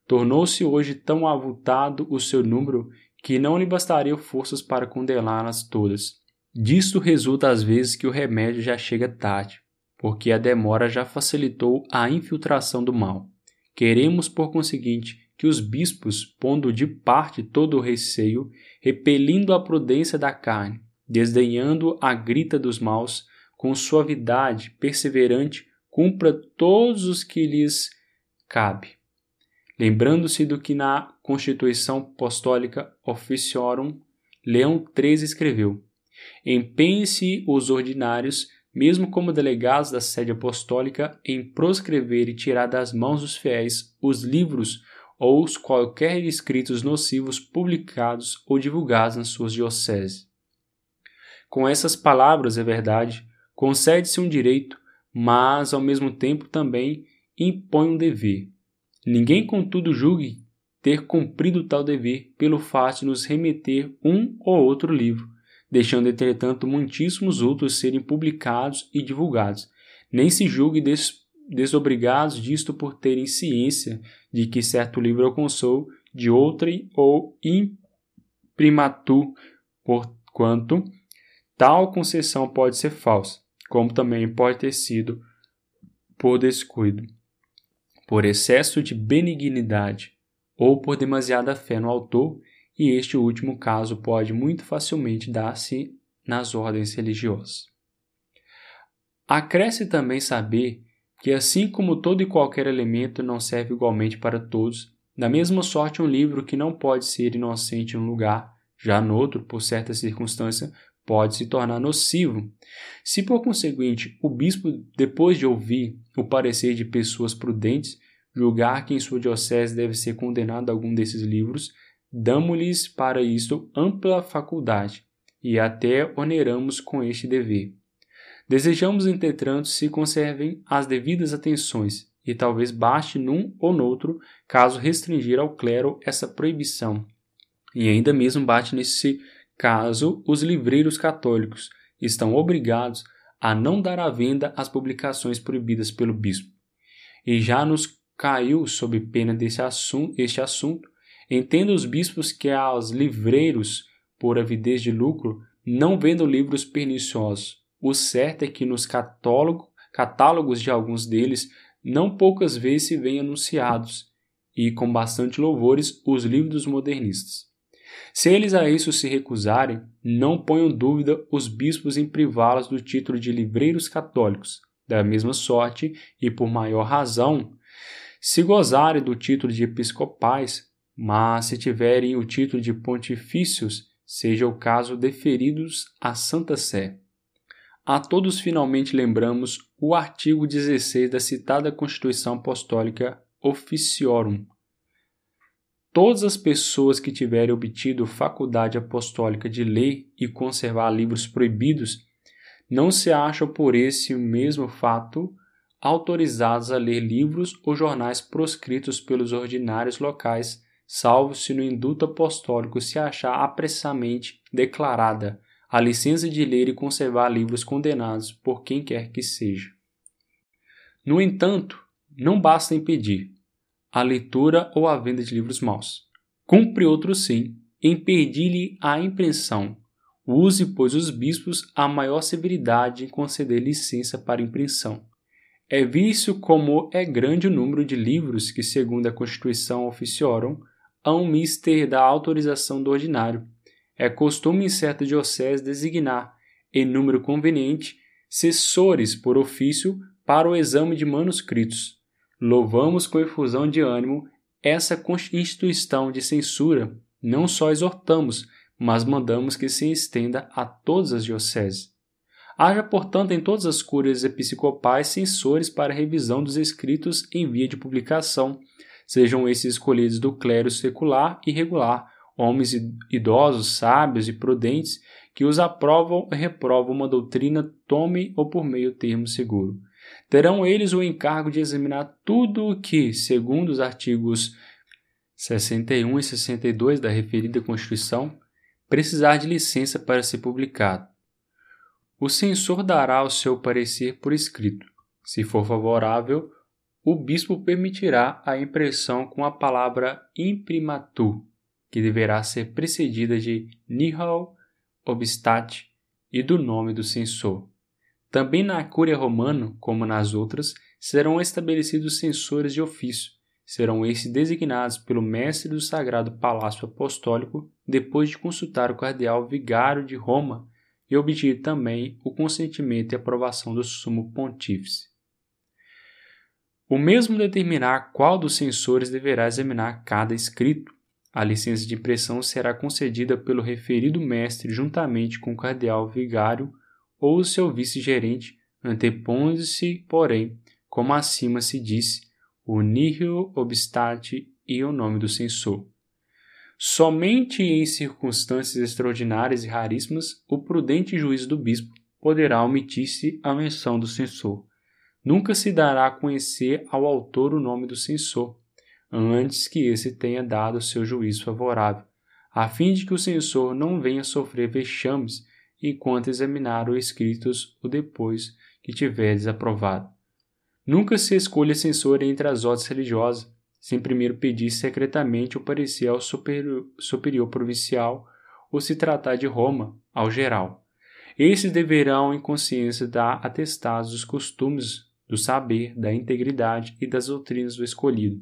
Tornou-se hoje tão avultado o seu número que não lhe bastariam forças para condená-las todas. Disto resulta às vezes que o remédio já chega tarde, porque a demora já facilitou a infiltração do mal. Queremos, por conseguinte, que os bispos, pondo de parte todo o receio, repelindo a prudência da carne, desdenhando a grita dos maus, com suavidade perseverante, cumpra todos os que lhes cabe. Lembrando-se do que na Constituição Apostólica Officiorum Leão XIII escreveu: Empenhem-se os ordinários, mesmo como delegados da sede apostólica, em proscrever e tirar das mãos dos fiéis os livros ou os qualquer escritos nocivos publicados ou divulgados nas suas dioceses. Com essas palavras, é verdade, concede-se um direito, mas ao mesmo tempo também impõe um dever. Ninguém, contudo, julgue ter cumprido tal dever pelo fato de nos remeter um ou outro livro, deixando, entretanto, muitíssimos outros serem publicados e divulgados. Nem se julgue desobrigados disto por terem ciência de que certo livro alcançou de outrem ou imprimatur, porquanto tal concessão pode ser falsa, como também pode ter sido por descuido, por excesso de benignidade ou por demasiada fé no autor, e este último caso pode muito facilmente dar-se nas ordens religiosas. Acresce também saber que, assim como todo e qualquer elemento não serve igualmente para todos, da mesma sorte um livro que não pode ser inocente em um lugar, já noutro, por certa circunstância, pode se tornar nocivo. Se, por conseguinte, o bispo, depois de ouvir o parecer de pessoas prudentes, julgar que em sua diocese deve ser condenado algum desses livros, damos-lhes para isto ampla faculdade e até oneramos com este dever. Desejamos, entretanto, se conservem as devidas atenções, e talvez baste num ou noutro caso restringir ao clero essa proibição. E ainda mesmo bate nesse caso os livreiros católicos estão obrigados a não dar à venda as publicações proibidas pelo bispo. E já nos caiu sob pena desse assunto, este assunto, entenda os bispos que aos livreiros, por avidez de lucro, não vendam livros perniciosos, o certo é que nos catálogos de alguns deles não poucas vezes se vêem anunciados, e com bastante louvores, os livros modernistas. Se eles a isso se recusarem, não ponham dúvida os bispos em privá-los do título de livreiros católicos, da mesma sorte e por maior razão, se gozarem do título de episcopais, mas se tiverem o título de pontifícios, seja o caso deferidos à Santa Sé. A todos finalmente lembramos o artigo 16 da citada Constituição Apostólica Officiorum. Todas as pessoas que tiverem obtido faculdade apostólica de ler e conservar livros proibidos não se acham por esse mesmo fato autorizados a ler livros ou jornais proscritos pelos ordinários locais, salvo se no induto apostólico se achar apressadamente declarada a licença de ler e conservar livros condenados por quem quer que seja. No entanto, não basta impedir a leitura ou a venda de livros maus. Cumpre outro sim impedir-lhe a impressão. Use, pois, os bispos a maior severidade em conceder licença para impressão. É visto como é grande o número de livros que, segundo a Constituição Oficiorum, hão mister da autorização do ordinário, é costume em certa diocese designar, em número conveniente, assessores por ofício para o exame de manuscritos. Louvamos com efusão de ânimo essa instituição de censura, não só exortamos, mas mandamos que se estenda a todas as dioceses. Haja, portanto, em todas as cúrias episcopais censores para revisão dos escritos em via de publicação, sejam esses escolhidos do clero secular e regular, homens idosos, sábios e prudentes, que os aprovam e reprovam uma doutrina, tome ou por meio termo seguro. Terão eles o encargo de examinar tudo o que, segundo os artigos 61 e 62 da referida Constituição, precisar de licença para ser publicado. O censor dará o seu parecer por escrito. Se for favorável, o bispo permitirá a impressão com a palavra imprimatur, que deverá ser precedida de nihil obstat e do nome do censor. Também na Cúria Romana, como nas outras, serão estabelecidos censores de ofício. Serão esses designados pelo mestre do Sagrado Palácio Apostólico depois de consultar o cardeal vigário de Roma e obter também o consentimento e aprovação do Sumo Pontífice. O mesmo determinar qual dos censores deverá examinar cada escrito, a licença de impressão será concedida pelo referido mestre juntamente com o cardeal vigário ou seu vice-gerente, antepondo-se, porém, como acima se disse, o nihil obstate e o nome do censor. Somente em circunstâncias extraordinárias e raríssimas, o prudente juízo do bispo poderá omitir-se a menção do censor. Nunca se dará a conhecer ao autor o nome do censor, antes que esse tenha dado seu juízo favorável, a fim de que o censor não venha sofrer vexames enquanto examinar os escritos ou depois que tiver desaprovado. Nunca se escolha censor entre as ordens religiosas, sem primeiro pedir secretamente o parecer ao superior, superior provincial ou se tratar de Roma, ao geral. Esses deverão, em consciência, dar atestados dos costumes, do saber, da integridade e das doutrinas do escolhido.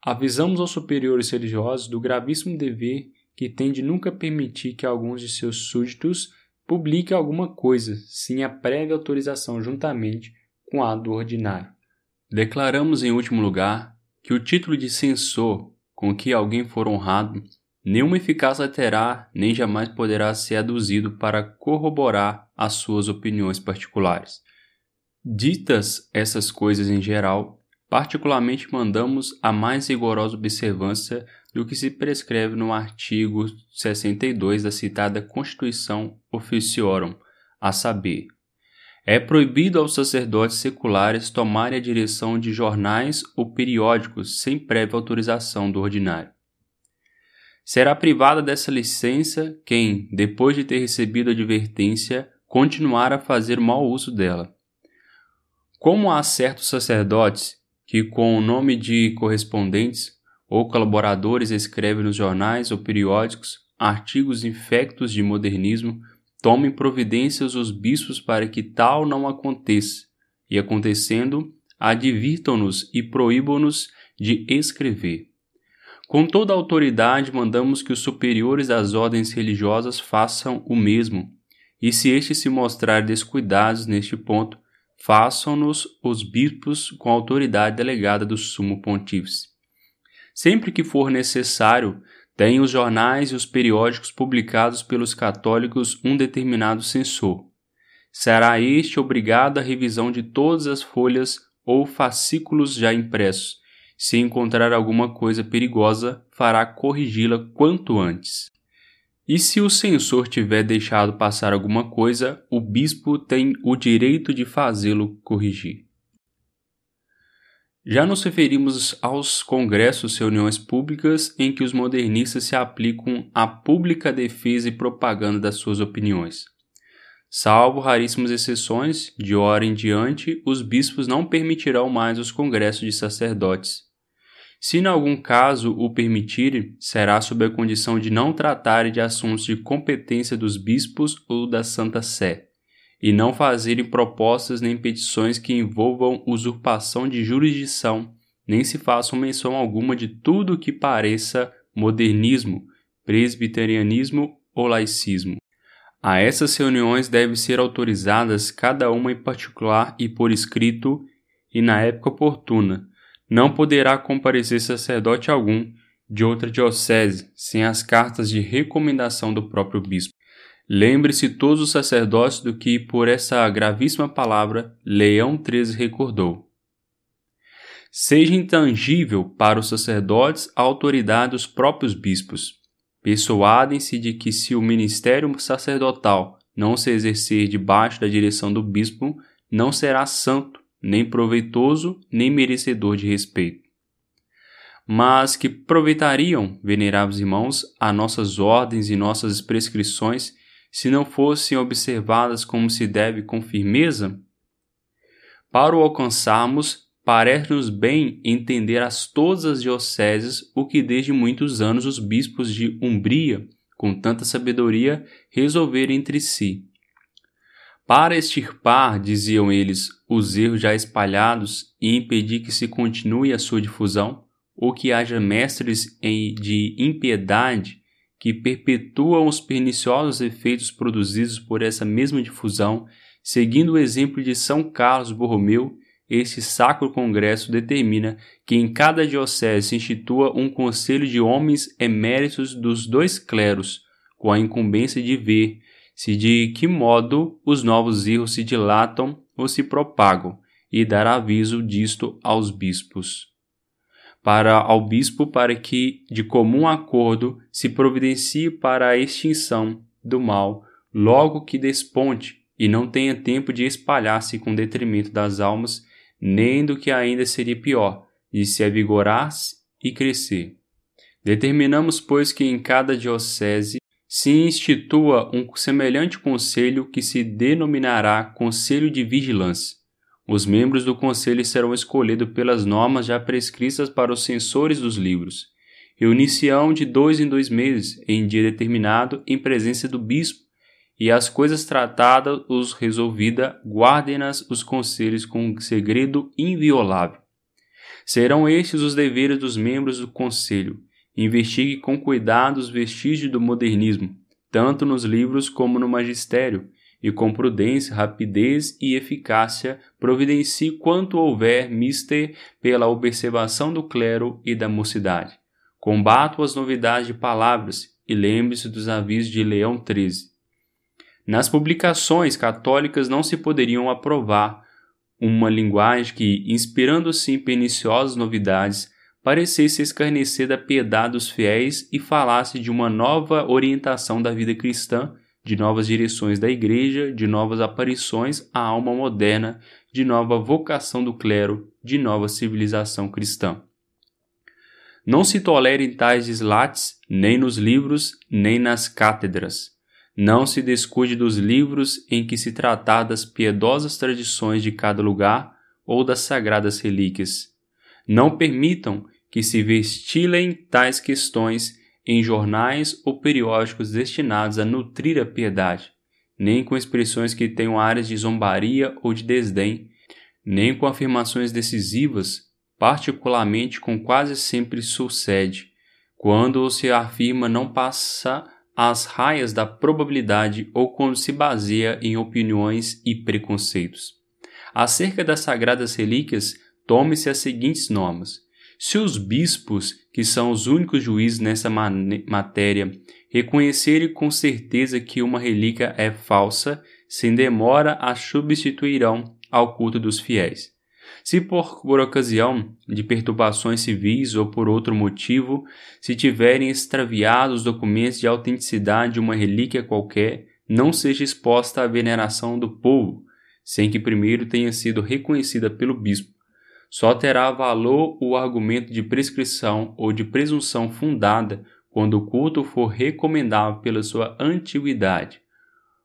Avisamos aos superiores religiosos do gravíssimo dever que tem de nunca permitir que alguns de seus súditos publiquem alguma coisa sem a prévia autorização juntamente com a do ordinário. Declaramos, em último lugar, que o título de censor com que alguém for honrado nenhuma eficácia terá nem jamais poderá ser aduzido para corroborar as suas opiniões particulares. Ditas essas coisas em geral, particularmente mandamos a mais rigorosa observância do que se prescreve no artigo 62 da citada Constituição Officiorum, a saber, é proibido aos sacerdotes seculares tomarem a direção de jornais ou periódicos sem prévia autorização do ordinário. Será privada dessa licença quem, depois de ter recebido advertência, continuar a fazer mau uso dela. Como há certos sacerdotes que, com o nome de correspondentes ou colaboradores, escrevem nos jornais ou periódicos artigos infectos de modernismo Tomem providências os bispos para que tal não aconteça, e acontecendo, advirtam-nos e proíbam-nos de escrever. Com toda a autoridade, mandamos que os superiores das ordens religiosas façam o mesmo, e se estes se mostrarem descuidados neste ponto, façam-nos os bispos com a autoridade delegada do Sumo Pontífice. Sempre que for necessário, tem os jornais e os periódicos publicados pelos católicos um determinado censor. Será este obrigado à revisão de todas as folhas ou fascículos já impressos. Se encontrar alguma coisa perigosa, fará corrigi-la quanto antes. E se o censor tiver deixado passar alguma coisa, o bispo tem o direito de fazê-lo corrigir. Já nos referimos aos congressos e reuniões públicas em que os modernistas se aplicam à pública defesa e propaganda das suas opiniões. Salvo raríssimas exceções, de hora em diante, os bispos não permitirão mais os congressos de sacerdotes. Se em algum caso o permitirem, será sob a condição de não tratarem de assuntos de competência dos bispos ou da Santa Sé e não fazerem propostas nem petições que envolvam usurpação de jurisdição, nem se façam menção alguma de tudo que pareça modernismo, presbiterianismo ou laicismo. A essas reuniões devem ser autorizadas cada uma em particular e por escrito e na época oportuna. Não poderá comparecer sacerdote algum de outra diocese sem as cartas de recomendação do próprio bispo. Lembre-se todos os sacerdotes do que, por essa gravíssima palavra, Leão XIII recordou. Seja intangível para os sacerdotes a autoridade dos próprios bispos. Persuadem-se de que, se o ministério sacerdotal não se exercer debaixo da direção do bispo, não será santo, nem proveitoso, nem merecedor de respeito. Mas que aproveitariam, veneráveis irmãos, a nossas ordens e nossas prescrições se não fossem observadas como se deve com firmeza? Para o alcançarmos, parece-nos bem entender as todas as dioceses o que desde muitos anos os bispos de Umbria, com tanta sabedoria, resolveram entre si. Para extirpar, diziam eles, os erros já espalhados e impedir que se continue a sua difusão, ou que haja mestres de impiedade que perpetuam os perniciosos efeitos produzidos por essa mesma difusão, seguindo o exemplo de São Carlos Borromeu, este Sacro Congresso determina que em cada diocese se institua um conselho de homens eméritos dos dois cleros, com a incumbência de ver se de que modo os novos erros se dilatam ou se propagam, e dar aviso disto aos bispos para ao bispo para que, de comum acordo, se providencie para a extinção do mal logo que desponte e não tenha tempo de espalhar-se com detrimento das almas, nem do que ainda seria pior, de se avigorar e crescer. Determinamos, pois, que em cada diocese se institua um semelhante conselho que se denominará Conselho de Vigilância, Os membros do conselho serão escolhidos pelas normas já prescritas para os censores dos livros. Reunir-se-ão de dois em dois meses, em dia determinado, em presença do bispo, e as coisas tratadas os resolvida, guardem-nas os conselhos com um segredo inviolável. Serão estes os deveres dos membros do conselho. Investigue com cuidado os vestígios do modernismo, tanto nos livros como no magistério, e com prudência, rapidez e eficácia providencie quanto houver mister pela observação do clero e da mocidade. Combato as novidades de palavras e lembre-se dos avisos de Leão XIII. Nas publicações católicas não se poderiam aprovar uma linguagem que, inspirando-se em perniciosas novidades, parecesse escarnecer da piedade dos fiéis e falasse de uma nova orientação da vida cristã de novas direções da Igreja, de novas aparições à alma moderna, de nova vocação do clero, de nova civilização cristã. Não se tolerem tais deslates nem nos livros, nem nas cátedras. Não se descuide dos livros em que se tratar das piedosas tradições de cada lugar ou das sagradas relíquias. Não permitam que se vestilem tais questões em jornais ou periódicos destinados a nutrir a piedade, nem com expressões que tenham áreas de zombaria ou de desdém, nem com afirmações decisivas, particularmente com quase sempre sucede, quando se afirma não passa as raias da probabilidade ou quando se baseia em opiniões e preconceitos. Acerca das sagradas relíquias, tome-se as seguintes normas. Se os bispos, que são os únicos juízes nessa matéria, reconhecerem com certeza que uma relíquia é falsa, sem demora a substituirão ao culto dos fiéis. Se por, por ocasião de perturbações civis ou por outro motivo, se tiverem extraviado os documentos de autenticidade de uma relíquia qualquer, não seja exposta à veneração do povo, sem que primeiro tenha sido reconhecida pelo bispo só terá valor o argumento de prescrição ou de presunção fundada quando o culto for recomendável pela sua antiguidade,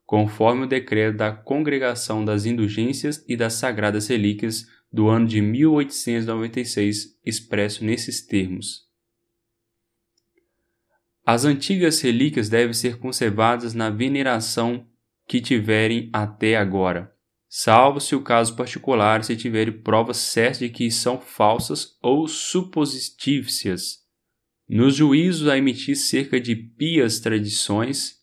conforme o decreto da Congregação das Indulgências e das Sagradas Relíquias do ano de 1896, expresso nesses termos. As antigas relíquias devem ser conservadas na veneração que tiverem até agora salvo se o caso particular se tiver provas certas de que são falsas ou supositícias. Nos juízos a emitir cerca de pias tradições,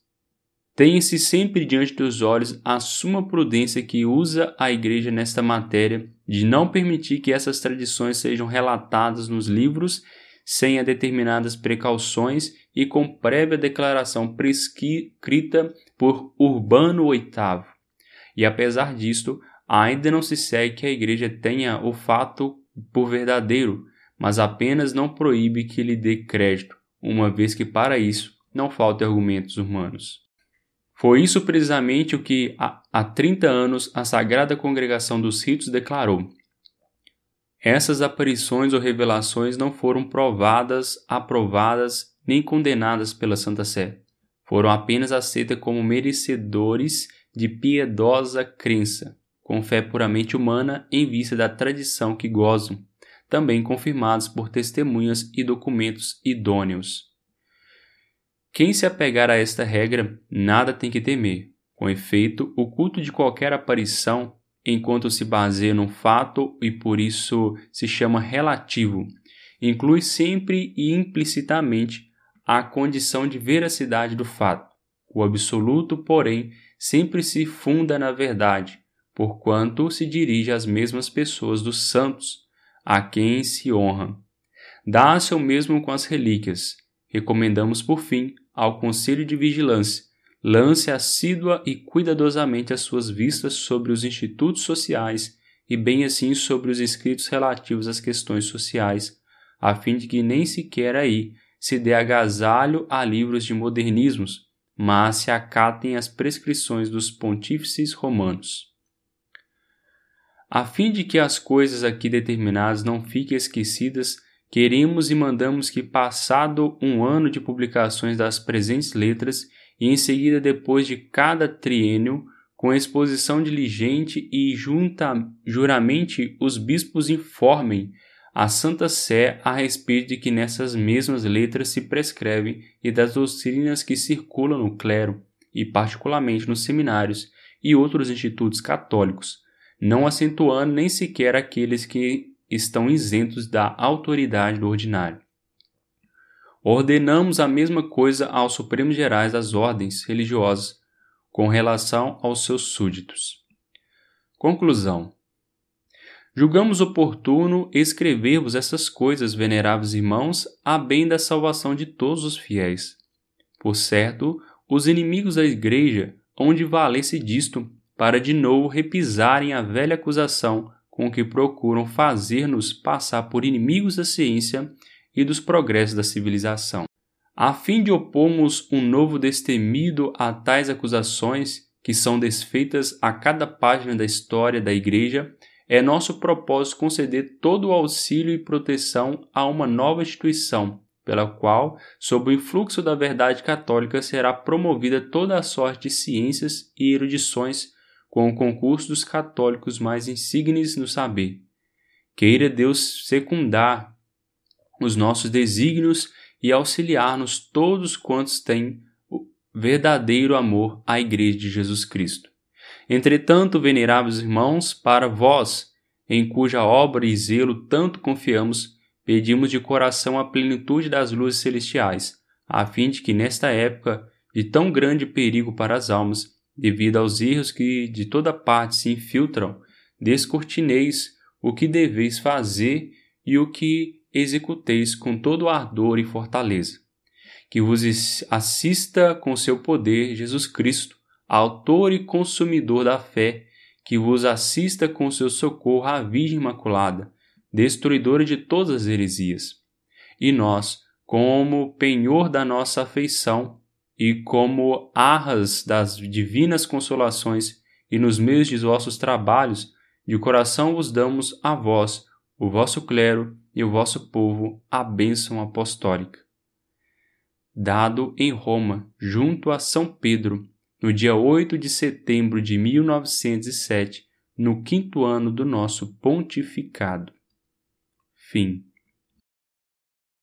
tem-se sempre diante dos olhos a suma prudência que usa a Igreja nesta matéria de não permitir que essas tradições sejam relatadas nos livros sem a determinadas precauções e com prévia declaração prescrita por Urbano VIII e apesar disto, ainda não se segue que a Igreja tenha o fato por verdadeiro, mas apenas não proíbe que lhe dê crédito, uma vez que para isso não faltam argumentos humanos. Foi isso precisamente o que há 30 anos a Sagrada Congregação dos Ritos declarou. Essas aparições ou revelações não foram provadas, aprovadas nem condenadas pela Santa Sé. Foram apenas aceitas como merecedores de piedosa crença, com fé puramente humana em vista da tradição que gozam, também confirmados por testemunhas e documentos idôneos. Quem se apegar a esta regra nada tem que temer. Com efeito, o culto de qualquer aparição, enquanto se baseia num fato e por isso se chama relativo, inclui sempre e implicitamente a condição de veracidade do fato. O absoluto, porém, sempre se funda na verdade, porquanto se dirige às mesmas pessoas dos santos, a quem se honra. Dá-se o mesmo com as relíquias. Recomendamos, por fim, ao Conselho de Vigilância, lance assídua e cuidadosamente as suas vistas sobre os institutos sociais e bem assim sobre os escritos relativos às questões sociais, a fim de que nem sequer aí se dê agasalho a livros de modernismos, mas se acatem as prescrições dos pontífices romanos. A fim de que as coisas aqui determinadas não fiquem esquecidas, queremos e mandamos que, passado um ano de publicações das presentes letras, e em seguida depois de cada triênio, com exposição diligente e junta, juramente os bispos informem a Santa Sé a respeito de que nessas mesmas letras se prescreve e das doutrinas que circulam no clero e particularmente nos seminários e outros institutos católicos, não acentuando nem sequer aqueles que estão isentos da autoridade do ordinário. Ordenamos a mesma coisa aos Supremos Gerais das ordens religiosas com relação aos seus súditos. Conclusão. Julgamos oportuno escrever-vos essas coisas, veneráveis irmãos, a bem da salvação de todos os fiéis. Por certo, os inimigos da Igreja hão de valer-se disto, para de novo repisarem a velha acusação com que procuram fazer-nos passar por inimigos da ciência e dos progressos da civilização. A fim de opormos um novo destemido a tais acusações que são desfeitas a cada página da história da Igreja, é nosso propósito conceder todo o auxílio e proteção a uma nova instituição, pela qual, sob o influxo da verdade católica, será promovida toda a sorte de ciências e erudições com o concurso dos católicos mais insignes no saber. Queira Deus secundar os nossos desígnios e auxiliar-nos todos quantos têm verdadeiro amor à Igreja de Jesus Cristo. Entretanto, veneráveis irmãos, para vós, em cuja obra e zelo tanto confiamos, pedimos de coração a plenitude das luzes celestiais, a fim de que nesta época de tão grande perigo para as almas, devido aos erros que de toda parte se infiltram, descortineis o que deveis fazer e o que executeis com todo ardor e fortaleza. Que vos assista com seu poder Jesus Cristo, autor e consumidor da fé, que vos assista com seu socorro a Virgem Imaculada, destruidora de todas as heresias. E nós, como penhor da nossa afeição e como arras das divinas consolações e nos meios de vossos trabalhos, de coração vos damos a vós, o vosso clero e o vosso povo a bênção apostólica. Dado em Roma, junto a São Pedro, no dia 8 de setembro de 1907, no quinto ano do nosso pontificado. Fim.